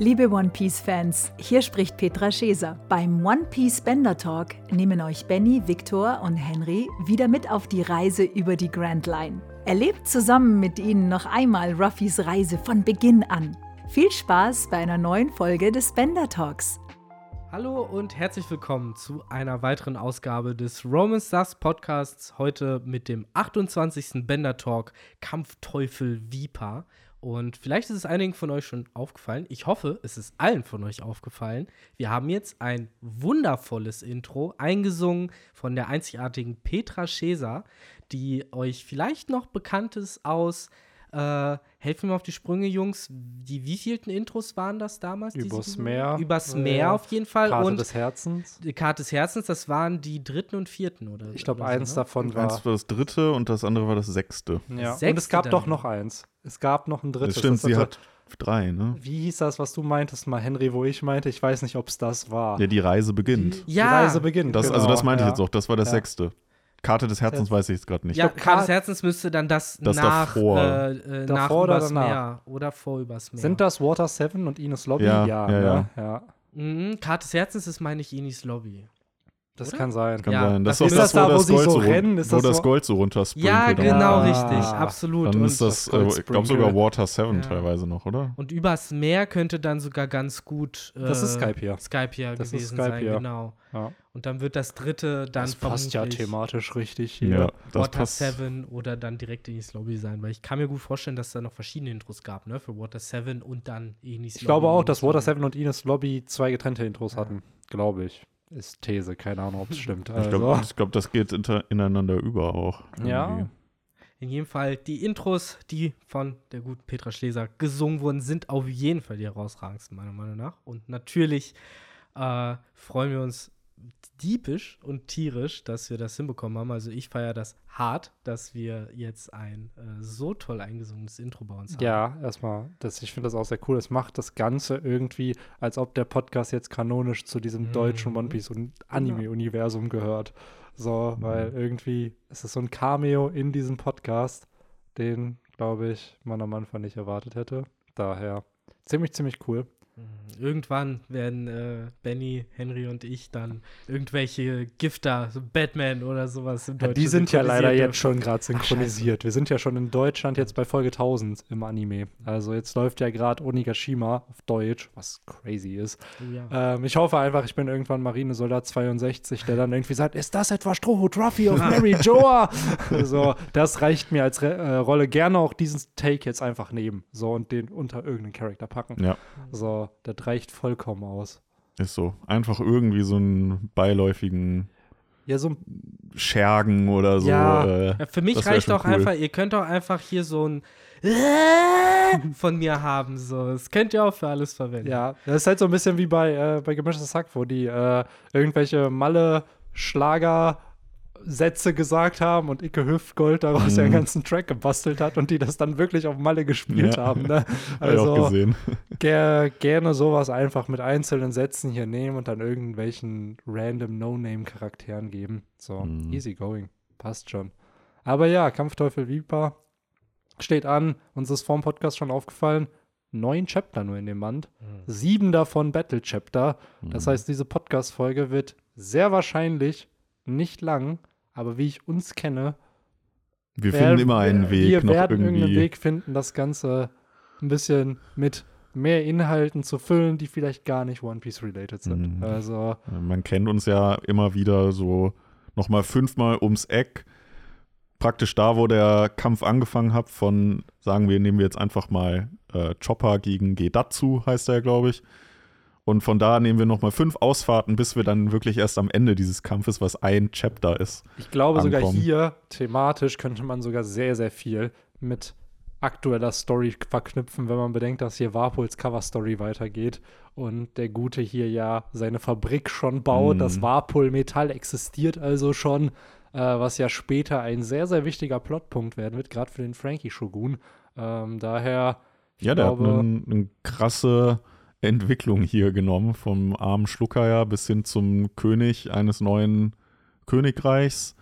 Liebe One Piece-Fans, hier spricht Petra Scheser. Beim One Piece Bender Talk nehmen euch Benny, Victor und Henry wieder mit auf die Reise über die Grand Line. Erlebt zusammen mit ihnen noch einmal Ruffys Reise von Beginn an. Viel Spaß bei einer neuen Folge des Bender Talks. Hallo und herzlich willkommen zu einer weiteren Ausgabe des Roman Stars Podcasts. Heute mit dem 28. Bender Talk Kampfteufel Viper. Und vielleicht ist es einigen von euch schon aufgefallen. Ich hoffe, es ist allen von euch aufgefallen. Wir haben jetzt ein wundervolles Intro eingesungen von der einzigartigen Petra Scheser, die euch vielleicht noch bekannt ist aus äh, helfen mir auf die Sprünge, Jungs. Die wievielten Intros waren das damals? Übers Meer. Übers Meer auf jeden Fall. Karte und des Herzens. Die Karte des Herzens, das waren die dritten und vierten, oder? Ich glaube, eins so, ne? davon war. Eins war das dritte und das andere war das sechste. Ja. Sechste Und es gab dann. doch noch eins. Es gab noch ein drittes. Das stimmt, das sie hat drei, ne? Wie hieß das, was du meintest, mal Henry, wo ich meinte? Ich weiß nicht, ob es das war. Ja, die Reise beginnt. Ja, Die Reise beginnt. Das, genau, also das meinte ja. ich jetzt auch, das war das Ja. sechste. Karte des Herzens weiß ich jetzt gerade nicht. Ja, glaub, Karte des Herzens müsste dann das, Das nach, davor. äh, äh, nach Davor oder übers danach? Meer oder vor übers Meer. Sind das Water 7 und Ines Lobby? Ja, ja, ja, ne? ja. Mhm, Karte des Herzens ist, meine ich, Inis Lobby. Das Oder? kann sein. Kann Ja, sein. Das das ist das, das da, wo wo das sie Gold so rennen? Ist wo das das so- Gold so runtersprinkelt. Ja, genau, Ah. richtig, absolut. Dann und, ist das, das äh, ich glaube sogar Water 7 Ja. teilweise noch, oder? und übers Meer könnte dann sogar ganz gut äh, Das ist Skype hier. Skype hier Das ist gewesen Skype sein, hier. genau. Ja. Und dann wird das dritte dann Das passt ja thematisch richtig hier. Ja, das Water passt. 7 oder dann direkt Inis Lobby sein, weil ich kann mir gut vorstellen, dass da noch verschiedene Intros gab, ne, für Water 7 und dann Inis Lobby. Ich glaube auch, dass Water Lobby. 7 und Ines Lobby zwei getrennte Intros Ja. hatten. Glaube ich. Ist These, keine Ahnung, ob es stimmt. Ich Also, glaube, glaub, das geht ineinander über auch. ja. irgendwie. In jedem Fall, die Intros, die von der guten Petra Schleser gesungen wurden, sind auf jeden Fall die herausragendsten, meiner Meinung nach. Und natürlich äh, freuen wir uns diebisch und tierisch, dass wir das hinbekommen haben. Also ich feiere das hart, dass wir jetzt ein äh, so toll eingesungenes Intro bei uns haben. Ja, erstmal, das, ich finde das auch sehr cool. Es macht das Ganze irgendwie, als ob der Podcast jetzt kanonisch zu diesem Mhm. deutschen One Piece und Anime-Universum gehört. So, weil irgendwie ist es so ein Cameo in diesem Podcast, den, glaube ich, man am Anfang nicht erwartet hätte. Daher ziemlich, ziemlich cool. Irgendwann werden äh, Benny, Henry und ich dann irgendwelche Gifter, so Batman oder sowas im Ja, Deutschen die sind ja leider synchronisiert jetzt schon gerade synchronisiert. Wir sind ja schon in Deutschland jetzt bei Folge 1000 im Anime. Also jetzt läuft ja gerade Onigashima auf Deutsch, was crazy ist. dürfen. Ja. Ähm, ich hoffe einfach, ich bin irgendwann Marinesoldat 62, der dann irgendwie sagt, ist das etwa Strohhut Ruffy of Mary Joa? so, das reicht mir als Re äh, Rolle. Gerne auch diesen Take jetzt einfach nehmen. So, und den unter irgendeinen Charakter packen. Ja, So, das reicht vollkommen aus. ist so. Einfach irgendwie so einen beiläufigen Ja, so ein Schergen oder so. Ja. Äh, für mich reicht auch cool. einfach, ihr könnt auch einfach hier so ein von mir haben. So. Das könnt ihr auch für alles verwenden. Ja, das ist halt so ein bisschen wie bei, äh, bei Gemischtes Hack, wo die äh, irgendwelche Malle-Schlager-Sätze gesagt haben und Icke Hüftgold daraus Mhm. ja einen ganzen Track gebastelt hat und die das dann wirklich auf Malle gespielt Ja. haben. Ne? Hab ich auch Also gesehen. ger gerne sowas einfach mit einzelnen Sätzen hier nehmen und dann irgendwelchen random No-Name-Charakteren geben. So, Mhm. easy going. Passt schon. Aber ja, Kampfteufel Viper steht an. Uns ist vor dem Podcast schon aufgefallen. Neun Chapter nur in dem Band. Sieben davon Battle Chapter. Das Mhm. heißt, diese Podcast-Folge wird sehr wahrscheinlich nicht lang, aber wie ich uns kenne, Wir wer- finden immer einen Weg wir noch werden irgendwie. irgendeinen Weg finden, das Ganze ein bisschen mit mehr Inhalten zu füllen, die vielleicht gar nicht One Piece related sind. Mhm. Also, Man kennt uns ja immer wieder so nochmal fünfmal ums Eck. Praktisch da, wo der Kampf angefangen hat, von, sagen wir, nehmen wir jetzt einfach mal äh, Chopper gegen Gedatsu, heißt er, glaube ich. Und von da nehmen wir nochmal fünf Ausfahrten, bis wir dann wirklich erst am Ende dieses Kampfes, was ein Chapter ist. ich glaube sogar Ankommen. hier thematisch könnte man sogar sehr, sehr viel mit aktueller Story verknüpfen, wenn man bedenkt, dass hier Warpols Cover-Story weitergeht und der Gute hier ja seine Fabrik schon baut. Mhm. Das Warpol-Metall existiert also schon, äh, was ja später ein sehr, sehr wichtiger Plotpunkt werden wird, gerade für den Frankie-Shogun. Ähm, daher, ja, der glaube, hat eine krasse Entwicklung hier genommen, vom armen Schlucker ja bis hin zum König eines neuen Königreichs,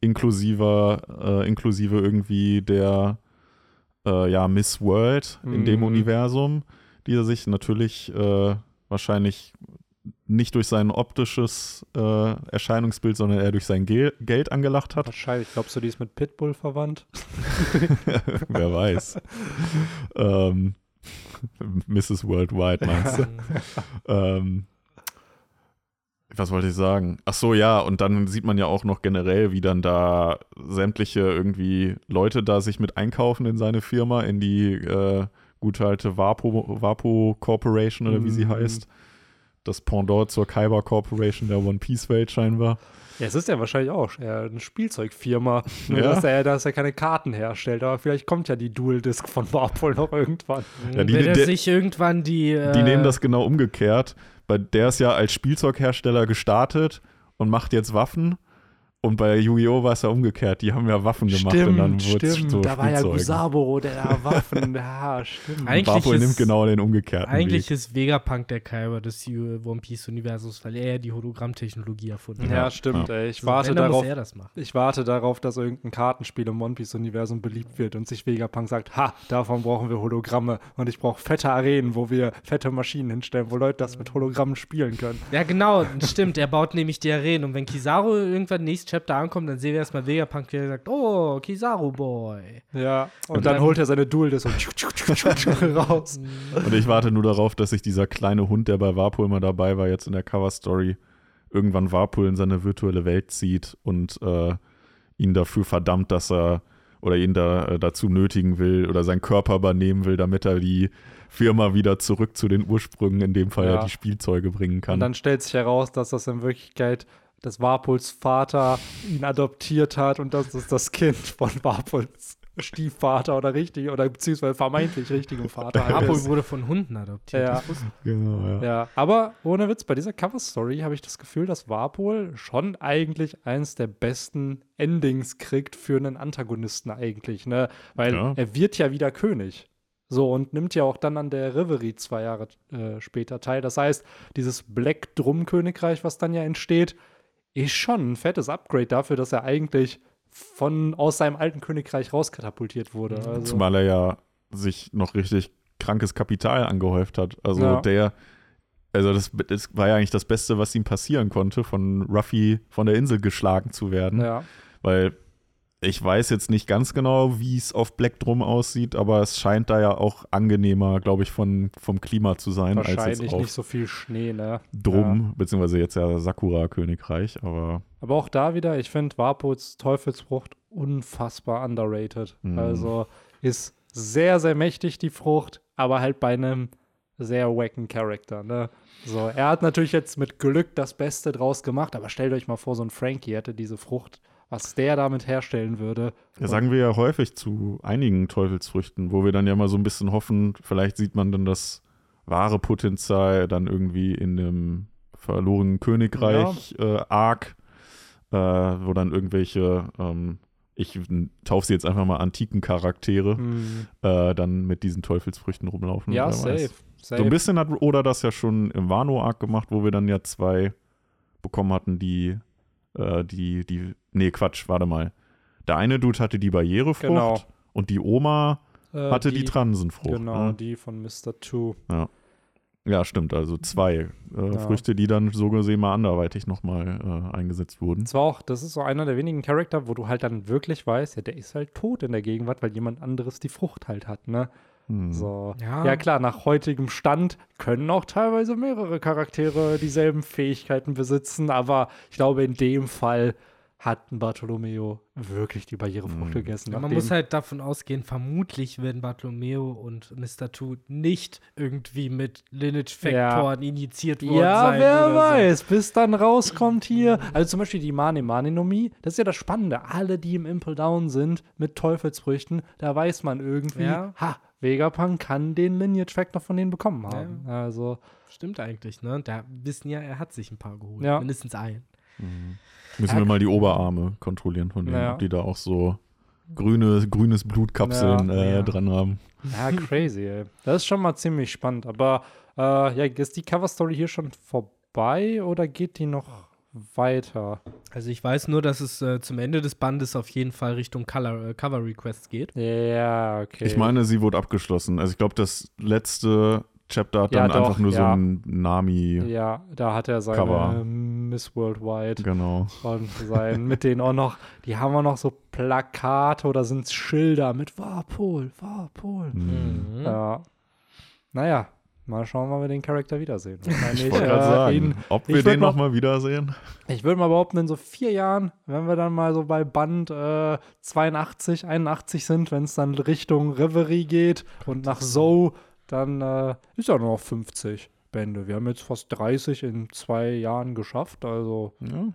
inklusive, äh, inklusive irgendwie der äh, ja, Miss World in dem Mhm. Universum, die er sich natürlich äh, wahrscheinlich nicht durch sein optisches äh, Erscheinungsbild, sondern eher durch sein Gel Geld angelacht hat. Wahrscheinlich. Glaubst du, die ist mit Pitbull verwandt? Wer weiß. ähm, Mrs. Worldwide meinst du? ähm, was wollte ich sagen? Ach so, ja, und dann sieht man ja auch noch generell, wie dann da sämtliche irgendwie Leute da sich mit einkaufen in seine Firma, in die äh, gute alte Vapo, Vapo Corporation oder wie sie Mhm. heißt. Das Pendant zur Kaiba Corporation der One Piece Welt scheinbar. Ja, es ist ja wahrscheinlich auch eine Spielzeugfirma. Nur, Ja. dass, er, dass er keine Karten herstellt. Aber vielleicht kommt ja die Dual Disc von Warpol noch irgendwann. Ja, die- Wenn er der- sich irgendwann die. Äh, Die nehmen das genau umgekehrt. Bei der ist ja als Spielzeughersteller gestartet und macht jetzt Waffen. Und bei Yu-Gi-Oh! war es ja umgekehrt. Die haben ja Waffen gemacht und dann wurde es stimmt. so da war ja. Gusabo, der da Waffen. ja, stimmt. Eigentlich ist- nimmt genau den umgekehrten Eigentlich Weg. ist Vegapunk der Kaiba des One Piece-Universums, weil er ja die Hologrammtechnologie erfunden hat. Ja, stimmt, ey. Ich So, warte darauf. muss er das machen. Ich warte darauf, dass irgendein Kartenspiel im One Piece-Universum beliebt wird und sich Vegapunk sagt, ha, davon brauchen wir Hologramme und ich brauche fette Arenen, wo wir fette Maschinen hinstellen, wo Leute das mit Hologrammen spielen können. Ja, genau, stimmt. Er baut nämlich die Arenen. Und wenn Kizaru irgendwann nächstes Chapter ankommt, dann sehen wir erstmal Vegapunk, der sagt: Oh, Kizaru Boy. Ja, und, Und dann, dann- holt er seine Dual und raus. Und ich warte nur darauf, dass sich dieser kleine Hund, der bei Warpol immer dabei war, jetzt in der Cover-Story, irgendwann Warpol in seine virtuelle Welt zieht und äh, ihn dafür verdammt, dass er oder ihn da äh, dazu nötigen will oder seinen Körper übernehmen will, damit er die Firma wieder zurück zu den Ursprüngen, in dem Fall ja, Ja. die Spielzeuge bringen kann. Und dann stellt sich heraus, dass das in Wirklichkeit das Warpols Vater ihn adoptiert hat und das ist das Kind von Warpols Stiefvater oder richtig oder beziehungsweise vermeintlich richtigem Vater. ist. wurde von Hunden adoptiert. Ja. Genau, ja. Ja, aber ohne Witz, bei dieser Cover-Story habe ich das Gefühl, dass Warpol schon eigentlich eins der besten Endings kriegt für einen Antagonisten eigentlich, ne? Weil Ja. er wird ja wieder König. So, und nimmt ja auch dann an der Reverie zwei Jahre äh, später teil. Das heißt, dieses Black Drum-Königreich, was dann ja entsteht, ist schon ein fettes Upgrade dafür, dass er eigentlich von aus seinem alten Königreich rauskatapultiert wurde. Also, Zumal er ja sich noch richtig krankes Kapital angehäuft hat. Also Ja. der, also das, das war ja eigentlich das Beste, was ihm passieren konnte, von Ruffy von der Insel geschlagen zu werden. ja. Weil ich weiß jetzt nicht ganz genau, wie es auf Black Drum aussieht, aber es scheint da ja auch angenehmer, glaube ich, von, vom Klima zu sein, als Wahrscheinlich jetzt auf nicht so viel Schnee, ne? Drum, beziehungsweise jetzt ja Sakura-Königreich, aber Aber auch da wieder, ich finde Warpuls Teufelsfrucht unfassbar underrated. Mhm. Also ist sehr, sehr mächtig, die Frucht, aber halt bei einem sehr wacken Charakter, ne? So, er hat natürlich jetzt mit Glück das Beste draus gemacht, aber stellt euch mal vor, so ein Frankie hätte diese Frucht, was der damit herstellen würde. Ja, sagen wir ja häufig zu einigen Teufelsfrüchten, wo wir dann ja mal so ein bisschen hoffen, vielleicht sieht man dann das wahre Potenzial dann irgendwie in dem verlorenen Königreich äh, Arc, äh, wo dann irgendwelche, ähm, ich taufe sie jetzt einfach mal antiken Charaktere, Hm. äh, dann mit diesen Teufelsfrüchten rumlaufen. Ja, safe. safe. So ein bisschen hat Oda das ja schon im Wano-Arc gemacht, wo wir dann ja zwei bekommen hatten, die, äh, die, die, nee, Quatsch, warte mal. Der eine Dude hatte die Barrierefrucht Genau. und die Oma Äh, hatte die, Transenfrucht. Genau, ne? die von Mr. Two. Ja, stimmt, also zwei äh, Ja. Früchte, die dann so gesehen mal anderweitig nochmal äh, eingesetzt wurden. Das war auch, das ist so einer der wenigen Charakter, wo du halt dann wirklich weißt, ja, der ist halt tot in der Gegenwart, weil jemand anderes die Frucht halt hat, ne? Hm. So. Ja. Ja. klar, nach heutigem Stand können auch teilweise mehrere Charaktere dieselben Fähigkeiten besitzen, aber ich glaube, in dem Fall hat ein Bartolomeo wirklich die Barrierefrucht Mhm. gegessen. Man muss halt davon ausgehen, vermutlich werden Bartolomeo und Mr. Two nicht irgendwie mit Lineage-Faktoren initiiert worden ja, sein. wer oder so. weiß, bis dann rauskommt hier. Also zum Beispiel die Mane Mane-Nomie, das ist ja das Spannende. Alle, die im Impel Down sind mit Teufelsfrüchten, da weiß man irgendwie, Ja. ha, Vegapunk kann den Lineage-Factor von denen bekommen haben. Also, Stimmt eigentlich, ne? Da wissen ja, er hat sich ein paar geholt. Ja. Mindestens einen. Müssen wir mal die Oberarme kontrollieren von denen, Ja. ob die da auch so grüne, grünes Blutkapseln Ja, äh, ja. dran haben. ja, crazy, ey. Das ist schon mal ziemlich spannend. Aber, äh, ja, ist die Cover-Story hier schon vorbei oder geht die noch weiter? Also ich weiß nur, dass es äh, zum Ende des Bandes auf jeden Fall Richtung Color, äh, Cover Requests geht. Ja, okay. Ich meine, sie wurde abgeschlossen. Also ich glaube, das letzte Chapter hat Ja, dann einfach doch, nur so ein Nami. Ja, da hat er seine Cover. Miss Worldwide Genau. und sein, mit denen auch noch, die haben auch noch so Plakate oder sind Schilder mit Warpol, Warpol. Hm. Mhm. Ja. Naja, mal schauen, wann wir den Charakter wiedersehen. Wahrscheinlich, Ich wollte äh, gerade sagen, ihn- ob ich wir den mal- nochmal wiedersehen. Ich würde mal behaupten, in so vier Jahren, wenn wir dann mal so bei Band äh, 82, 81 sind, wenn es dann Richtung Reverie geht und nach Zoe, dann äh, ist ja nur noch 50 Bände. Wir haben jetzt fast 30 in zwei Jahren geschafft, also Ja.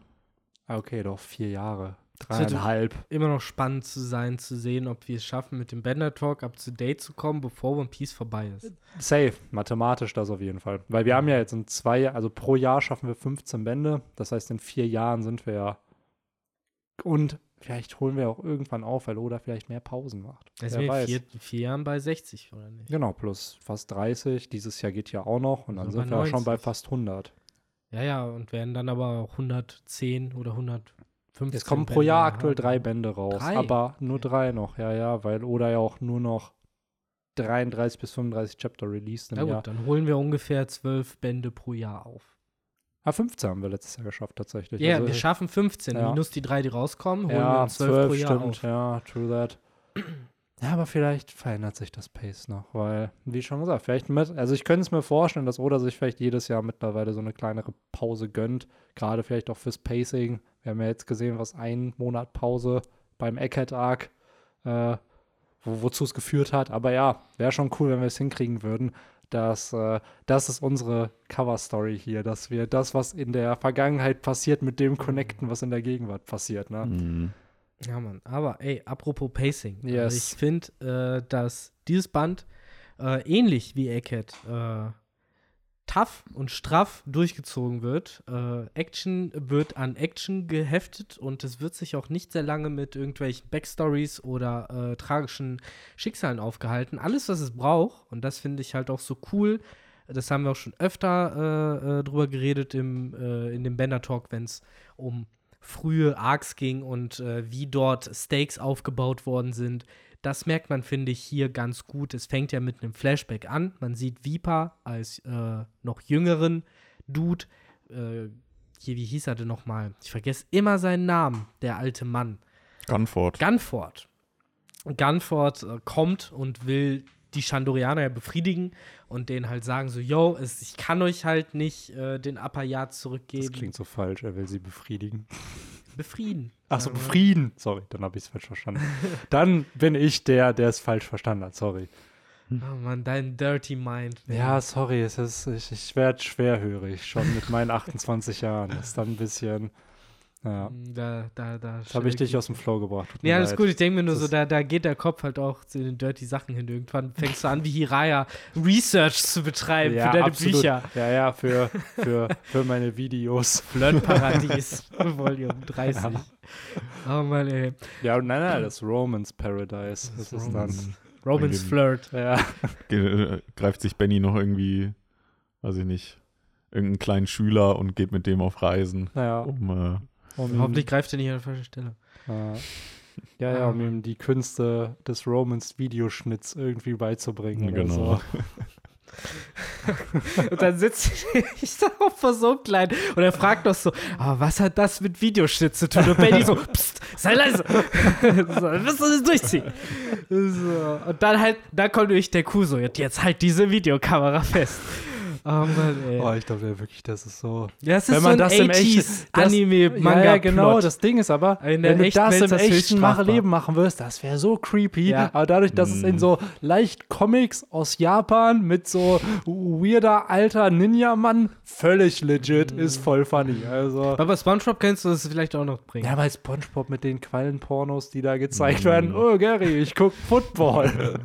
ah, okay, doch vier Jahre. Dreieinhalb. Immer noch spannend zu sein, zu sehen, ob wir es schaffen, mit dem Bender Talk up to date zu kommen, bevor One Piece vorbei ist. Safe, mathematisch das auf jeden Fall. Weil wir haben ja jetzt in zwei, also pro Jahr schaffen wir 15 Bände. Das heißt, in vier Jahren sind wir ja. Und vielleicht holen wir auch irgendwann auf, weil Oda vielleicht mehr Pausen macht. Wer wir vier, vier Jahren bei 60, oder nicht? Genau, plus fast 30. Dieses Jahr geht ja auch noch und dann Also sind wir schon bei 90. fast 100. Ja, ja, und werden dann aber auch 110 oder 115. Es kommen pro Bände Jahr haben. aktuell drei Bände raus, Drei? aber nur drei noch, ja, ja, weil Oda ja auch nur noch 33 bis 35 Chapter released im Jahr. gut, dann holen wir ungefähr zwölf Bände pro Jahr auf. Ah, 15 haben wir letztes Jahr geschafft tatsächlich. Ja, Also, wir schaffen 15, ja. minus die drei, die rauskommen, holen wir ja, uns 12, pro 12 Jahr stimmt, auf. ja, true that. Ja, aber vielleicht verändert sich das Pace noch, weil, wie schon gesagt, vielleicht mit, also ich könnte es mir vorstellen, dass Oda sich vielleicht jedes Jahr mittlerweile so eine kleinere Pause gönnt, gerade vielleicht auch fürs Pacing. Wir haben ja jetzt gesehen, was ein Monat Pause beim Eckhead Arc, äh, wo, wozu es geführt hat. Aber ja, wäre schon cool, wenn wir es hinkriegen würden. Dass, äh, das ist unsere Cover-Story hier, dass wir das, was in der Vergangenheit passiert, mit dem connecten, was in der Gegenwart passiert. Ne? Mhm. Ja, Mann. Aber ey, apropos Pacing. Also Yes. ich finde, äh, dass dieses Band äh, ähnlich wie äh, tough und straff durchgezogen wird. Äh, Action wird an Action geheftet und es wird sich auch nicht sehr lange mit irgendwelchen Backstories oder äh, tragischen Schicksalen aufgehalten. Alles, was es braucht, und das finde ich halt auch so cool. Das haben wir auch schon öfter äh, äh, drüber geredet im, äh, in dem Bender Talk, wenn es um frühe Arcs ging und äh, wie dort Stakes aufgebaut worden sind. Das merkt man, finde ich, hier ganz gut. Es fängt ja mit einem Flashback an. Man sieht Vipa als äh, noch jüngeren Dude. Äh, hier, wie hieß er denn nochmal? Ich vergesse immer seinen Namen, der alte Mann. Gunford. Gunford. Gunford äh, kommt und will die Chandorianer ja befriedigen und denen halt sagen so, yo, es, ich kann euch halt nicht äh, den Upper Yard Das zurückgeben. klingt so falsch, er will sie befriedigen. Befrieden. Ach so, befrieden. Sorry, dann habe ich es falsch verstanden. dann bin ich der, der es falsch verstanden hat, sorry. Oh Mann, dein Dirty Mind. Ja, sorry, es ist, ich, ich werde schwerhörig, schon mit meinen 28 Jahren. Das ist dann ein bisschen, ja. Da, da, da. Das habe ich dich aus dem Flow gebracht. Ja, alles leid. gut. Ich denke mir nur Das so, ist- da, da geht der Kopf halt auch zu den dirty Sachen hin. Irgendwann fängst du an, wie Hiraya Research zu betreiben ja, für deine absolut. Bücher. Ja, ja, für, für, für meine Videos. Flirtparadies, Volume 30. Oh Mann, ey. Ja, nein, nein, das Romans Paradise. Das ist dann. Romans. Romans Irgendwie- Flirt. Ja, äh, greift sich Benny noch irgendwie, weiß ich nicht, irgendeinen kleinen Schüler und geht mit dem auf Reisen, naja. um äh, Um, Hoffentlich greift er nicht an der falschen Stelle. Äh, ja, ja, um ihm die Künste des Romans Videoschnitts irgendwie beizubringen. Oder Genau. so. Und dann sitzt ich da auch vor so klein und er fragt noch so, aber was hat das mit Videoschnitt zu tun? Und Benny so, psst, sei leise. so, wirst du das durchziehen. So. Und dann halt, dann kommt durch der Kuh so, jetzt halt diese Videokamera fest. Oh Mann, ey. Oh, ich glaube wirklich, das ist so. ja, es ist wenn so man ein das im echten- 80s Anime, Manga, ja, ja, genau. Das Ding ist aber, In der wenn du das im das echten strafbar. Leben machen wirst, das wäre so creepy. Ja. Aber dadurch, dass es in Mm. so leicht Comics aus Japan mit so weirder alter Ninja-Mann völlig legit Mm. ist voll funny. Also. Aber Spongebob kannst du das vielleicht auch noch bringen. Ja, bei Spongebob mit den Quallenpornos, die da gezeigt werden. Oh, Gary, ich guck Football.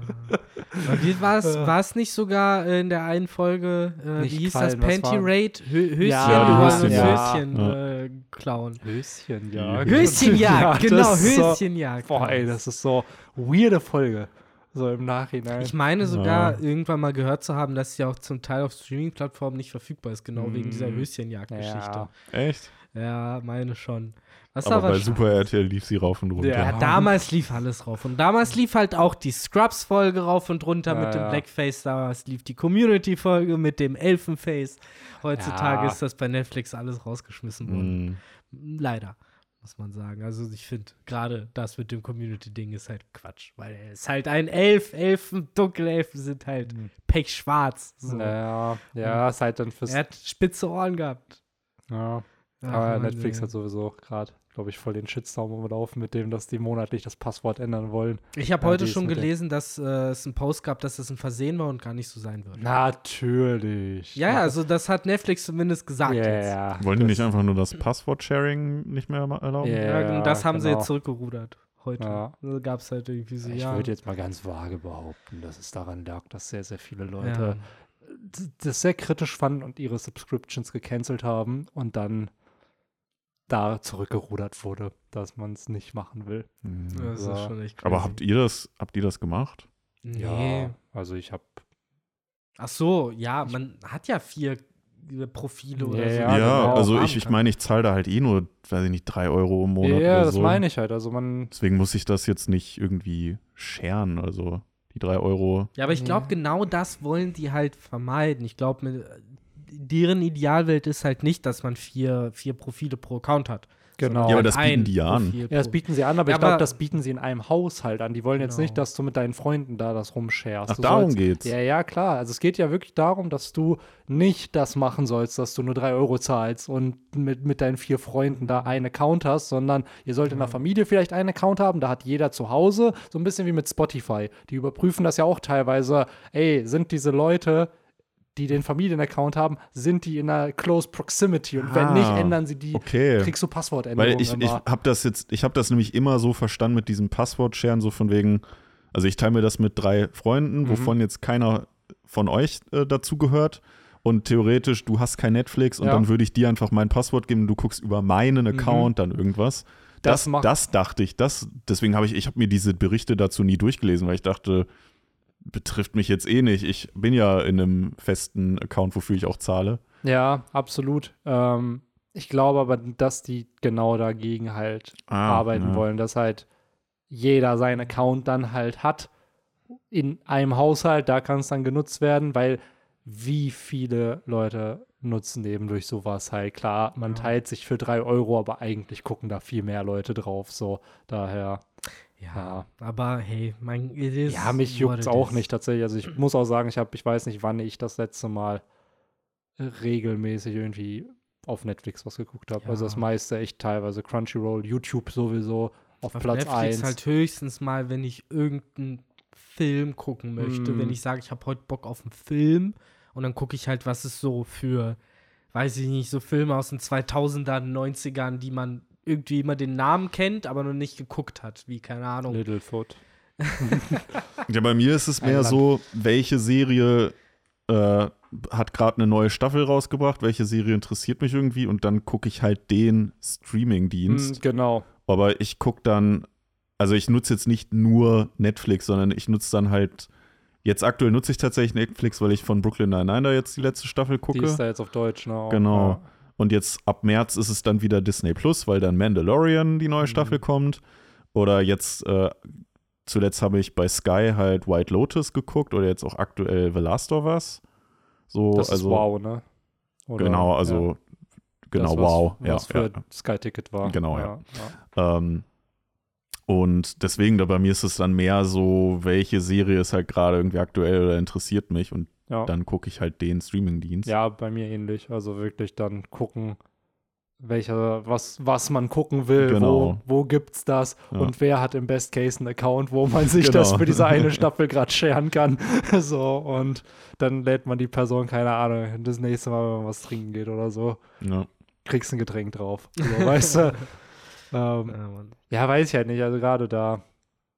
War es? War es nicht sogar äh, in der einen Folge, äh, wie hieß das? Panty Raid? Hö Höschen, Ja, Höschen, ja. Höschen Ja. äh, klauen. Höschenjagd. Ja, Höschenjagd, Ja, genau, ist so- Höschenjagd. Boah, ey, das ist so weirde Folge. So im Nachhinein. Ich meine sogar, Ja. irgendwann mal gehört zu haben, dass sie auch zum Teil auf Streaming-Plattformen nicht verfügbar ist, genau wegen dieser Mm. Höschenjagd-Geschichte. ja. Echt? Ja. meine schon. Was Aber bei schade. Super RTL lief sie rauf und runter. Ja, Ja. damals lief alles rauf. Und damals lief halt auch die Scrubs-Folge rauf und runter Ja, mit dem ja. Blackface. Damals lief die Community-Folge mit dem Elfenface. Heutzutage Ja. ist das bei Netflix alles rausgeschmissen worden. Mhm. Leider, muss man sagen. Also ich finde, gerade das mit dem Community-Ding ist halt Quatsch. Weil er ist halt ein Elf. Elfen, Dunkelelfen sind halt Mhm. pechschwarz. So. Naja, ja, ist halt dann fürs. Er hat spitze Ohren gehabt. Ja. Ach, Aber Mann, Netflix ey. hat sowieso gerade, glaube ich, voll den Shitstorm umlaufen mit dem, dass die monatlich das Passwort ändern wollen. Ich habe Ja, heute schon gelesen, dass äh, es einen Post gab, dass es ein Versehen war und gar nicht so sein wird. Natürlich. Ja, ja, also das hat Netflix zumindest gesagt ja, jetzt. ja. Wollen die das- nicht einfach nur das Passwort-Sharing nicht mehr erlauben? Ja. Ja, und das haben sie genau. jetzt zurückgerudert. Heute. Ja. Da gab es halt irgendwie so, Ich ja. würde jetzt mal ganz vage behaupten, dass es daran lag, dass sehr, sehr viele ja. Leute d- das sehr kritisch fanden und ihre Subscriptions gecancelt haben und dann da zurückgerudert wurde, dass man es nicht machen will. Mhm. Das Ja. ist schon echt crazy. Aber habt ihr das, habt ihr das gemacht? Nee. Ja, also ich habe Ach so, ja, man hat ja vier äh, Profile oder Ja, so. Ja, Ja, genau. also ich, ich meine, ich zahle da halt eh nur, weiß ich nicht, drei Euro im Monat Ja, oder das so. meine ich halt. Also man Deswegen muss ich das jetzt nicht irgendwie scheren. Also die drei Euro. Ja, aber ich glaube, Ja. genau das wollen die halt vermeiden. Ich glaube, deren Idealwelt ist halt nicht, dass man vier, vier Profile pro Account hat. Genau. Ja, aber das bieten die ja an. Ja, das bieten sie an, aber Ja, ich glaube, das bieten sie in einem Haushalt an. Die wollen jetzt Genau. nicht, dass du mit deinen Freunden da das rumsharest. Ach, Du darum sollst, geht's. Ja, ja, klar. Also es geht ja wirklich darum, dass du nicht das machen sollst, dass du nur drei Euro zahlst und mit, mit deinen vier Freunden da einen Account hast, sondern ihr sollt in der Familie vielleicht einen Account haben, da hat jeder zu Hause, so ein bisschen wie mit Spotify. Die überprüfen das ja auch teilweise, ey, sind diese Leute, die den Familienaccount haben, sind die in einer close proximity und wenn Ah, nicht, ändern sie die, Okay. kriegst du Passwortänderungen Weil ich, ich immer. habe das jetzt, ich habe das nämlich immer so verstanden mit diesem Passwort-Sharen, so von wegen, also ich teile mir das mit drei Freunden, Mhm. wovon jetzt keiner von euch äh, dazu gehört. Und theoretisch, du hast kein Netflix und Ja. dann würde ich dir einfach mein Passwort geben und du guckst über meinen Account dann irgendwas. Das Das, das, dachte ich, das, deswegen habe ich, ich habe mir diese Berichte dazu nie durchgelesen, weil ich dachte, betrifft mich jetzt eh nicht. Ich bin ja in einem festen Account, wofür ich auch zahle. Ja, absolut. Ähm, ich glaube aber, dass die genau dagegen halt Ah, arbeiten ja. wollen, dass halt jeder seinen Account dann halt hat in einem Haushalt, da kann es dann genutzt werden, weil wie viele Leute nutzen eben durch sowas halt. Klar, man teilt sich für drei Euro, aber eigentlich gucken da viel mehr Leute drauf. So, daher. Ja, aber hey, mein, it is Ja, mich juckt es auch is. nicht tatsächlich. Also ich muss auch sagen, ich habe, ich weiß nicht, wann ich das letzte Mal regelmäßig irgendwie auf Netflix was geguckt habe. Also Ja. das meiste echt teilweise Crunchyroll, YouTube sowieso auf, Auf Platz Netflix 1. halt höchstens mal, wenn ich irgendeinen Film gucken möchte. Mm. Wenn ich sage, ich habe heute Bock auf einen Film und dann gucke ich halt, was es so für, weiß ich nicht, so Filme aus den 2000ern, 90ern, die man irgendwie immer den Namen kennt, aber noch nicht geguckt hat. Wie, keine Ahnung. Littlefoot. Ja, bei mir ist es mehr so, welche Serie äh, hat gerade eine neue Staffel rausgebracht, welche Serie interessiert mich irgendwie und dann gucke ich halt den Streaming-Dienst. Hm, genau. Aber ich gucke dann, also ich nutze jetzt nicht nur Netflix, sondern ich nutze dann halt, jetzt aktuell nutze ich tatsächlich Netflix, weil ich von Brooklyn Nine-Nine da jetzt die letzte Staffel Die gucke. ist da jetzt auf Deutsch, ne? Genau. ja. Und jetzt ab März ist es dann wieder Disney Plus, weil dann Mandalorian die neue Mhm. Staffel kommt. Oder jetzt, äh, zuletzt habe ich bei Sky halt White Lotus geguckt oder jetzt auch aktuell The Last of Us. So, Das also, ist wow, ne? Oder- Genau, also, ja, genau, das, was, wow. Was ja, für Sky Ticket war. Genau, ja. ja. Ähm, und deswegen, da bei mir ist es dann mehr so, welche Serie ist halt gerade irgendwie aktuell oder interessiert mich und Ja. dann gucke ich halt den Streamingdienst. Ja, bei mir ähnlich. Also wirklich dann gucken, welcher, was, was man gucken will, Genau. wo, wo gibt's das Ja. und wer hat im Best Case einen Account, wo man sich Genau. das für diese eine Staffel gerade scheren kann. so, und dann lädt man die Person, keine Ahnung, das nächste Mal, wenn man was trinken geht oder so, Ja. kriegst ein Getränk drauf. So, weißt du? Ähm, Ja, ja, weiß ich halt nicht. Also gerade da,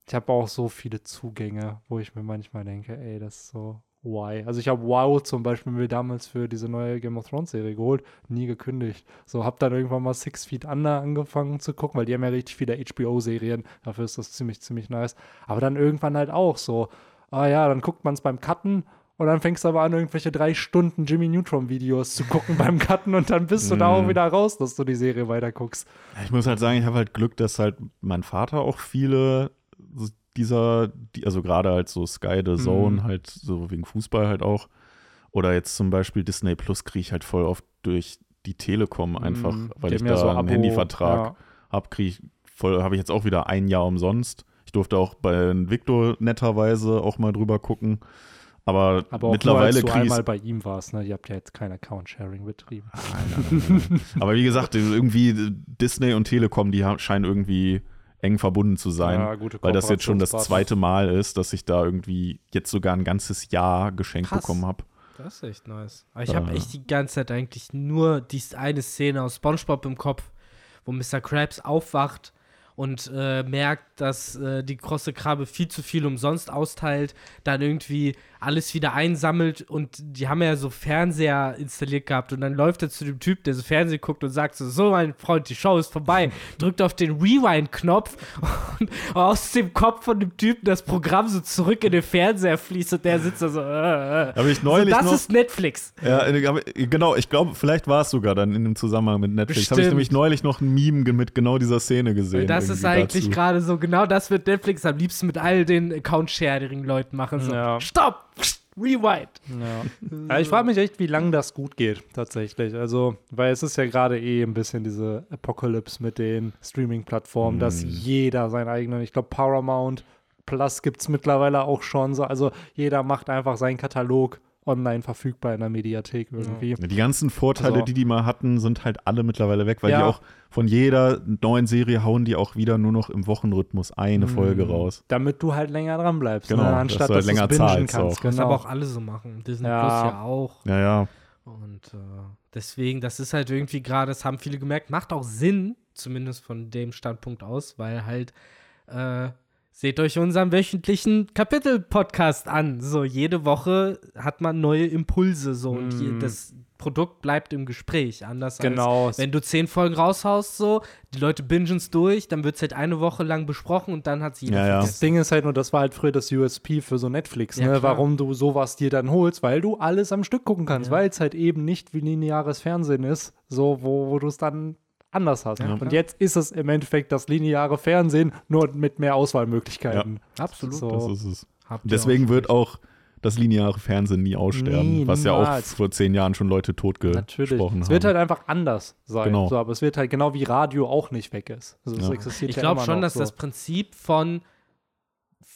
ich habe auch so viele Zugänge, wo ich mir manchmal denke, ey, das ist so why. Also ich habe Wow zum Beispiel mir damals für diese neue Game of Thrones Serie geholt, nie gekündigt. So, habe dann irgendwann mal Six Feet Under angefangen zu gucken, weil die haben ja richtig viele HBO-Serien. Dafür ist das ziemlich, ziemlich nice. Aber dann irgendwann halt auch so, ah ja, dann guckt man es beim Cutten und dann fängst du aber an, irgendwelche drei Stunden Jimmy Neutron-Videos zu gucken beim Cutten und dann bist du da auch Mhm. wieder raus, dass du die Serie weiter guckst. Ich muss halt sagen, ich habe halt Glück, dass halt mein Vater auch viele dieser, die, also gerade halt so Sky the Zone, Mhm. halt so wegen Fußball halt auch. Oder jetzt zum Beispiel Disney Plus kriege ich halt voll oft durch die Telekom einfach, Mhm. weil ich da so einen Abo, Handyvertrag ja. habe, kriege ich voll, habe ich jetzt auch wieder ein Jahr umsonst. Ich durfte auch bei Victor netterweise auch mal drüber gucken. Aber, Aber mittlerweile nur, als du einmal bei ihm warst, ne? Ihr habt ja jetzt kein Account-Sharing betrieben. Aber wie gesagt, irgendwie Disney und Telekom, die haben- scheinen irgendwie eng verbunden zu sein. Ja, gute weil das jetzt schon das zweite Mal ist, dass ich da irgendwie jetzt sogar ein ganzes Jahr geschenkt Krass. bekommen habe. Das ist echt nice. Aber ich habe Äh. echt die ganze Zeit eigentlich nur die eine Szene aus SpongeBob im Kopf, wo Mr. Krabs aufwacht und äh, merkt, dass äh, die krosse Krabbe viel zu viel umsonst austeilt, dann irgendwie alles wieder einsammelt und die haben ja so Fernseher installiert gehabt und dann läuft er zu dem Typ, der so Fernsehen guckt und sagt so, so mein Freund, die Show ist vorbei, drückt auf den Rewind-Knopf und aus dem Kopf von dem Typen das Programm so zurück in den Fernseher fließt und der sitzt da so, äh, äh. Ich neulich so, das noch. ist Netflix. ja, genau, ich glaube, vielleicht war es sogar dann in dem Zusammenhang mit Netflix. Habe ich nämlich neulich noch ein Meme mit genau dieser Szene gesehen. Das ist eigentlich gerade so, genau das wird Netflix am liebsten mit all den Account-Sharing-Leuten machen. So, Ja. stopp, rewind. Ja. ja ich frage mich echt, wie lange das gut geht, tatsächlich. Also, weil es ist ja gerade eh ein bisschen diese Apocalypse mit den Streaming-Plattformen, dass Mm. jeder seinen eigenen, ich glaube, Paramount Plus gibt es mittlerweile auch schon so. Also, jeder macht einfach seinen Katalog online verfügbar in der Mediathek irgendwie. Die ganzen Vorteile, Also- die die mal hatten, sind halt alle mittlerweile weg, weil die Ja. auch von jeder neuen Serie hauen die auch wieder nur noch im Wochenrhythmus eine Folge Mm. raus. Damit du halt länger dran bleibst, Genau, ne? dass anstatt du halt dass du länger es bingen zahlst kannst. auch. Das Genau. aber auch alle so machen. Disney Ja. Plus ja auch. Ja, ja. Und äh, deswegen, das ist halt irgendwie gerade, das haben viele gemerkt, macht auch Sinn, zumindest von dem Standpunkt aus, weil halt, äh, seht euch unseren wöchentlichen Kapitel-Podcast an. So, jede Woche hat man neue Impulse so und je, Mm. das Produkt bleibt im Gespräch. Anders Genau. als wenn du zehn Folgen raushaust, so, die Leute bingen es durch, dann wird es halt eine Woche lang besprochen und dann hat sie jeder Ja, ja. Das. Ding ist halt nur, das war halt früher das USP für so Netflix, Ja, ne? warum du sowas dir dann holst, weil du alles am Stück gucken kannst, Ja. weil es halt eben nicht wie lineares Fernsehen ist, so wo, wo du es dann anders hast. Ja, Und klar. jetzt ist es im Endeffekt das lineare Fernsehen, nur mit mehr Auswahlmöglichkeiten. Absolut. So. Das ist es. Habt Deswegen auch wird auch das lineare Fernsehen nie aussterben, Nie, was ja auch vor zehn Jahren schon Leute Natürlich. totgesprochen Es haben. wird halt einfach anders sein. Genau. So, aber es wird halt genau wie Radio auch nicht weg ist. Also es Ja. existiert Ich ja glaube immer schon, noch dass so. das Prinzip von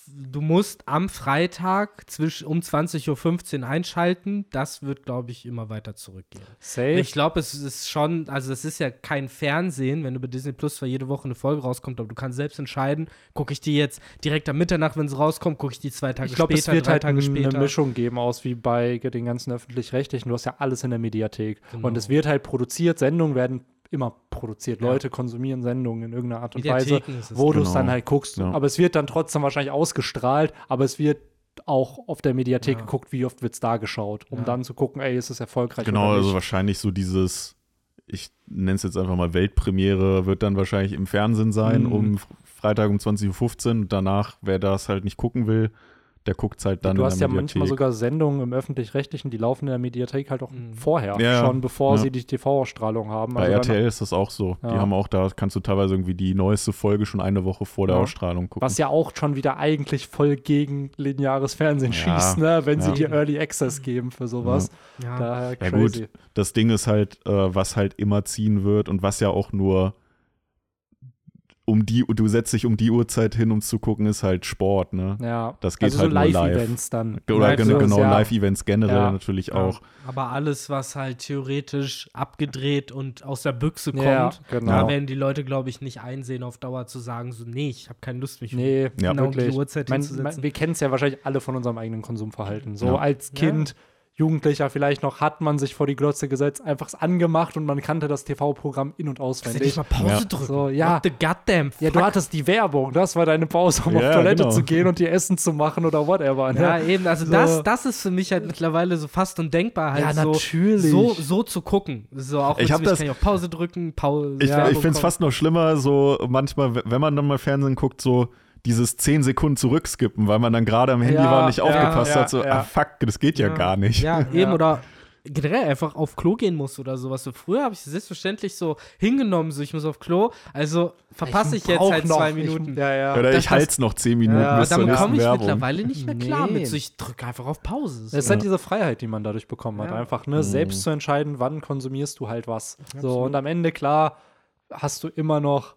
du musst am Freitag zwisch, um 20.15 Uhr einschalten, das wird, glaube ich, immer weiter zurückgehen. Safe. Ich glaube, es ist schon, also es ist ja kein Fernsehen, wenn du bei Disney Plus zwar jede Woche eine Folge rauskommt, aber du kannst selbst entscheiden, gucke ich die jetzt direkt am Mitternacht, wenn sie rauskommt, gucke ich die zwei Tage Ich glaube, später, es wird drei halt Tage eine später. Mischung geben aus wie bei den ganzen öffentlich-rechtlichen. Du hast ja alles in der Mediathek. Genau. Und es wird halt produziert, Sendungen werden immer produziert. Ja. Leute konsumieren Sendungen in irgendeiner Art und Weise, wo du es Genau. dann halt guckst. Ja. Aber es wird dann trotzdem wahrscheinlich ausgestrahlt, aber es wird auch auf der Mediathek Ja. geguckt, wie oft wird es da geschaut, um dann zu gucken, ey, ist es erfolgreich Genau, also wahrscheinlich so dieses, ich nenne es jetzt einfach mal Weltpremiere, wird dann wahrscheinlich im Fernsehen sein, Mhm. um Freitag um 20.15 Uhr. Und danach, wer das halt nicht gucken will, der guckt halt dann du in hast der ja manchmal Mediathek. sogar Sendungen im Öffentlich-Rechtlichen, die laufen in der Mediathek halt auch Mhm. vorher, Ja, schon bevor Ja. sie die TV-Ausstrahlung haben. Bei Also dann- RTL ist das auch so. Die Ja. haben auch, da kannst du teilweise irgendwie die neueste Folge schon eine Woche vor der Ja. Ausstrahlung gucken. Was ja auch schon wieder eigentlich voll gegen lineares Fernsehen Ja, schießt, ne? wenn sie dir Early Access geben für sowas. ja. Daher Ja, crazy. gut. Das Ding ist halt, äh, was halt immer ziehen wird und was ja auch nur um die, du setzt dich um die Uhrzeit hin, um zu gucken, ist halt Sport, ne? Ja, Das geht also halt so nur live. Live-Events dann. Oder Live- genau, genau ja. Live-Events generell Ja. natürlich Ja. auch. Aber alles, was halt theoretisch abgedreht und aus der Büchse kommt, Ja, genau. da werden die Leute, glaube ich, nicht einsehen, auf Dauer zu sagen, so, nee, ich habe keine Lust, mich Nee, Ja. genau um die wirklich. Uhrzeit Man, hinzusetzen. man, wir kennen es ja wahrscheinlich alle von unserem eigenen Konsumverhalten. So Ja. als Ja. Kind Jugendlicher vielleicht noch, hat man sich vor die Glotze gesetzt, einfach angemacht und man kannte das TV-Programm in- und auswendig. nicht mal Pause Ja. drücken? So, ja. What the goddamn Ja, du fuck? hattest die Werbung, das war deine Pause, um Ja, auf Toilette genau. zu gehen und dir Essen zu machen oder whatever. Ne? Ja, eben, also So. das, das ist für mich halt mittlerweile so fast undenkbar, halt Ja, so, natürlich. so, so zu gucken. So, auch Ich hab das- kann ich auf Pause drücken, Pause. Ich, ich finde es fast noch schlimmer, so manchmal, wenn man dann mal Fernsehen guckt, so dieses 10 Sekunden zurückskippen, weil man dann gerade am Handy Ja, war und nicht ja, aufgepasst ja, hat, so, ja. ah fuck, das geht ja, gar nicht. Ja, eben, Ja. oder generell einfach auf Klo gehen muss oder sowas. So früher habe ich es selbstverständlich so hingenommen, so ich muss auf Klo, also verpasse ich, jetzt brauch halt noch- zwei ich- Minuten. ja, ja. Oder Das- ich halte es noch 10 Minuten Ja, Aber bis damit komme ich Werbung. mittlerweile nicht mehr klar Nee. mit. So, ich drücke einfach auf Pause. So. Es ist halt diese Freiheit, die man dadurch bekommen hat. Ja. Einfach, ne, selbst zu entscheiden, wann konsumierst du halt was. So, Absolut. und am Ende, klar, hast du immer noch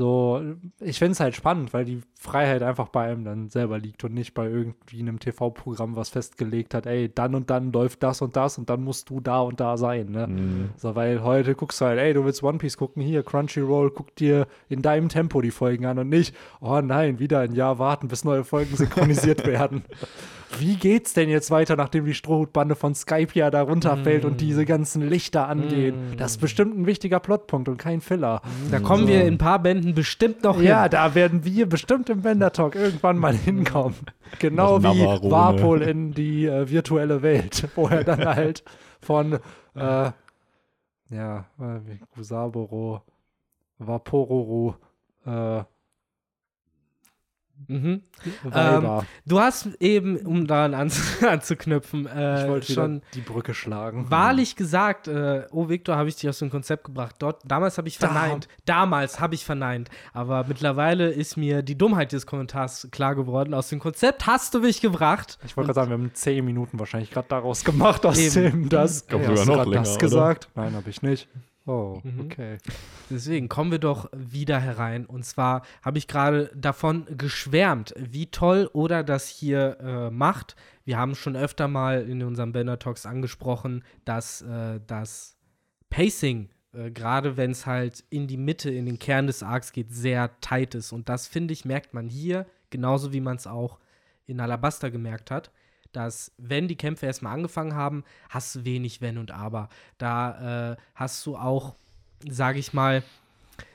so, ich finde es halt spannend, weil die Freiheit einfach bei einem dann selber liegt und nicht bei irgendwie einem TV-Programm, was festgelegt hat, ey, dann und dann läuft das und das und dann musst du da und da sein, ne? Mhm. So, weil heute guckst du halt, ey, du willst One Piece gucken, hier, Crunchyroll, guck dir in deinem Tempo die Folgen an und nicht, oh nein, wieder ein Jahr warten, bis neue Folgen synchronisiert werden. Wie geht's denn jetzt weiter, nachdem die Strohhutbande von Skype ja da runterfällt und diese ganzen Lichter angehen? Das ist bestimmt ein wichtiger Plotpunkt und kein Filler. Da kommen wir in ein paar Bänden bestimmt noch Ja, hin. da werden wir bestimmt im Bender Talk irgendwann mal hinkommen. Genau wie. Warpol in die äh, virtuelle Welt, wo er dann halt von äh, ja, äh, wie Gusaboro, Vapororo, äh, Mhm. Weiber. Du hast eben, um daran an, anzuknüpfen, äh, ich wollte schon die Brücke schlagen. wahrlich gesagt, äh, oh Victor, habe ich dich aus dem Konzept gebracht. Dort, damals habe ich Da- verneint. Damals habe ich verneint. Aber mittlerweile ist mir die Dummheit des Kommentars klar geworden. Aus dem Konzept hast du mich gebracht. Ich wollte gerade sagen, wir haben zehn Minuten wahrscheinlich gerade daraus gemacht, aus Eben. dem das. Ich glaub, Ey, sogar hast noch länger, das oder? gesagt? Nein, habe ich nicht. Oh, Mhm. okay. Deswegen kommen wir doch wieder herein. Und zwar habe ich gerade davon geschwärmt, wie toll Oda das hier äh, macht. Wir haben schon öfter mal in unseren Banner Talks angesprochen, dass äh, das Pacing, äh, gerade wenn es halt in die Mitte, in den Kern des Arcs geht, sehr tight ist. Und das, finde ich, merkt man hier, genauso wie man es auch in Alabaster gemerkt hat dass wenn die Kämpfe erstmal angefangen haben, hast du wenig Wenn und Aber. Da äh, hast du auch, sage ich mal,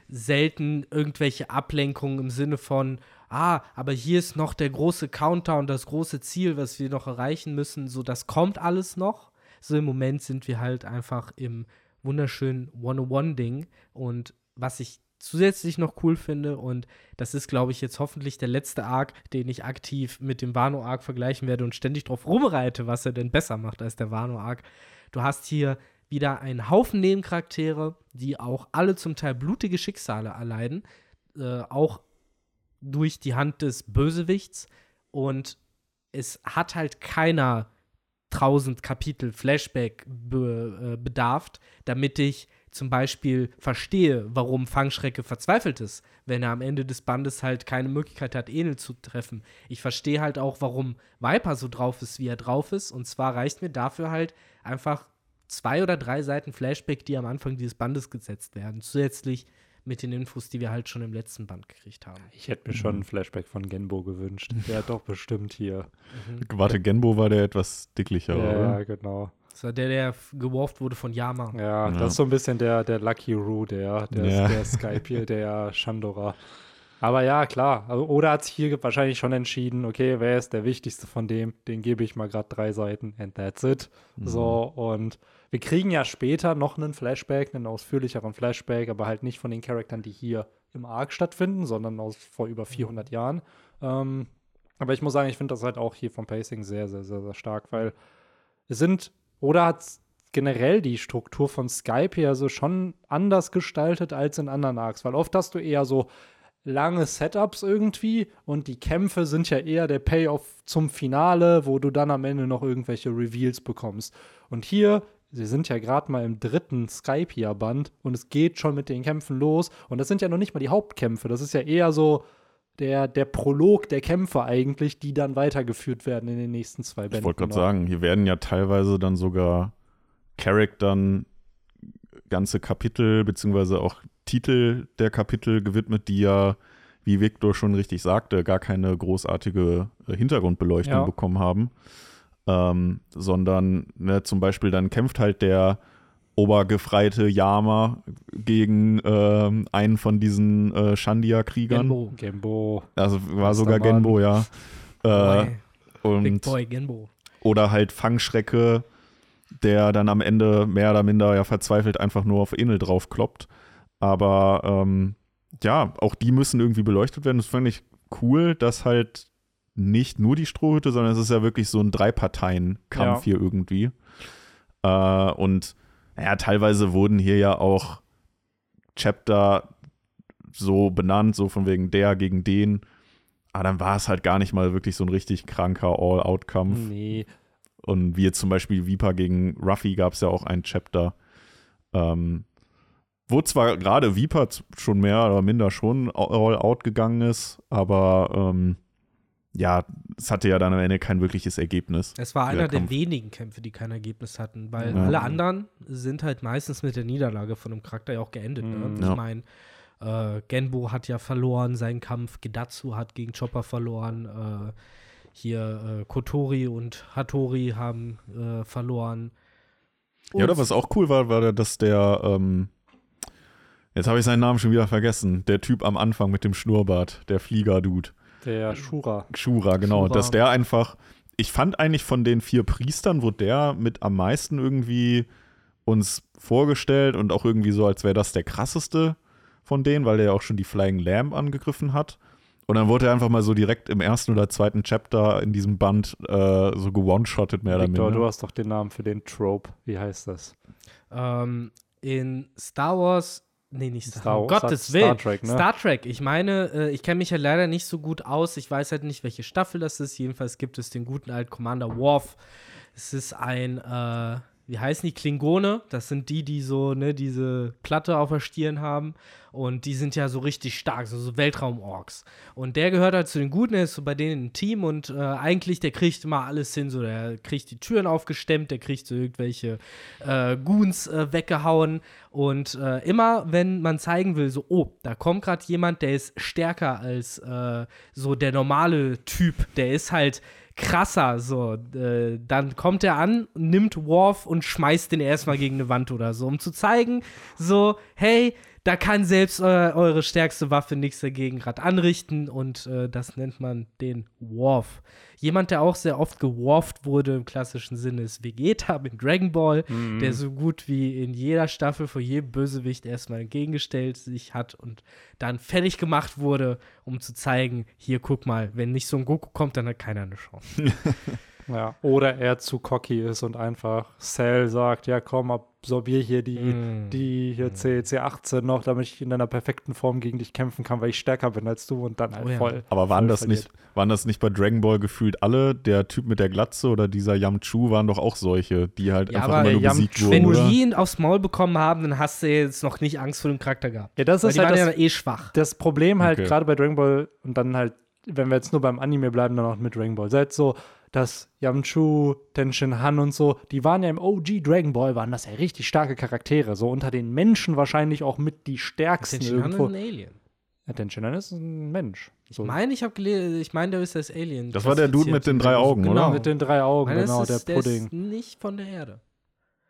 selten irgendwelche Ablenkungen im Sinne von, ah, aber hier ist noch der große Countdown, das große Ziel, was wir noch erreichen müssen. So, das kommt alles noch. So im Moment sind wir halt einfach im wunderschönen One-on-One-Ding. Und was ich zusätzlich noch cool finde, und das ist, glaube ich, jetzt hoffentlich der letzte Arc, den ich aktiv mit dem Wano-Arc vergleichen werde und ständig drauf rumreite, was er denn besser macht als der Wano-Arc. Du hast hier wieder einen Haufen Nebencharaktere, die auch alle zum Teil blutige Schicksale erleiden, äh, auch durch die Hand des Bösewichts. Und es hat halt keiner 1000 Kapitel Flashback be, äh, bedarft, damit ich zum Beispiel verstehe, warum Fangschrecke verzweifelt ist, wenn er am Ende des Bandes halt keine Möglichkeit hat, Enel zu treffen. Ich verstehe halt auch, warum Viper so drauf ist, wie er drauf ist. Und zwar reicht mir dafür halt einfach zwei oder drei Seiten Flashback, die am Anfang dieses Bandes gesetzt werden. Zusätzlich mit den Infos, die wir halt schon im letzten Band gekriegt haben. Ich hätte mir schon ein Flashback von Genbo gewünscht. Der hat doch bestimmt hier. Warte, Genbo war der etwas dicklicher, Ja, oder? ja, genau. Das war der, der geworfen wurde von Yama. Ja, Ja. das ist so ein bisschen der, der Lucky Roo, der, der, Ja. der Skype hier, der Shandora. Aber ja, klar. Also, Oder hat sich hier wahrscheinlich schon entschieden, okay, wer ist der wichtigste von dem? Den gebe ich mal gerade drei Seiten and that's it. So, und wir kriegen ja später noch einen Flashback, einen ausführlicheren Flashback, aber halt nicht von den Charakteren, die hier im Arc stattfinden, sondern aus vor über 400 Jahren. Ähm, aber ich muss sagen, ich finde das halt auch hier vom Pacing sehr, sehr, sehr, sehr stark, weil es sind, oder hat generell die Struktur von Skype hier so schon anders gestaltet als in anderen Arcs, weil oft hast du eher so lange Setups irgendwie und die Kämpfe sind ja eher der Payoff zum Finale, wo du dann am Ende noch irgendwelche Reveals bekommst. Und hier, sie sind ja gerade mal im dritten Skype-Band und es geht schon mit den Kämpfen los und das sind ja noch nicht mal die Hauptkämpfe, das ist ja eher so der, der Prolog der Kämpfe eigentlich, die dann weitergeführt werden in den nächsten zwei Bänden. Ich wollte gerade noch. sagen, hier werden ja teilweise dann sogar Charaktern ganze Kapitel beziehungsweise auch Titel der Kapitel gewidmet, die ja, wie Victor schon richtig sagte, gar keine großartige äh, Hintergrundbeleuchtung Ja. bekommen haben. ähm, sondern ne, zum Beispiel dann kämpft halt der obergefreite Yama gegen ähm, einen von diesen äh, Shandia-Kriegern. Genbo. Gembo. Also war Bester sogar. Genbo, ja. Äh, Boy. Big und, Boy Genbo. oder halt Fangschrecke, der dann am Ende mehr oder minder ja verzweifelt einfach nur auf Enel draufkloppt. Aber ähm, ja, auch die müssen irgendwie beleuchtet werden. Das fand ich cool, dass halt nicht nur die Strohhütte, sondern es ist ja wirklich so ein Drei-Parteien-Kampf Ja. hier irgendwie. Äh, und naja, teilweise wurden hier ja auch Chapter so benannt, so von wegen der gegen den. Aber dann war es halt gar nicht mal wirklich so ein richtig kranker All-Out-Kampf. Nee. Und wie jetzt zum Beispiel Viper gegen Ruffy gab es ja auch ein Chapter, ähm, wo zwar gerade Viper schon mehr oder minder schon all out gegangen ist, aber ähm, ja, es hatte ja dann am Ende kein wirkliches Ergebnis. Es war Der einer der Kampf. wenigen Kämpfe, die kein Ergebnis hatten, weil Ja. alle anderen sind halt meistens mit der Niederlage von einem Charakter ja auch geendet. Ne? Mhm. Ich Ja. meine, äh, Genbo hat ja verloren seinen Kampf, Gedatsu hat gegen Chopper verloren, äh, hier äh, Kotori und Hattori haben äh, verloren. ja, oder was auch cool war, war, dass der, ähm, jetzt habe ich seinen Namen schon wieder vergessen, der Typ am Anfang mit dem Schnurrbart, der Flieger-Dude. Der Shura. Shura, genau. Shura. Dass der einfach, ich fand eigentlich von den vier Priestern, wurde der mit am meisten irgendwie uns vorgestellt und auch irgendwie so, als wäre das der krasseste von denen, weil der ja auch schon die Flying Lamb angegriffen hat. Und dann wurde er einfach mal so direkt im ersten oder zweiten Chapter in diesem Band äh, so gewone-shottet, mehr oder minder. du hast doch den Namen für den Trope. Wie heißt das? Ähm, in Star Wars, nee, nicht Star, Star- um Gottes Star- Willen. Star Trek, ne? Star Trek. Ich meine, äh, ich kenne mich ja leider nicht so gut aus. Ich weiß halt nicht, welche Staffel das ist. Jedenfalls gibt es den guten alten Commander Worf. Es ist ein, äh, wie heißen die Klingone? Das sind die, die so, ne, diese Platte auf der Stirn haben. Und die sind ja so richtig stark, so, so Weltraum-Orks. Und der gehört halt zu den Guten, er ist so bei denen im Team und äh, eigentlich, der kriegt immer alles hin. So, der kriegt die Türen aufgestemmt, der kriegt so irgendwelche äh, Goons äh, weggehauen. Und äh, immer, wenn man zeigen will, so, oh, da kommt gerade jemand, der ist stärker als äh, so der normale Typ, der ist halt krasser, so, äh, dann kommt er an, nimmt Worf und schmeißt den erstmal gegen eine Wand oder so, um zu zeigen, so, hey, da kann selbst eu eure stärkste Waffe nichts dagegen gerade anrichten und äh, das nennt man den Worf. Jemand, der auch sehr oft geworft wurde im klassischen Sinne, ist Vegeta in Dragon Ball, der so gut wie in jeder Staffel vor jedem Bösewicht erstmal entgegengestellt sich hat und dann fertig gemacht wurde, um zu zeigen, hier guck mal, wenn nicht so ein Goku kommt, dann hat keiner eine Chance. Ja. Oder er zu cocky ist und einfach Cell sagt, ja komm, absorbier hier die, Mm. die hier C, C18 noch, damit ich in deiner perfekten Form gegen dich kämpfen kann, weil ich stärker bin als du und dann halt Oh ja. voll. Aber waren voll das, verliert. nicht, waren das nicht bei Dragon Ball gefühlt alle? Der Typ mit der Glatze oder dieser Yamchu waren doch auch solche, die halt Ja, einfach aber immer nur besiegt wurden, Wenn oder? die ihn aufs Maul bekommen haben, dann hast du jetzt noch nicht Angst vor dem Charakter gehabt. Ja, das Weil ist halt das, ja eh schwach. das Problem halt Okay. gerade bei Dragon Ball und dann halt, wenn wir jetzt nur beim Anime bleiben, dann auch mit Dragon Ball Z, so, dass Yamchu, Tenshin Han und so, die waren ja im OG Dragon Ball, waren das ja richtig starke Charaktere, so unter den Menschen wahrscheinlich auch mit die stärksten Den Shinhan irgendwo. ist ein Alien. Ja, Tenshin Han ist ein Mensch. Ich So. meine, ich habe gelesen, ich meine, der ist als Alien. Das war der Dude mit den drei. Augen, genau. oder? Mit den drei Augen, Meine, genau, das der ist, der Pudding. ist nicht von der Erde.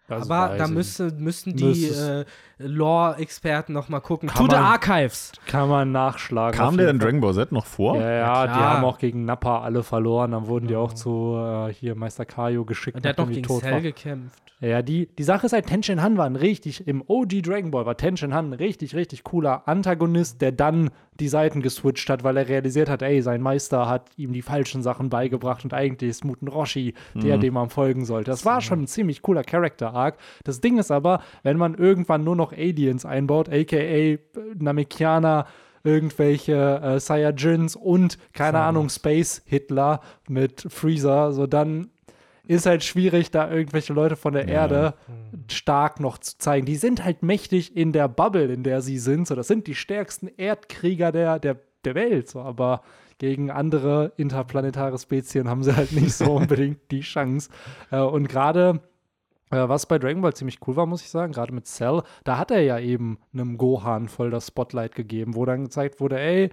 Das Aber da müsste, müssten die äh, Lore-Experten noch mal gucken. Kann to the man- Archives. Kann man nachschlagen. Kam der in Fall. Dragon Ball Z noch vor? Ja, ja, die klar. haben auch gegen Nappa alle verloren. Dann wurden die Ja. auch zu äh, hier Meister Kaio geschickt. Und der hat noch die gegen Cell war. gekämpft. Ja, die, die Sache ist halt, Tenshin Han war ein richtig, im OG Dragon Ball war Tenshin Han ein richtig, richtig cooler Antagonist, der dann die Seiten geswitcht hat, weil er realisiert hat, ey, sein Meister hat ihm die falschen Sachen beigebracht und eigentlich ist Muten Roshi der, dem man folgen sollte. Das war schon ein ziemlich cooler Character-Arc. Das Ding ist aber, wenn man irgendwann nur noch Aliens einbaut, aka äh, Namekianer, irgendwelche äh, Saiyajins und, keine Ahnung, Space Hitler mit Freezer, so dann ist halt schwierig, da irgendwelche Leute von der Erde stark noch zu zeigen. Die sind halt mächtig in der Bubble, in der sie sind. So, das sind die stärksten Erdkrieger der, der, der Welt. So, aber gegen andere interplanetare Spezien haben sie halt nicht so unbedingt die Chance. Äh, und gerade äh, was bei Dragon Ball ziemlich cool war, muss ich sagen, gerade mit Cell, da hat er ja eben einem Gohan voll das Spotlight gegeben, wo dann gezeigt wurde, ey,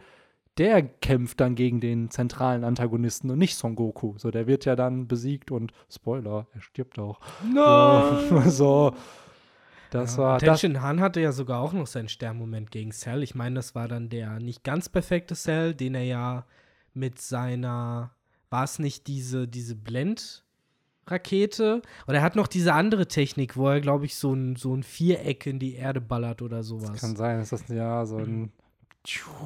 der kämpft dann gegen den zentralen Antagonisten und nicht Son Goku. So, der wird ja dann besiegt und Spoiler, er stirbt auch. So, so das ja, war das, Tenshin Han hatte ja sogar auch noch seinen Sternmoment gegen Cell. Ich meine, das war dann der nicht ganz perfekte Cell, den er ja mit seiner, war es nicht diese, diese Blend- Rakete. Und er hat noch diese andere Technik, wo er, glaube ich, so ein, so ein Viereck in die Erde ballert oder sowas. kann sein, ist das ja so ein.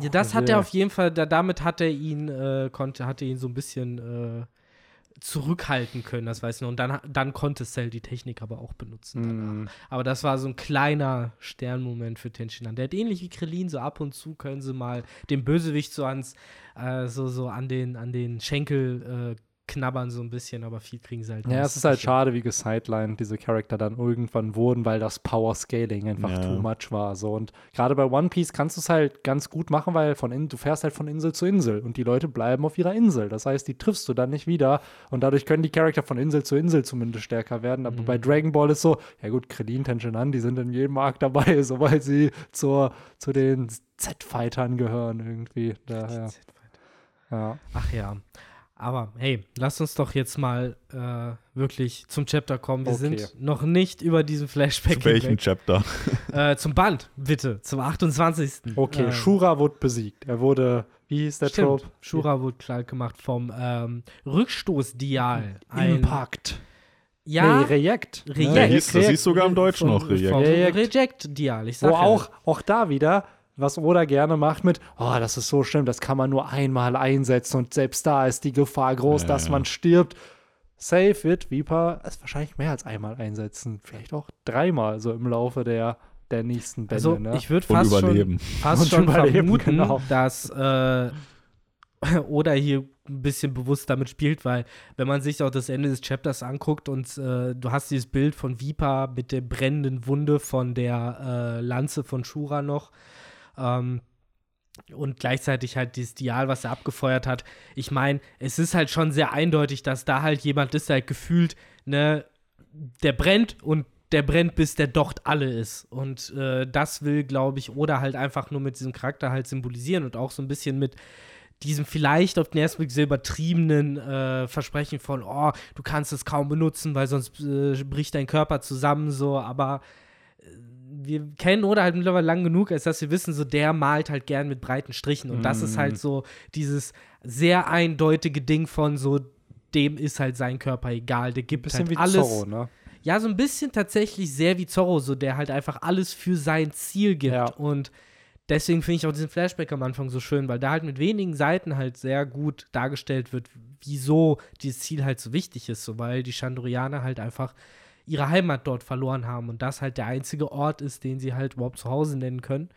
Ja, das hat er auf jeden Fall, da, damit hat er ihn, äh, konnte, hatte ihn so ein bisschen äh, zurückhalten können, das weiß ich noch. Und dann, dann konnte Cell die Technik aber auch benutzen. Mm. Aber das war so ein kleiner Sternmoment für Tenshinhan. Der hat ähnlich wie Krillin, so ab und zu können sie mal den Bösewicht so ans, äh, so, so an den, an den Schenkel äh, knabbern so ein bisschen, aber viel kriegen sie halt Ja, nicht. es ist halt schade, wie gesidelined diese Charakter dann irgendwann wurden, weil das Power Scaling einfach Ja. too much war. So. Und gerade bei One Piece kannst du es halt ganz gut machen, weil von in, du fährst halt von Insel zu Insel und die Leute bleiben auf ihrer Insel. Das heißt, die triffst du dann nicht wieder und dadurch können die Charakter von Insel zu Insel zumindest stärker werden. Aber Mhm. bei Dragon Ball ist so, ja gut, Krillin, Tenshinhan, die sind in jedem Arc dabei, so weil sie zur, zu den Z-Fightern gehören irgendwie. Daher, ja. Ach ja. Aber hey, lasst uns doch jetzt mal äh, wirklich zum Chapter kommen. Wir Okay. sind noch nicht über diesen Flashback Zu welchem hinweg. Chapter? Äh, zum Band, bitte, zum 28. Okay, äh, Shura wurde besiegt. Er wurde, wie hieß der Stimmt, Trope? Shura wurde klar gemacht vom ähm, Rückstoßdial. Impact. Ja, Nee, Reject. Reject. Der hieß, das hieß sogar im Deutschen noch Reject. Vom Reject. Reject-Dial. Ich sag Wo ja. auch, auch da wieder, was Oda gerne macht mit, oh, das ist so schlimm, das kann man nur einmal einsetzen und selbst da ist die Gefahr groß, Ja, dass ja. man stirbt. Safe wird Viper es wahrscheinlich mehr als einmal einsetzen. Vielleicht auch dreimal so im Laufe der, der nächsten Bände. Also, ne? ich würde fast schon, fast Und schon überleben, vermuten, genau. dass äh, Oda hier ein bisschen bewusst damit spielt, weil wenn man sich auch das Ende des Chapters anguckt und äh, du hast dieses Bild von Vipa mit der brennenden Wunde von der äh, Lanze von Shura noch ähm, und gleichzeitig halt dieses Dial, was er abgefeuert hat. Ich meine, es ist halt schon sehr eindeutig, dass da halt jemand ist, der halt gefühlt, ne, der brennt und der brennt, bis der Docht alle ist. Und äh, das will, glaube ich, Oda halt einfach nur mit diesem Charakter halt symbolisieren und auch so ein bisschen mit diesem vielleicht auf den ersten Blick sehr übertriebenen äh, Versprechen von, oh, du kannst es kaum benutzen, weil sonst äh, bricht dein Körper zusammen, so, aber äh, wir kennen Oda halt mittlerweile lang genug, als dass wir wissen, so der malt halt gern mit breiten Strichen. Und das ist halt so dieses sehr eindeutige Ding von so, dem ist halt sein Körper egal, der gibt bisschen halt wie alles. Zorro, ne? Ja, so ein bisschen tatsächlich sehr wie Zorro, so der halt einfach alles für sein Ziel gibt. Ja. Und deswegen finde ich auch diesen Flashback am Anfang so schön, weil da halt mit wenigen Seiten halt sehr gut dargestellt wird, wieso dieses Ziel halt so wichtig ist, so weil die Chandorianer halt einfach ihre Heimat dort verloren haben und das halt der einzige Ort ist, den sie halt überhaupt zu Hause nennen können.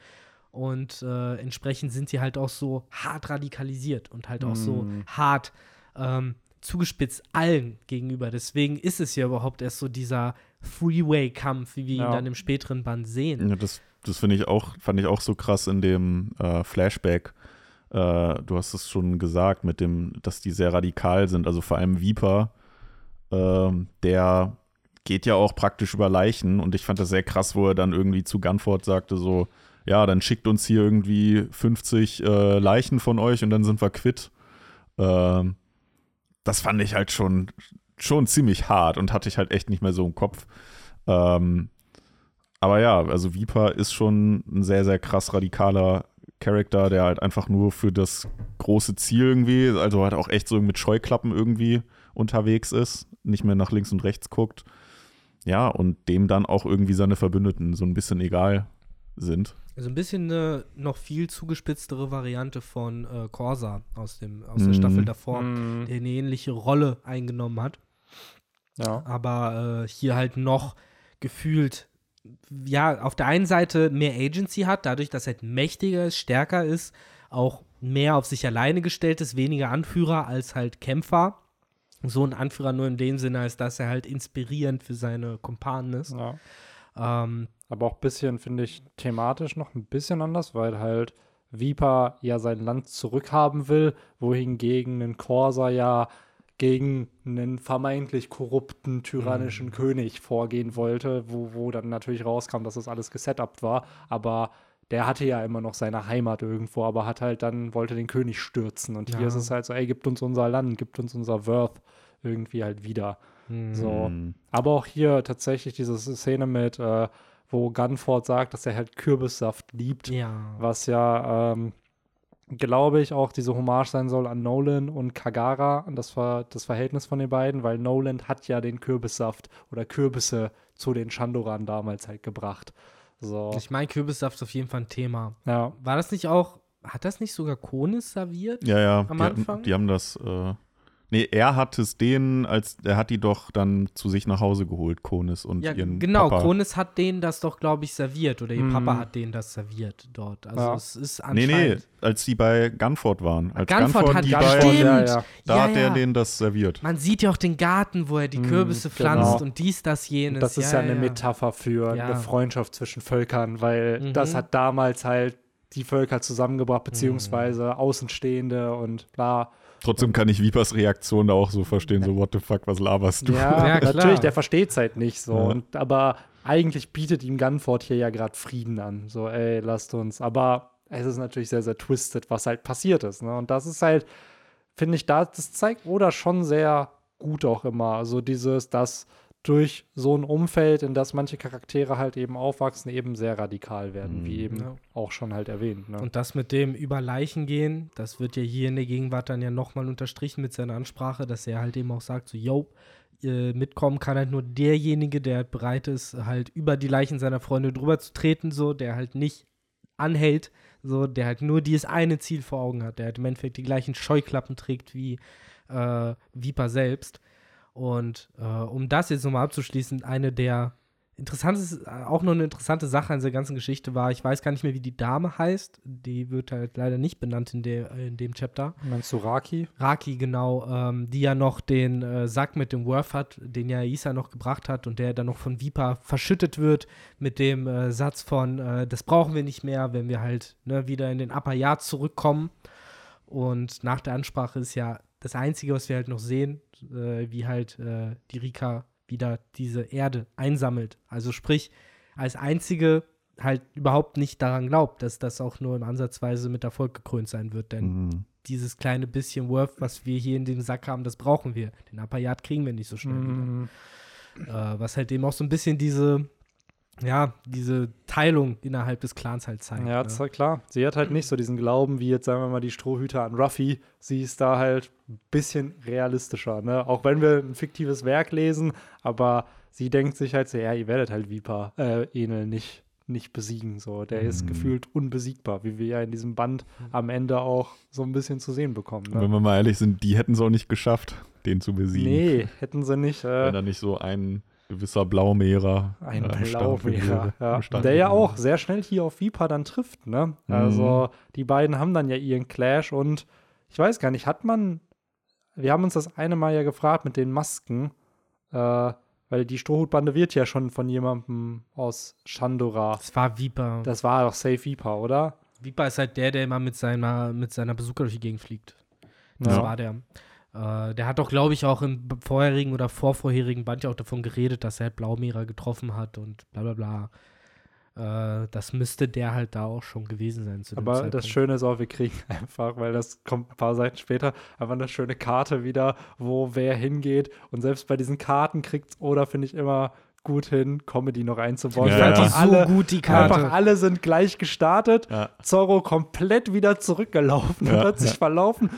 Und äh, entsprechend sind sie halt auch so hart radikalisiert und halt auch so Mm. hart ähm, zugespitzt allen gegenüber. Deswegen ist es ja überhaupt erst so dieser Freeway-Kampf, wie wir ihn Ja. dann im späteren Band sehen. Ja, das das finde ich auch, fand ich auch so krass in dem äh, Flashback. Äh, du hast es schon gesagt, mit dem, dass die sehr radikal sind. Also vor allem Viper, ähm, der geht ja auch praktisch über Leichen und ich fand das sehr krass, wo er dann irgendwie zu Gunford sagte so, ja, dann schickt uns hier irgendwie 50 äh, Leichen von euch und dann sind wir quitt. Ähm, das fand ich halt schon, schon ziemlich hart und hatte ich halt echt nicht mehr so im Kopf. Ähm, aber ja, also Viper ist schon ein sehr, sehr krass radikaler Charakter, der halt einfach nur für das große Ziel irgendwie, also halt auch echt so mit Scheuklappen irgendwie unterwegs ist, nicht mehr nach links und rechts guckt. Ja, und dem dann auch irgendwie seine Verbündeten so ein bisschen egal sind. Also ein bisschen eine noch viel zugespitztere Variante von äh, Corsa aus, dem, aus der Mhm. Staffel davor, Mm, der eine ähnliche Rolle eingenommen hat. ja. aber äh, hier halt noch gefühlt, ja, auf der einen Seite mehr Agency hat, dadurch, dass er halt mächtiger ist, stärker ist, auch mehr auf sich alleine gestellt ist, weniger Anführer als halt Kämpfer. So ein Anführer nur in dem Sinne, als dass er halt inspirierend für seine Kumpanen ist. ja. Ähm, Aber auch ein bisschen, finde ich, thematisch noch ein bisschen anders, weil halt Viper ja sein Land zurückhaben will, wohingegen ein Corsa ja gegen einen vermeintlich korrupten, tyrannischen Mhm. König vorgehen wollte, wo, wo dann natürlich rauskam, dass das alles gesetupt war. Aber der hatte ja immer noch seine Heimat irgendwo, aber hat halt dann, wollte den König stürzen. Und hier Ja. ist es halt so, ey, gibt uns unser Land, gibt uns unser Worth irgendwie halt wieder. Hm. So. Mhm. Aber auch hier tatsächlich diese Szene mit, äh, wo Gunford sagt, dass er halt Kürbissaft liebt, Ja. was ja, ähm, glaube ich, auch diese Hommage sein soll an Nolan und Kagara, an das, Ver das Verhältnis von den beiden, weil Nolan hat ja den Kürbissaft oder Kürbisse zu den Chandoran damals halt gebracht. So, Ich meine, Kürbissaft ist auf jeden Fall ein Thema. ja. War das nicht auch, hat das nicht sogar Konis serviert? Ja, ja. Am die, hatten, Anfang? die haben das. Äh, nee, er hat es denen, als er hat die doch dann zu sich nach Hause geholt, Konis und Ja, ihren genau. Papa. Konis hat denen das doch, glaube ich, serviert. Oder ihr Mhm. Papa hat denen das serviert dort. Also Ja. es ist Nee, nee, anscheinend. als die bei Gunford waren. Als Gunford hat die ja, bei, stimmt. ja, ja. da ja, hat er ja. denen das serviert. Man sieht ja auch den Garten, wo er die Mhm, Kürbisse genau. pflanzt und dies, das, jenes. Das ist ja, eine ja. Metapher für Ja. eine Freundschaft zwischen Völkern, weil Mhm. das hat damals halt die Völker zusammengebracht, beziehungsweise Außenstehende und bla. Trotzdem kann ich Vipers Reaktion da auch so verstehen, so what the fuck, was laberst du? Ja, Ja, klar. natürlich, der versteht es halt nicht so. Ja. Und, aber eigentlich bietet ihm Gunford hier ja gerade Frieden an. So, ey, lasst uns. Aber es ist natürlich sehr, sehr twisted, was halt passiert ist. Ne? Und das ist halt, finde ich, da, das zeigt Oda schon sehr gut auch immer. Also dieses, dass durch so ein Umfeld, in das manche Charaktere halt eben aufwachsen, eben sehr radikal werden, Mhm. wie eben Ja. auch schon halt erwähnt. Ne? Und das mit dem über Leichen gehen, das wird ja hier in der Gegenwart dann ja nochmal unterstrichen mit seiner Ansprache, dass er halt eben auch sagt, so, yo, äh, mitkommen kann halt nur derjenige, der halt bereit ist, halt über die Leichen seiner Freunde drüber zu treten, so, der halt nicht anhält, so, der halt nur dieses eine Ziel vor Augen hat, der halt im Endeffekt die gleichen Scheuklappen trägt wie äh, Viper selbst. Und äh, um das jetzt nochmal abzuschließen, eine der interessantes, auch noch eine interessante Sache an dieser ganzen Geschichte war, ich weiß gar nicht mehr, wie die Dame heißt. Die wird halt leider nicht benannt in, der, in dem Chapter. Meinst du Raki? Raki, genau, ähm, die ja noch den äh, Sack mit dem Worth hat, den ja Isa noch gebracht hat und der dann noch von Vipa verschüttet wird mit dem äh, Satz von, äh, das brauchen wir nicht mehr, wenn wir halt ne, wieder in den Upper Yard zurückkommen. Und nach der Ansprache ist ja das Einzige, was wir halt noch sehen, äh, wie halt äh, die Rika wieder diese Erde einsammelt. Also sprich, als einzige halt überhaupt nicht daran glaubt, dass das auch nur im Ansatzweise mit Erfolg gekrönt sein wird. Denn Mhm. dieses kleine bisschen Worth, was wir hier in dem Sack haben, das brauchen wir. Den Yard kriegen wir nicht so schnell Mhm. wieder. Äh, was halt eben auch so ein bisschen diese, ja, diese Teilung innerhalb des Clans halt zeigt. Ja, ne? ist halt klar. Sie hat halt nicht so diesen Glauben, wie jetzt sagen wir mal die Strohhüter an Ruffy. Sie ist da halt ein bisschen realistischer, ne? Auch wenn wir ein fiktives Werk lesen, aber sie denkt sich halt so, ja, ihr werdet halt Viper, äh, Enel nicht, nicht besiegen. So, der ist Mhm. gefühlt unbesiegbar, wie wir ja in diesem Band am Ende auch so ein bisschen zu sehen bekommen. Wenn Ne? wir mal ehrlich sind, die hätten es auch nicht geschafft, den zu besiegen. Nee, hätten sie nicht. Wenn Äh, da nicht so ein gewisser Blaumehrer ein äh, am Start Blaumehrer, ja. der ja auch sehr schnell hier auf Viper dann trifft, ne? Also die beiden haben dann ja ihren Clash und ich weiß gar nicht, hat man, wir haben uns das eine Mal ja gefragt mit den Masken, äh, weil die Strohhutbande wird ja schon von jemandem aus Chandora. Das war Viper. Das war doch Safe Viper, oder? Viper ist halt der, der immer mit seiner, mit seiner Bazooka durch die Gegend fliegt. Das Ja. war der. Äh, der hat doch, glaube ich, auch im vorherigen oder vorvorherigen Band ja auch davon geredet, dass er halt Blaumehrer getroffen hat und bla bla bla. Äh, das müsste der halt da auch schon gewesen sein. Zu dem Aber das Zeitpunkt. Schöne ist auch, wir kriegen einfach, weil das kommt ein paar Seiten später, einfach eine schöne Karte wieder, wo wer hingeht. Und selbst bei diesen Karten kriegt oder finde ich immer gut hin, Comedy noch einzubauen. Ja, Ich fand ja. die so alle, gut, die Karte. Einfach alle sind gleich gestartet. Ja. Zorro komplett wieder zurückgelaufen und Ja, hat sich ja. verlaufen.